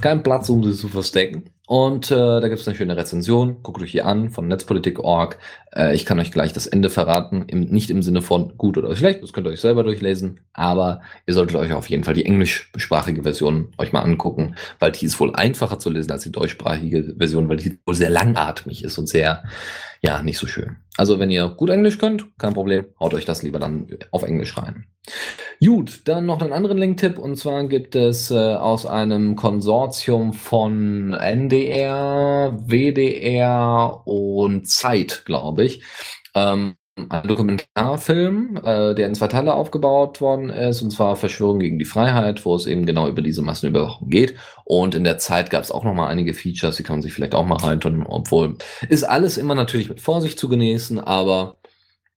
Kein Platz, um sie zu verstecken. Und äh, da gibt es eine schöne Rezension. Guckt euch hier an von Netzpolitik.org. Äh, ich kann euch gleich das Ende verraten. Im, nicht im Sinne von gut oder schlecht, das könnt ihr euch selber durchlesen. Aber ihr solltet euch auf jeden Fall die englischsprachige Version euch mal angucken, weil die ist wohl einfacher zu lesen als die deutschsprachige Version, weil die wohl sehr langatmig ist und sehr ja, nicht so schön. Also wenn ihr gut Englisch könnt, kein Problem, haut euch das lieber dann auf Englisch rein. Gut, dann noch einen anderen Link-Tipp und zwar gibt es äh, aus einem Konsortium von NDR, WDR und Zeit, glaube ich, ähm, ein Dokumentarfilm, äh, der in zwei Teile aufgebaut worden ist, und zwar Verschwörung gegen die Freiheit, wo es eben genau über diese Massenüberwachung geht. Und in der Zeit gab es auch noch mal einige Features, die kann man sich vielleicht auch mal reintun, obwohl ist alles immer natürlich mit Vorsicht zu genießen, aber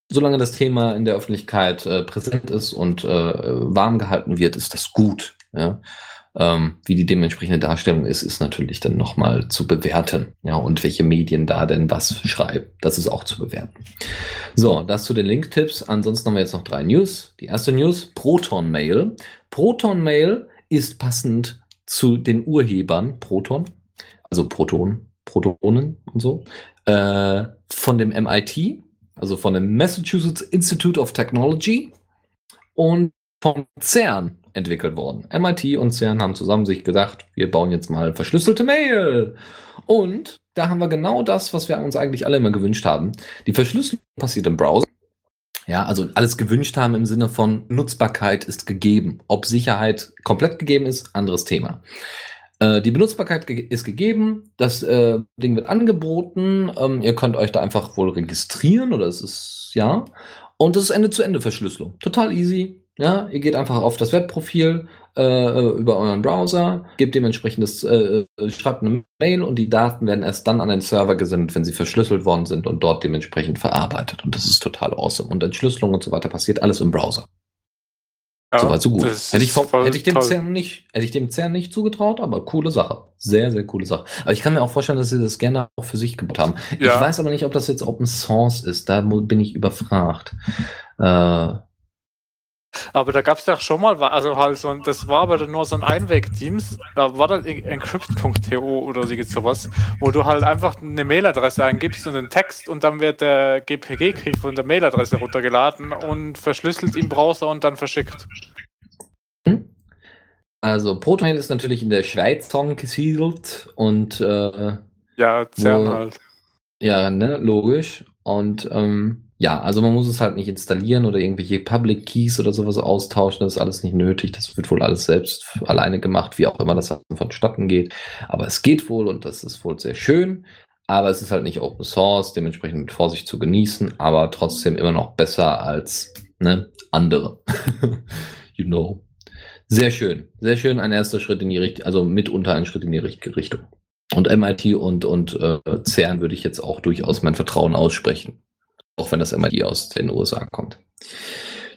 solange das Thema in der Öffentlichkeit äh, präsent ist und äh, warm gehalten wird, ist das gut. Ja? Ähm, wie die dementsprechende Darstellung ist, ist natürlich dann nochmal zu bewerten. Ja, und welche Medien da denn was schreiben. Das ist auch zu bewerten. So, das zu den Link-Tipps. Ansonsten haben wir jetzt noch drei News. Die erste News, Proton Mail. Proton Mail ist passend zu den Urhebern Proton, also Proton, Protonen und so, äh, von dem MIT, also von dem Massachusetts Institute of Technology und vom CERN entwickelt worden. MIT und CERN haben zusammen sich gedacht, wir bauen jetzt mal verschlüsselte Mail. Und da haben wir genau das, was wir uns eigentlich alle immer gewünscht haben. Die Verschlüsselung passiert im Browser. Ja, also alles gewünscht haben im Sinne von Nutzbarkeit ist gegeben. Ob Sicherheit komplett gegeben ist, anderes Thema. Äh, die Benutzbarkeit ge ist gegeben, das äh, Ding wird angeboten, ähm, ihr könnt euch da einfach wohl registrieren oder es ist, ja. Und das ist Ende-zu-Ende-Verschlüsselung. Total easy, ja, ihr geht einfach auf das Webprofil äh, über euren Browser, gebt dementsprechend das, äh, äh, schreibt eine Mail und die Daten werden erst dann an den Server gesendet, wenn sie verschlüsselt worden sind und dort dementsprechend verarbeitet. Und das ist total awesome. Und Entschlüsselung und so weiter passiert alles im Browser. Ja, Soweit so gut. Hätte ich, hätte, ich dem CERN nicht, hätte ich dem CERN nicht zugetraut, aber coole Sache. Sehr, sehr coole Sache. Aber ich kann mir auch vorstellen, dass sie das gerne auch für sich gebaut haben. Ja. Ich weiß aber nicht, ob das jetzt Open Source ist. Da bin ich überfragt. Äh,
aber da gab es ja schon mal, also halt so, das war aber nur so ein Einweg-Teams, da war dann encrypt.to oder sowas, wo du halt einfach eine Mailadresse eingibst und einen Text und dann wird der GPG-Key von der Mailadresse runtergeladen und verschlüsselt im Browser und dann verschickt.
Hm? Also Protonmail ist natürlich in der Schweiz gesiedelt und äh,
ja, CERN halt.
Ja, ne, logisch. Und ähm, ja, also man muss es halt nicht installieren oder irgendwelche Public Keys oder sowas austauschen. Das ist alles nicht nötig. Das wird wohl alles selbst alleine gemacht, wie auch immer das vonstatten geht. Aber es geht wohl und das ist wohl sehr schön. Aber es ist halt nicht Open Source, dementsprechend mit Vorsicht zu genießen, aber trotzdem immer noch besser als ne, andere. you know. Sehr schön, sehr schön. Ein erster Schritt in die Richtung, also mitunter ein Schritt in die richtige Richtung. Und MIT und, und äh, CERN würde ich jetzt auch durchaus mein Vertrauen aussprechen. Auch wenn das MIT aus den USA kommt.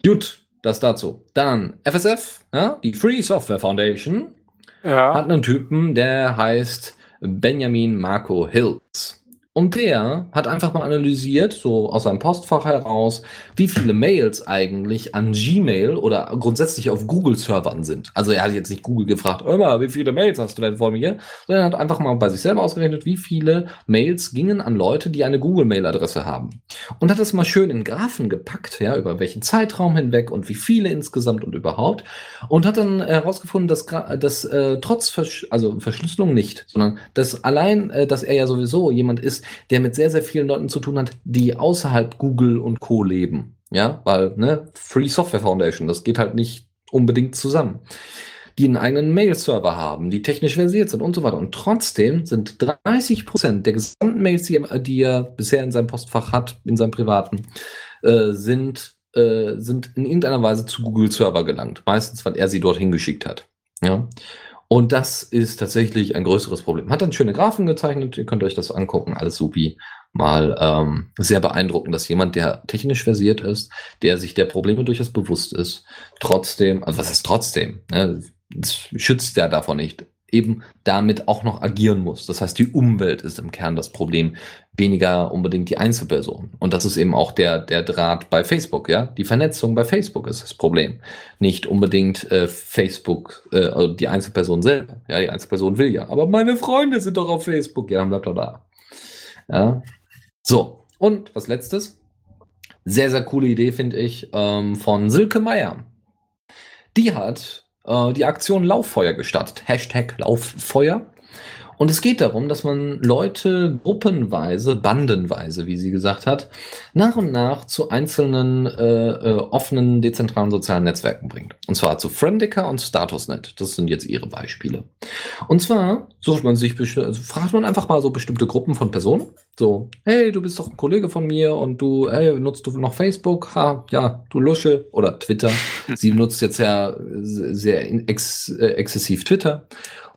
Gut, das dazu. Dann FSF, ja, die Free Software Foundation. ja. hat einen Typen, der heißt Benjamin Marco Hills. Und der hat einfach mal analysiert, so aus seinem Postfach heraus, wie viele Mails eigentlich an Gmail oder grundsätzlich auf Google-Servern sind. Also er hat jetzt nicht Google gefragt, immer, wie viele Mails hast du denn vor mir? Sondern er hat einfach mal bei sich selber ausgerechnet, wie viele Mails gingen an Leute, die eine Google-Mail-Adresse haben. Und hat das mal schön in Graphen gepackt, ja, über welchen Zeitraum hinweg und wie viele insgesamt und überhaupt. Und hat dann herausgefunden, dass, dass äh, trotz Versch also Verschlüsselung nicht, sondern dass allein, äh, dass er ja sowieso jemand ist, der mit sehr, sehr vielen Leuten zu tun hat, die außerhalb Google und Co. leben. Ja, weil, ne, Free Software Foundation, das geht halt nicht unbedingt zusammen. Die einen eigenen Mail-Server haben, die technisch versiert sind und so weiter. Und trotzdem sind 30 Prozent der gesamten Mails, die er, er, bisher in seinem Postfach hat, in seinem privaten, äh, sind, äh, sind in irgendeiner Weise zu Google-Server gelangt. Meistens, weil er sie dorthin geschickt hat. Ja. Und das ist tatsächlich ein größeres Problem. Hat dann schöne Graphen gezeichnet, ihr könnt euch das angucken, alles supi. Mal ähm, sehr beeindruckend, dass jemand, der technisch versiert ist, der sich der Probleme durchaus bewusst ist, trotzdem, also was ist trotzdem? Ne, schützt der davon nicht, eben damit auch noch agieren muss. Das heißt, die Umwelt ist im Kern das Problem, weniger unbedingt die Einzelperson. Und das ist eben auch der, der Draht bei Facebook, ja. Die Vernetzung bei Facebook ist das Problem. Nicht unbedingt äh, Facebook, äh, also die Einzelperson selber. Ja, die Einzelperson will ja. Aber meine Freunde sind doch auf Facebook. Ja, dann bleibt doch da. Ja. So. Und was letztes? Sehr, sehr coole Idee, finde ich, ähm, von Silke Meier. Die hat äh, die Aktion Lauffeuer gestartet. Hashtag Lauffeuer. Und es geht darum, dass man Leute gruppenweise, bandenweise, wie sie gesagt hat, nach und nach zu einzelnen äh, äh, offenen, dezentralen sozialen Netzwerken bringt. Und zwar zu Friendica und Statusnet. Das sind jetzt ihre Beispiele. Und zwar sucht man sich, also fragt man einfach mal so bestimmte Gruppen von Personen. So, hey, du bist doch ein Kollege von mir und du, hey, nutzt du noch Facebook? Ha, ja, du Lusche. Oder Twitter. sie nutzt jetzt ja sehr ex, äh, exzessiv Twitter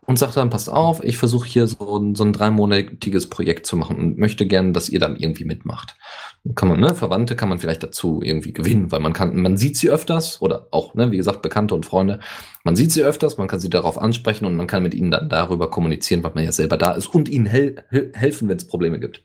und sagt dann, passt auf, ich versuche hier so ein, so ein dreimonatiges Projekt zu machen und möchte gerne, dass ihr dann irgendwie mitmacht. Kann man, ne, Verwandte kann man vielleicht dazu irgendwie gewinnen, weil man kann, man sieht sie öfters oder auch, ne, wie gesagt, Bekannte und Freunde. Man sieht sie öfters, man kann sie darauf ansprechen und man kann mit ihnen dann darüber kommunizieren, weil man ja selber da ist und ihnen hel helfen, wenn es Probleme gibt.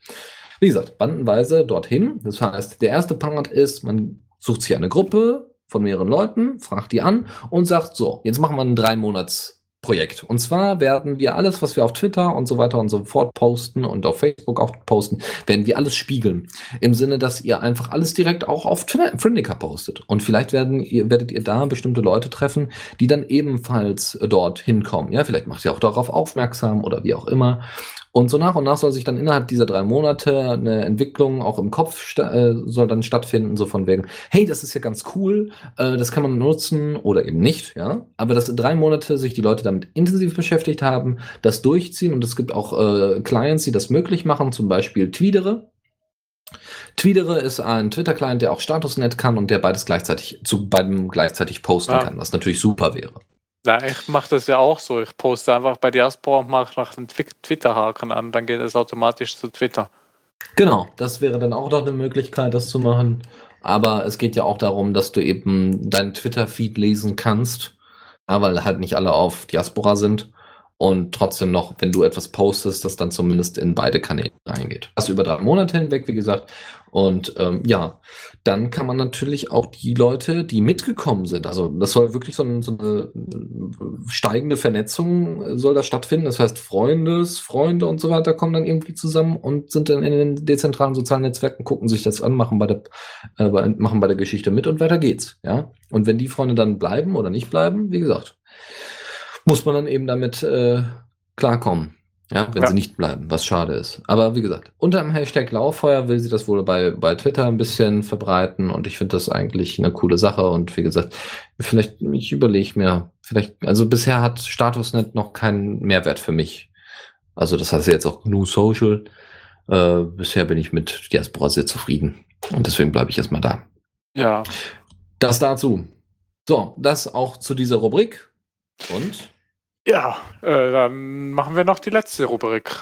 Wie gesagt, bandenweise dorthin. Das heißt, der erste Part ist, man sucht sich eine Gruppe von mehreren Leuten, fragt die an und sagt so, jetzt machen wir einen drei Monats Projekt. Und zwar werden wir alles, was wir auf Twitter und so weiter und so fort posten und auf Facebook auch posten, werden wir alles spiegeln. Im Sinne, dass ihr einfach alles direkt auch auf Friendica postet. Und vielleicht werden ihr, werdet ihr da bestimmte Leute treffen, die dann ebenfalls dort hinkommen. Ja, vielleicht macht ihr auch darauf aufmerksam oder wie auch immer. Und so nach und nach soll sich dann innerhalb dieser drei Monate eine Entwicklung auch im Kopf äh, soll dann stattfinden, so von wegen, hey, das ist ja ganz cool, äh, das kann man nutzen oder eben nicht, ja. Aber dass drei Monate sich die Leute damit intensiv beschäftigt haben, das durchziehen und es gibt auch äh, Clients, die das möglich machen, zum Beispiel Tweedere. Tweedere ist ein Twitter-Client, der auch Statusnet kann und der beides gleichzeitig zu beidem gleichzeitig posten ja. kann, was natürlich super wäre.
Ja, ich mache das ja auch so. Ich poste einfach bei Diaspora und mache nach dem Twitter-Haken an, dann geht es automatisch zu Twitter.
Genau, das wäre dann auch noch eine Möglichkeit, das zu machen. Aber es geht ja auch darum, dass du eben deinen Twitter-Feed lesen kannst, weil halt nicht alle auf Diaspora sind und trotzdem noch, wenn du etwas postest, das dann zumindest in beide Kanäle reingeht. Das über drei Monate hinweg, wie gesagt. Und ähm, ja, dann kann man natürlich auch die Leute, die mitgekommen sind, also das soll wirklich so, ein, so eine steigende Vernetzung äh, soll da stattfinden. Das heißt, Freundes, Freunde und so weiter kommen dann irgendwie zusammen und sind dann in den dezentralen sozialen Netzwerken, gucken sich das an, machen bei der, äh, machen bei der Geschichte mit und weiter geht's. Ja. Und wenn die Freunde dann bleiben oder nicht bleiben, wie gesagt, muss man dann eben damit äh, klarkommen. Ja, wenn ja. sie nicht bleiben, was schade ist. Aber wie gesagt, unter dem Hashtag Lauffeuer will sie das wohl bei, bei Twitter ein bisschen verbreiten und ich finde das eigentlich eine coole Sache und wie gesagt, vielleicht, ich überlege mir, vielleicht, also bisher hat Statusnet noch keinen Mehrwert für mich. Also das heißt jetzt auch GNU Social. Äh, bisher bin ich mit Diaspora sehr zufrieden und deswegen bleibe ich erstmal da.
Ja.
Das dazu. So, das auch zu dieser Rubrik. Und
ja, äh, dann machen wir noch die letzte Rubrik.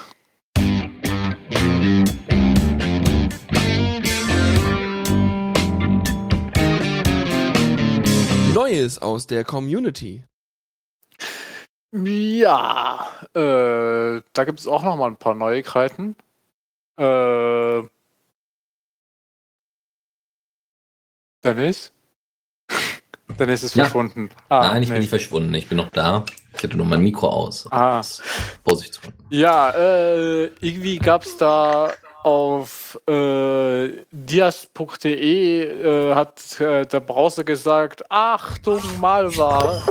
Neues aus der Community.
Ja, äh, da gibt es auch noch mal ein paar Neuigkeiten. Äh, Dennis? Dennis ist
Ja.
verschwunden. Ah,
Nein, ich bin
nee.
nicht verschwunden. Ich bin noch da. Ich hatte nur mein Mikro aus.
Ah.
Vorsichtsgründen.
Ja, äh, irgendwie gab es da auf äh, dias.de äh, hat äh, der Browser gesagt, Achtung, Malware.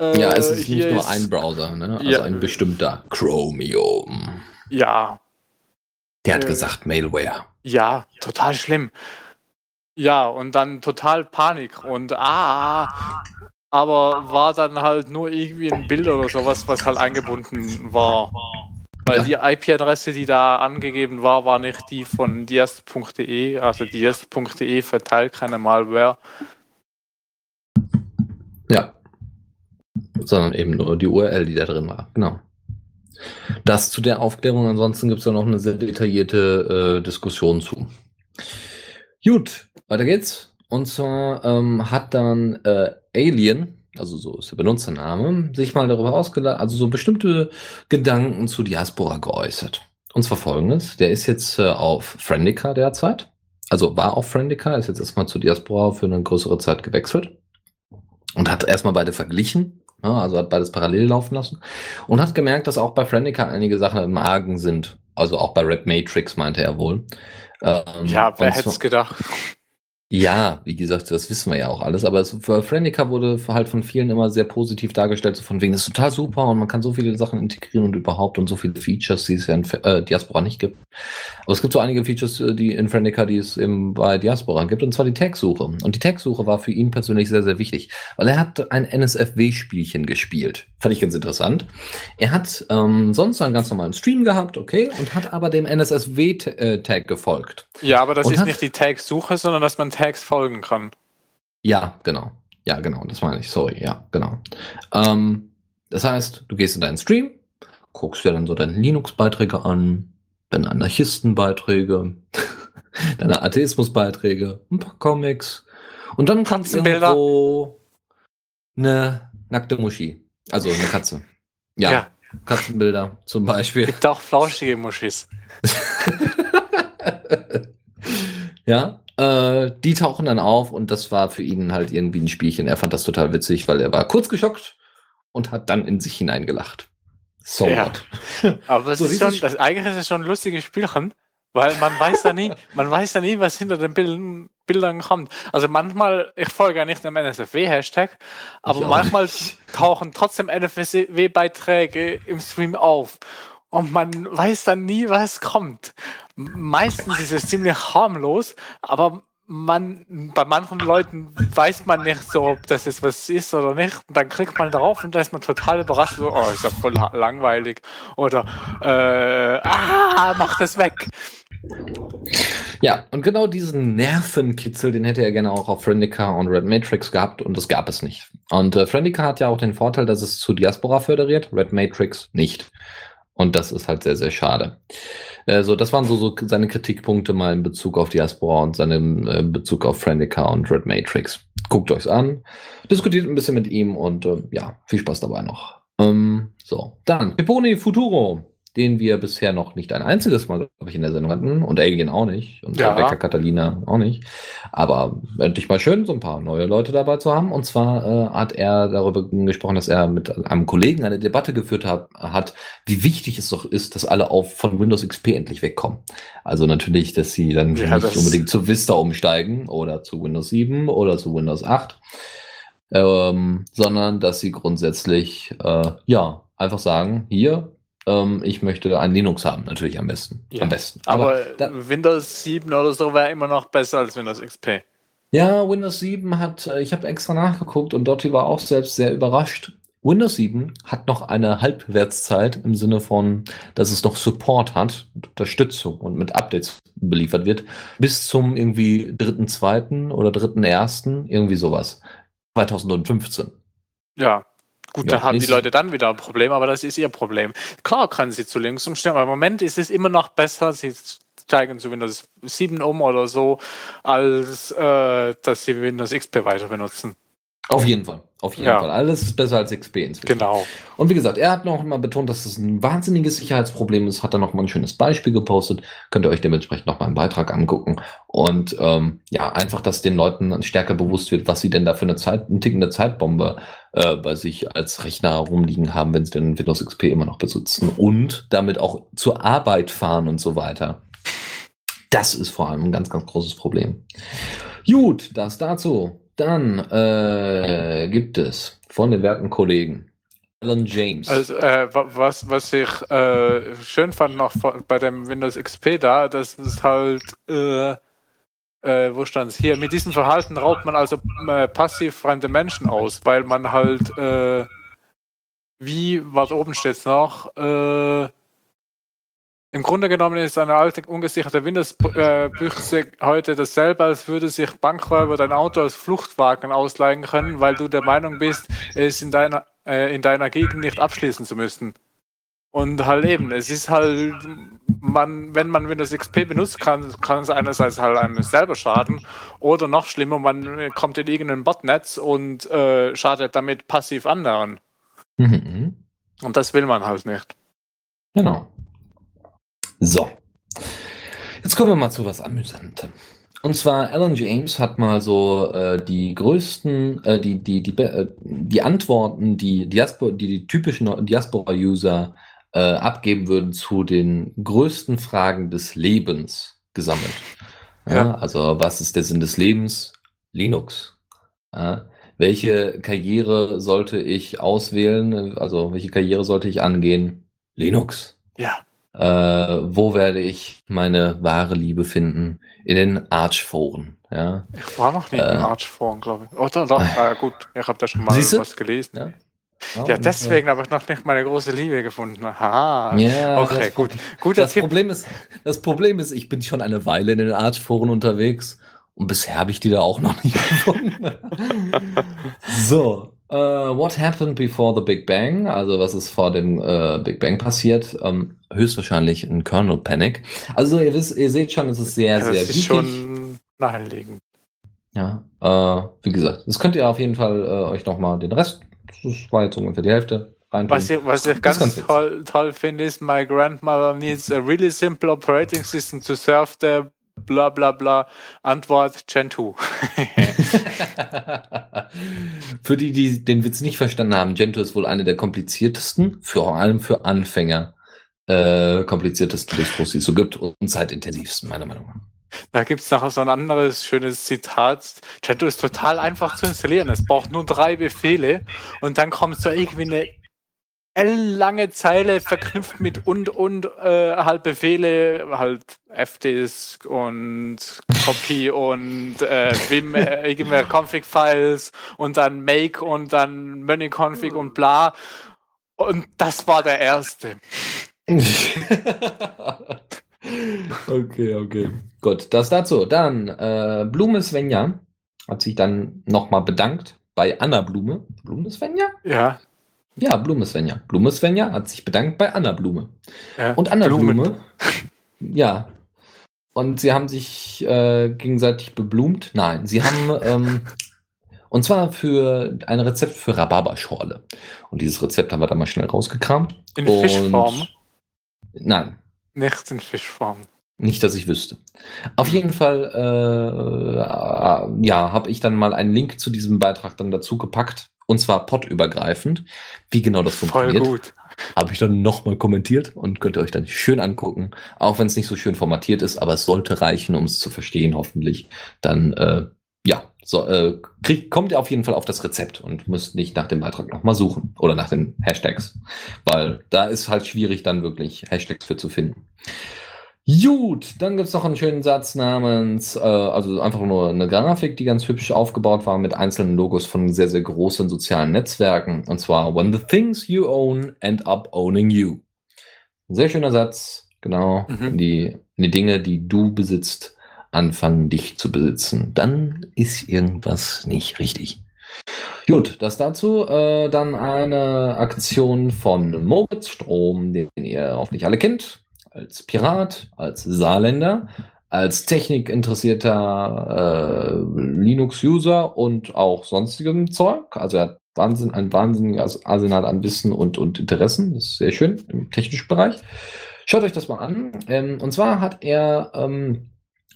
Äh,
Ja, es ist nicht nur
ist-
ein Browser, ne? also
Ja.
ein bestimmter Chromium.
Ja,
Der hat
Äh.
gesagt Mailware.
ja, total schlimm. Ja, und dann total Panik und ah, aber war dann halt nur irgendwie ein Bild oder sowas, was halt eingebunden war. Weil die IP-Adresse, die da angegeben war, war nicht die von dias.de. Also dias.de verteilt keine Malware.
Ja. Sondern eben nur die URL, die da drin war. Genau. Das zu der Aufklärung. Ansonsten gibt es da noch eine sehr detaillierte äh, Diskussion zu. Gut, weiter geht's. Und zwar ähm, hat dann äh, Alien, also so ist der Benutzername, sich mal darüber ausgelassen, also so bestimmte Gedanken zu Diaspora geäußert. Und zwar folgendes: Der ist jetzt äh, auf Friendica derzeit. Also war auf Friendica, ist jetzt erstmal zu Diaspora für eine größere Zeit gewechselt und hat erstmal beide verglichen, ja, also hat beides parallel laufen lassen und hat gemerkt, dass auch bei Friendica einige Sachen im Argen sind. Also auch bei Red Matrix meinte er wohl. Ähm,
Ja, wer hätte es gedacht?
Ja, wie gesagt, das wissen wir ja auch alles, aber es, für Friendica wurde halt von vielen immer sehr positiv dargestellt, so von wegen, das ist total super und man kann so viele Sachen integrieren und überhaupt und so viele Features, die es ja in äh, Diaspora nicht gibt. Aber es gibt so einige Features, äh, die in Friendica, die es eben bei Diaspora gibt, und zwar die Tag-Suche. Und die Tag-Suche war für ihn persönlich sehr, sehr wichtig, weil er hat ein NSFW-Spielchen gespielt. Fand ich ganz interessant. Er hat ähm, sonst einen ganz normalen Stream gehabt, okay, und hat aber dem NSFW-Tag gefolgt.
Ja, aber das
Und
ist nicht die Tags-Suche, sondern dass man Tags folgen kann.
Ja, genau. Ja, genau, das meine ich. Sorry, ja, genau. Ähm, das heißt, du gehst in deinen Stream, guckst dir dann so deine Linux-Beiträge an, deine Anarchistenbeiträge, deine Atheismusbeiträge, ein paar Comics und dann kommt
Katzenbilder.
irgendwo eine nackte Muschi. Also eine Katze. Ja,
Ja.
Katzenbilder zum Beispiel.
Gibt auch flauschige Muschis.
ja, äh, die tauchen dann auf und das war für ihn halt irgendwie ein Spielchen. Er fand das total witzig, weil er war kurz geschockt und hat dann in sich hineingelacht. So
Ja.
what?
Aber das
So,
ist schon, das, eigentlich ist es schon ein lustiges Spielchen, weil man weiß ja nie, man weiß ja nie, was hinter den Bildern, Bildern kommt. Also manchmal, ich folge ja nicht dem NSFW-Hashtag, aber manchmal tauchen trotzdem NSFW-Beiträge im Stream auf. Und man weiß dann nie, was kommt. Meistens ist es ziemlich harmlos, aber man, bei manchen Leuten weiß man nicht so, ob das jetzt was ist oder nicht. Und dann klickt man drauf und da ist man total überrascht, so, oh, ist ja voll la- langweilig. Oder, äh, ah, mach das weg.
Ja, und genau diesen Nervenkitzel, den hätte er gerne auch auf Friendica und Red Matrix gehabt und das gab es nicht. Und äh, Friendica hat ja auch den Vorteil, dass es zu Diaspora föderiert, Red Matrix nicht. Und das ist halt sehr, sehr schade. Äh, so, das waren so, so seine Kritikpunkte mal in Bezug auf Diaspora und seinen äh, Bezug auf Friendica und Red Matrix. Guckt euch's an, diskutiert ein bisschen mit ihm und äh, ja, viel Spaß dabei noch. Ähm, so, dann Peponi Futuro, den wir bisher noch nicht ein einziges Mal, glaube ich, in der Sendung hatten und Alien auch nicht und
Ja.
Rebecca Catalina auch nicht. Aber endlich mal schön, so ein paar neue Leute dabei zu haben. Und zwar äh, hat er darüber gesprochen, dass er mit einem Kollegen eine Debatte geführt hat, hat, wie wichtig es doch ist, dass alle auf von Windows XP endlich wegkommen. Also natürlich, dass sie dann
Ja,
nicht unbedingt zu Vista umsteigen oder zu Windows 7 oder zu Windows 8, ähm, sondern dass sie grundsätzlich äh, ja einfach sagen, hier, ähm, ich möchte ein Linux haben, natürlich am besten.
Ja,
am besten.
Aber,
da-
Windows 7 oder so wäre immer noch besser als Windows XP.
Ja, Windows 7 hat, äh, ich habe extra nachgeguckt und Dotti war auch selbst sehr überrascht. Windows 7 hat noch eine Halbwertszeit im Sinne von, dass es noch Support hat, Unterstützung und mit Updates beliefert wird, bis zum irgendwie dritten, zweiten oder dritten, ersten, irgendwie sowas. 2015.
Ja. Gut,
Ja,
dann haben die Leute dann wieder ein Problem, aber das ist ihr Problem. Klar können sie zu Linux umstellen, aber im Moment ist es immer noch besser, sie steigen zu Windows 7 um oder so, als äh, dass sie Windows XP weiter benutzen.
Auf jeden Fall. Auf jeden
Ja.
Fall. Alles ist besser als XP inzwischen.
Genau.
Und wie gesagt, er hat noch mal betont, dass es ein wahnsinniges Sicherheitsproblem ist, hat er noch mal ein schönes Beispiel gepostet. Könnt ihr euch dementsprechend noch mal einen Beitrag angucken. Und ähm, ja, einfach, dass den Leuten stärker bewusst wird, was sie denn da für eine Zeit, eine tickende Zeitbombe äh, bei sich als Rechner rumliegen haben, wenn sie denn Windows XP immer noch besitzen und damit auch zur Arbeit fahren und so weiter. Das ist vor allem ein ganz, ganz großes Problem. Gut, das dazu. Dann äh, gibt es von den werten Kollegen Alan James.
Also, äh, wa- was, was ich äh, schön fand noch bei dem Windows XP da, dass es halt, äh, äh, wo stand es hier, mit diesem Verhalten raubt man also äh, passiv fremde Menschen aus, weil man halt, wie, was oben steht noch, im Grunde genommen ist eine alte, ungesicherte Windows-Büchse heute dasselbe, als würde sich Bankräuber dein Auto als Fluchtwagen ausleihen können, weil du der Meinung bist, es in deiner, äh, in deiner Gegend nicht abschließen zu müssen. Und halt eben, es ist halt, man, wenn man Windows XP benutzt, kann, kann es einerseits halt einem selber schaden oder noch schlimmer, man kommt in irgendein Botnetz und äh, schadet damit passiv anderen.
Mhm.
Und das will man halt nicht.
Genau. So. Jetzt kommen wir mal zu was Amüsantem. Und zwar Alan James hat mal so äh, die größten, äh, die, die, die, äh, die Antworten, die, Diaspora, die die typischen Diaspora-User äh, abgeben würden zu den größten Fragen des Lebens gesammelt. Ja,
Ja.
Also, was ist der Sinn des Lebens? Linux. Ja, welche Karriere sollte ich auswählen? Also, welche Karriere sollte ich angehen? Linux.
Ja.
Äh, wo werde ich meine wahre Liebe finden? In den Arch-Foren. Ja.
Ich war noch nie
Äh.
in Archforen, glaube ich. Oder doch, äh, gut, ich habe da schon mal
Siehst du?
was gelesen.
Ja,
Ja, deswegen habe ich noch nicht meine große Liebe gefunden. Aha.
Ja,
okay,
das,
gut. Guter
Das
Tipp.
Problem, ist, das Problem ist, ich bin schon eine Weile in den Arch-Foren unterwegs und bisher habe ich die da auch noch nicht gefunden. so, äh, what happened before the Big Bang? Also, was ist vor dem äh, Big Bang passiert? Ähm, höchstwahrscheinlich ein Kernel Panic. Also, ihr, wisst, ihr seht schon, es ist sehr,
Ja,
sehr
das ist
wichtig.
schon naheliegend.
Ja, äh, wie gesagt, das könnt ihr auf jeden Fall euch nochmal den Rest, das war jetzt ungefähr die Hälfte.
Was ich, was ich
ist
ganz,
ganz
toll, toll finde, ist, my grandmother needs a really simple operating system to serve the bla bla bla. Antwort Gentoo.
für die, die den Witz nicht verstanden haben, Gentoo ist wohl eine der kompliziertesten, vor allem für Anfänger, äh, kompliziertesten Distros, die es so gibt und zeitintensivsten, meiner Meinung nach.
Da gibt es noch so ein anderes schönes Zitat. Gentoo ist total einfach zu installieren. Es braucht nur drei Befehle und dann kommt so irgendwie eine ellenlange Zeile verknüpft mit und und äh, halt Befehle, halt fdisk und copy und äh, vim, äh, irgendwelche config-Files und dann make und dann many-config und bla. Und das war der erste.
okay, okay. Gut, das dazu. Dann, äh, Blume Svenja hat sich dann nochmal bedankt bei Anna Blume. Blume Svenja?
Ja.
Ja, Blume Svenja. Blume Svenja hat sich bedankt bei Anna Blume.
ja.
Und Anna
Blumen.
Blume. Ja. Und sie haben sich äh, gegenseitig beblumt. Nein, sie haben ähm, und zwar für ein Rezept für Rhabarberschorle. Und dieses Rezept haben wir dann mal schnell rausgekramt.
In
und
Fischform.
Nein,
Nicht in Fischform.
nicht, dass ich wüsste. Auf jeden Fall, äh, äh, ja, habe ich dann mal einen Link zu diesem Beitrag dann dazu gepackt. Und zwar podübergreifend. Wie genau das
Voll
funktioniert,
gut.
habe ich dann nochmal kommentiert und könnt ihr euch dann schön angucken. Auch wenn es nicht so schön formatiert ist, aber es sollte reichen, um es zu verstehen, hoffentlich. Dann, äh, ja, so, äh, kriegt, kommt ihr auf jeden Fall auf das Rezept und müsst nicht nach dem Beitrag nochmal suchen oder nach den Hashtags. Weil da ist halt schwierig, dann wirklich Hashtags für zu finden. Gut, dann gibt's noch einen schönen Satz namens, äh, also einfach nur eine Grafik, die ganz hübsch aufgebaut war mit einzelnen Logos von sehr, sehr großen sozialen Netzwerken. Und zwar, when the things you own end up owning you. Ein sehr schöner Satz, genau.
Mhm.
Die, die Dinge, die du besitzt, anfangen, dich zu besitzen, dann ist irgendwas nicht richtig. Gut, das dazu. Äh, dann eine Aktion von Moritz Strom, den ihr hoffentlich alle kennt, als Pirat, als Saarländer, als technikinteressierter äh, Linux-User und auch sonstigem Zeug. Also er hat Wahnsinn, ein wahnsinniges Arsenal an Wissen und, und Interessen. Das ist sehr schön im technischen Bereich. Schaut euch das mal an. Ähm, und zwar hat er, ähm,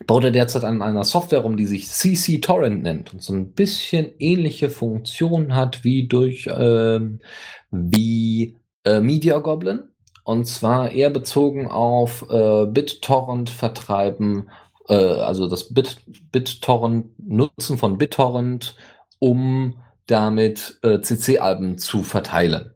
baut er derzeit an einer Software rum, die sich CC Torrent nennt und so ein bisschen ähnliche Funktionen hat wie durch ähm, wie äh, Media Goblin. Und zwar eher bezogen auf äh, BitTorrent vertreiben, äh, also das Bit, BitTorrent, Nutzen von BitTorrent, um damit äh, CC-Alben zu verteilen.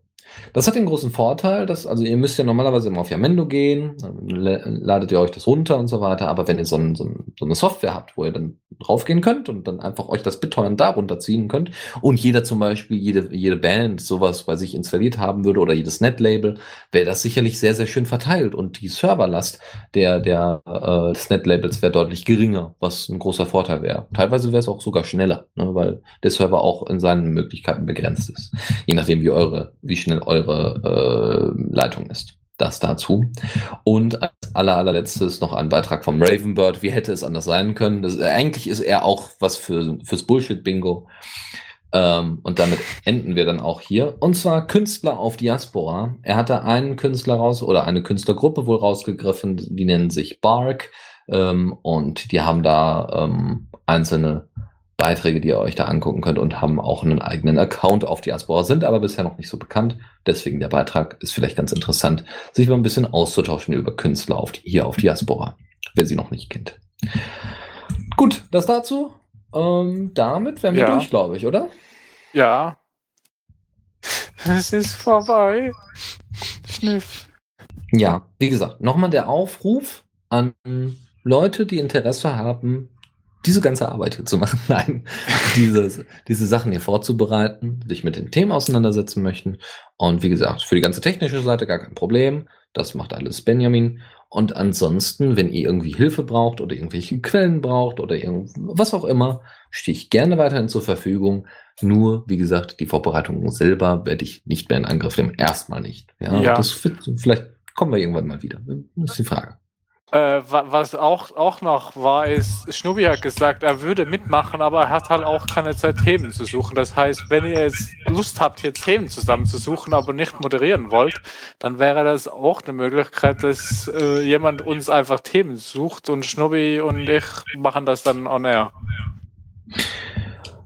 Das hat den großen Vorteil, dass, also ihr müsst ja normalerweise immer auf Yamendo gehen, dann ladet ihr euch das runter und so weiter, aber wenn ihr so, ein, so, ein, so eine Software habt, wo ihr dann draufgehen könnt und dann einfach euch das BitTorrent da runterziehen könnt und jeder zum Beispiel, jede, jede Band sowas bei sich installiert haben würde oder jedes Netlabel, wäre das sicherlich sehr, sehr schön verteilt und die Serverlast der, der, äh, des Netlabels wäre deutlich geringer, was ein großer Vorteil wäre. Teilweise wäre es auch sogar schneller, ne, weil der Server auch in seinen Möglichkeiten begrenzt ist. Je nachdem, wie eure, wie schnell eure äh, Leitung ist. Das dazu. Und als aller, allerletztes noch ein Beitrag vom Ravenbird. Wie hätte es anders sein können? Das, eigentlich ist er auch was für, fürs Bullshit-Bingo. Ähm, und damit enden wir dann auch hier. Und zwar Künstler auf Diaspora. Er hatte einen Künstler raus oder eine Künstlergruppe wohl rausgegriffen, die nennen sich Bark. Ähm, und die haben da ähm, einzelne Beiträge, die ihr euch da angucken könnt und haben auch einen eigenen Account auf Diaspora, sind aber bisher noch nicht so bekannt. Deswegen der Beitrag ist vielleicht ganz interessant, sich mal ein bisschen auszutauschen über Künstler auf, hier auf Diaspora, wer sie noch nicht kennt. Gut, das dazu. Ähm, damit wären wir ja. durch, glaube ich, oder?
Ja. Es ist vorbei. Schniff.
Ja, wie gesagt, nochmal der Aufruf an Leute, die Interesse haben, diese ganze Arbeit hier zu machen. Nein, diese, diese Sachen hier vorzubereiten, sich mit den Themen auseinandersetzen möchten. Und wie gesagt, für die ganze technische Seite gar kein Problem. Das macht alles Benjamin. Und ansonsten, wenn ihr irgendwie Hilfe braucht oder irgendwelche Quellen braucht oder was auch immer, stehe ich gerne weiterhin zur Verfügung. Nur, wie gesagt, die Vorbereitung selber werde ich nicht mehr in Angriff nehmen. Erstmal nicht. Ja, ja. Das vielleicht kommen wir irgendwann mal wieder. Das ist die Frage.
Äh, was auch, auch noch war, ist, Schnubi hat gesagt, er würde mitmachen, aber er hat halt auch keine Zeit, Themen zu suchen. Das heißt, wenn ihr jetzt Lust habt, hier Themen zusammenzusuchen, aber nicht moderieren wollt, dann wäre das auch eine Möglichkeit, dass äh, jemand uns einfach Themen sucht und Schnubi und ich machen das dann on air.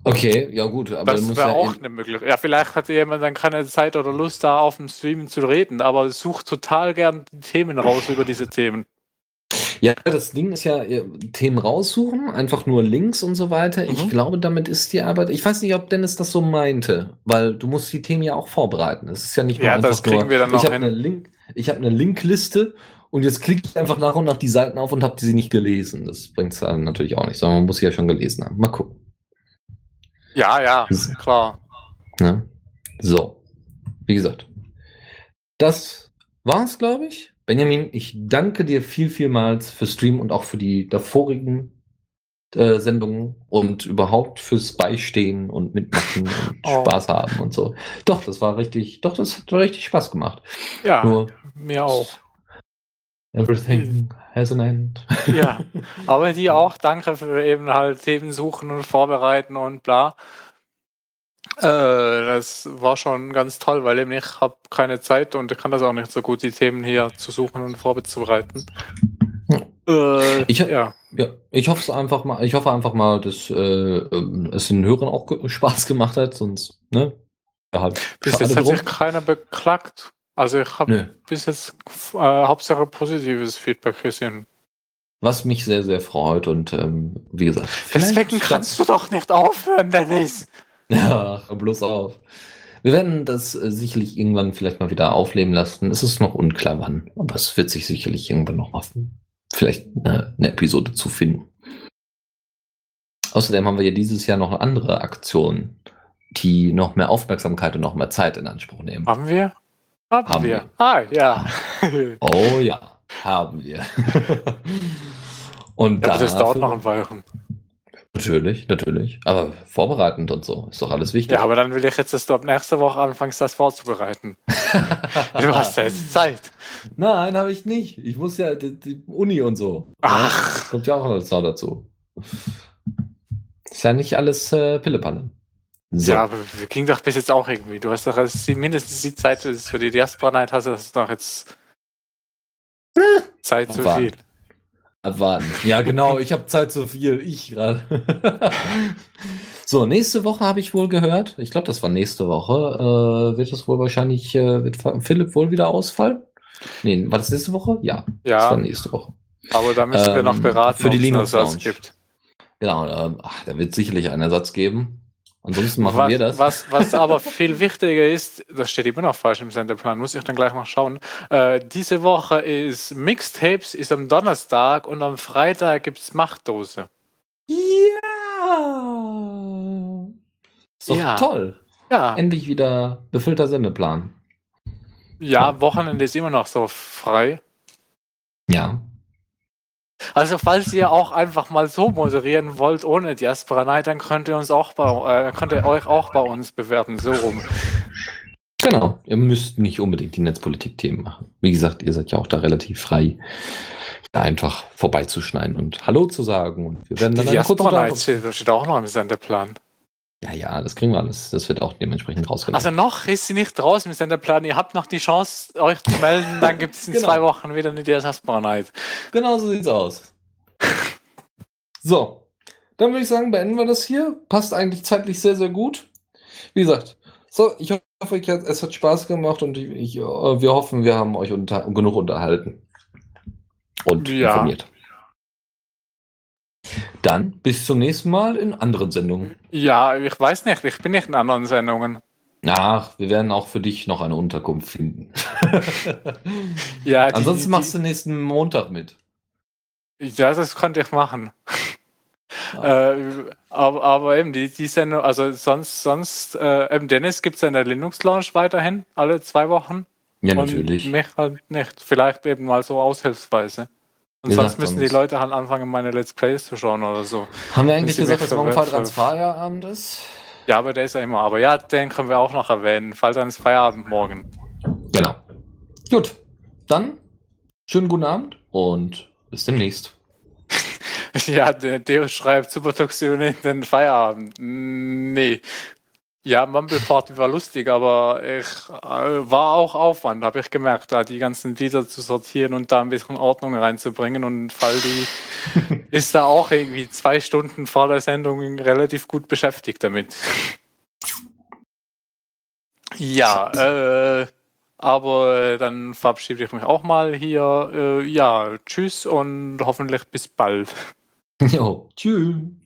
Okay, ja gut,
aber das wäre ja auch eine Möglichkeit. Ja, vielleicht hat jemand dann keine Zeit oder Lust, da auf dem Stream zu reden, aber sucht total gern Themen raus über diese Themen.
Ja, das Ding ist ja Themen raussuchen, einfach nur Links und so weiter. Mhm. Ich glaube, damit ist die Arbeit. Ich weiß nicht, ob Dennis das so meinte, weil du musst die Themen ja auch vorbereiten. Es ist ja nicht nur
ja, einfach das kriegen
nur,
wir dann
ich habe eine Link, ich habe eine Linkliste und jetzt klicke ich einfach nach und nach die Seiten auf und habe sie nicht gelesen. Das bringt es dann natürlich auch nicht, sondern man muss sie ja schon gelesen haben. Mal gucken.
Ja, ja, klar.
Ja. So, wie gesagt, das war's, glaube ich. Benjamin, ich danke dir viel, vielmals fürs Stream und auch für die davorigen äh, Sendungen und überhaupt fürs Beistehen und Mitmachen und oh. Spaß haben und so. Doch, das war richtig, doch, das hat richtig Spaß gemacht.
Ja, Nur, mir auch.
Everything has an end.
Ja, aber dir auch danke für eben halt Themen suchen und vorbereiten und bla. Äh, das war schon ganz toll, weil eben ich habe keine Zeit und ich kann das auch nicht so gut, die Themen hier zu suchen und vorzubereiten.
Äh, ich, ja. ja. ich hoffe einfach mal, ich hoffe einfach mal, dass äh, ähm, es den Hörern auch Spaß gemacht hat, sonst, ne?
Ja, halt bis jetzt hat sich keiner beklagt. Also ich habe bis jetzt äh, Hauptsache positives Feedback gesehen.
Was mich sehr, sehr freut und ähm, wie gesagt.
Deswegen kannst du doch nicht aufhören, Dennis.
Ja, bloß auf. Wir werden das äh, sicherlich irgendwann vielleicht mal wieder aufleben lassen. Es ist noch unklar wann, aber es wird sich sicherlich irgendwann noch mal vielleicht eine, eine Episode zu finden. Außerdem haben wir ja dieses Jahr noch andere Aktionen, die noch mehr Aufmerksamkeit und noch mehr Zeit in Anspruch nehmen.
Haben wir? Haben, haben wir. wir. Ah, ja.
oh ja, haben wir. und
ja, das dauert noch ein Weilchen.
Natürlich, natürlich. Aber vorbereitend und so ist doch alles wichtig.
Ja, aber dann will ich jetzt, dass du ab nächster Woche anfängst, das vorzubereiten. du hast ja jetzt Zeit.
Nein, habe ich nicht. Ich muss ja die, die Uni und so.
Ach.
Das kommt ja auch noch dazu. Ist ja nicht alles äh, Pillepalle. So.
Ja, aber wir ging doch bis jetzt auch irgendwie. Du hast doch als die- mindestens die Zeit für die Diaspora Night hast du das doch jetzt Zeit zu viel.
Abwarten. Ja, genau, ich habe Zeit zu viel. Ich gerade. so, nächste Woche habe ich wohl gehört. Ich glaube, das war nächste Woche. Äh, wird es wohl wahrscheinlich, äh, wird Philipp wohl wieder ausfallen? Nee, war das nächste Woche? Ja, das war
Ja,
nächste Woche.
aber da müssen wir noch
Ähm,
beraten,
für die
ob es einen Ersatz gibt.
Genau, ähm, ach, da wird sicherlich einen Ersatz geben. Ansonsten machen
was,
wir das.
Was, was aber viel wichtiger ist, das steht immer noch falsch im Sendeplan, muss ich dann gleich mal schauen. Äh, diese Woche ist Mixtapes, ist am Donnerstag und am Freitag gibt es Machtdose.
Ja! Ist doch
Ja.
toll.
Ja,
Endlich wieder befüllter Sendeplan.
ja, Wochenende ist immer noch so frei.
Ja.
Also falls ihr auch einfach mal so moderieren wollt ohne Diaspora Night, dann könnt ihr uns auch bei, äh, könnt ihr euch auch bei uns bewerben, so rum.
Genau. Ihr müsst nicht unbedingt die Netzpolitik-Themen machen. Wie gesagt, ihr seid ja auch da relativ frei, da einfach vorbeizuschneiden und Hallo zu sagen. Und wir werden
Die
dann kurze
Diaspora Night steht auch noch im Sendeplan.
Ja, ja, das kriegen wir alles. Das wird auch dementsprechend rausgenommen.
Also noch ist sie nicht draußen im Sendeplan. Ihr habt noch die Chance, euch zu melden. Dann gibt es in
Genau.
zwei Wochen wieder eine Diaspora Night.
Genau so sieht's aus. So, dann würde ich sagen, beenden wir das hier. Passt eigentlich zeitlich sehr, sehr gut. Wie gesagt, so, ich hoffe, ich, es hat Spaß gemacht und ich, ich, äh, wir hoffen, wir haben euch unter, genug unterhalten und
Ja.
informiert. Dann bis zum nächsten Mal in anderen Sendungen.
Ja, ich weiß nicht. Ich bin nicht in anderen Sendungen.
Ach, wir werden auch für dich noch eine Unterkunft finden.
Ja, die-
Ansonsten
die-
machst du nächsten Montag mit.
Ja, das konnte ich machen. Äh, aber, aber eben, die, die Sendung, also sonst, sonst, äh, eben Dennis gibt es in der Linux Lounge weiterhin, alle zwei Wochen.
Ja,
Und
natürlich.
mich halt nicht. Vielleicht eben mal so aushilfsweise. Und
Wie
sonst
gesagt,
müssen die Leute halt anfangen, meine Let's Plays zu schauen oder so.
Haben wir eigentlich gesagt, dass morgen Feierabend
ver-
Feierabend ist?
Ja, aber der ist ja immer. Aber ja, den können wir auch noch erwähnen. Falls ist Feierabend morgen.
Genau. Gut, dann schönen guten Abend und bis demnächst.
Ja, der Deo schreibt Supertoxin in den Feierabend. Nee. Ja, Mumbleport war lustig, aber ich äh, war auch Aufwand, habe ich gemerkt, da die ganzen Lieder zu sortieren und da ein bisschen Ordnung reinzubringen. Und Faldi ist da auch irgendwie zwei Stunden vor der Sendung relativ gut beschäftigt damit. Ja, äh, aber dann verabschiede ich mich auch mal hier. Äh, ja, tschüss und hoffentlich bis bald.
Jo, tschüss.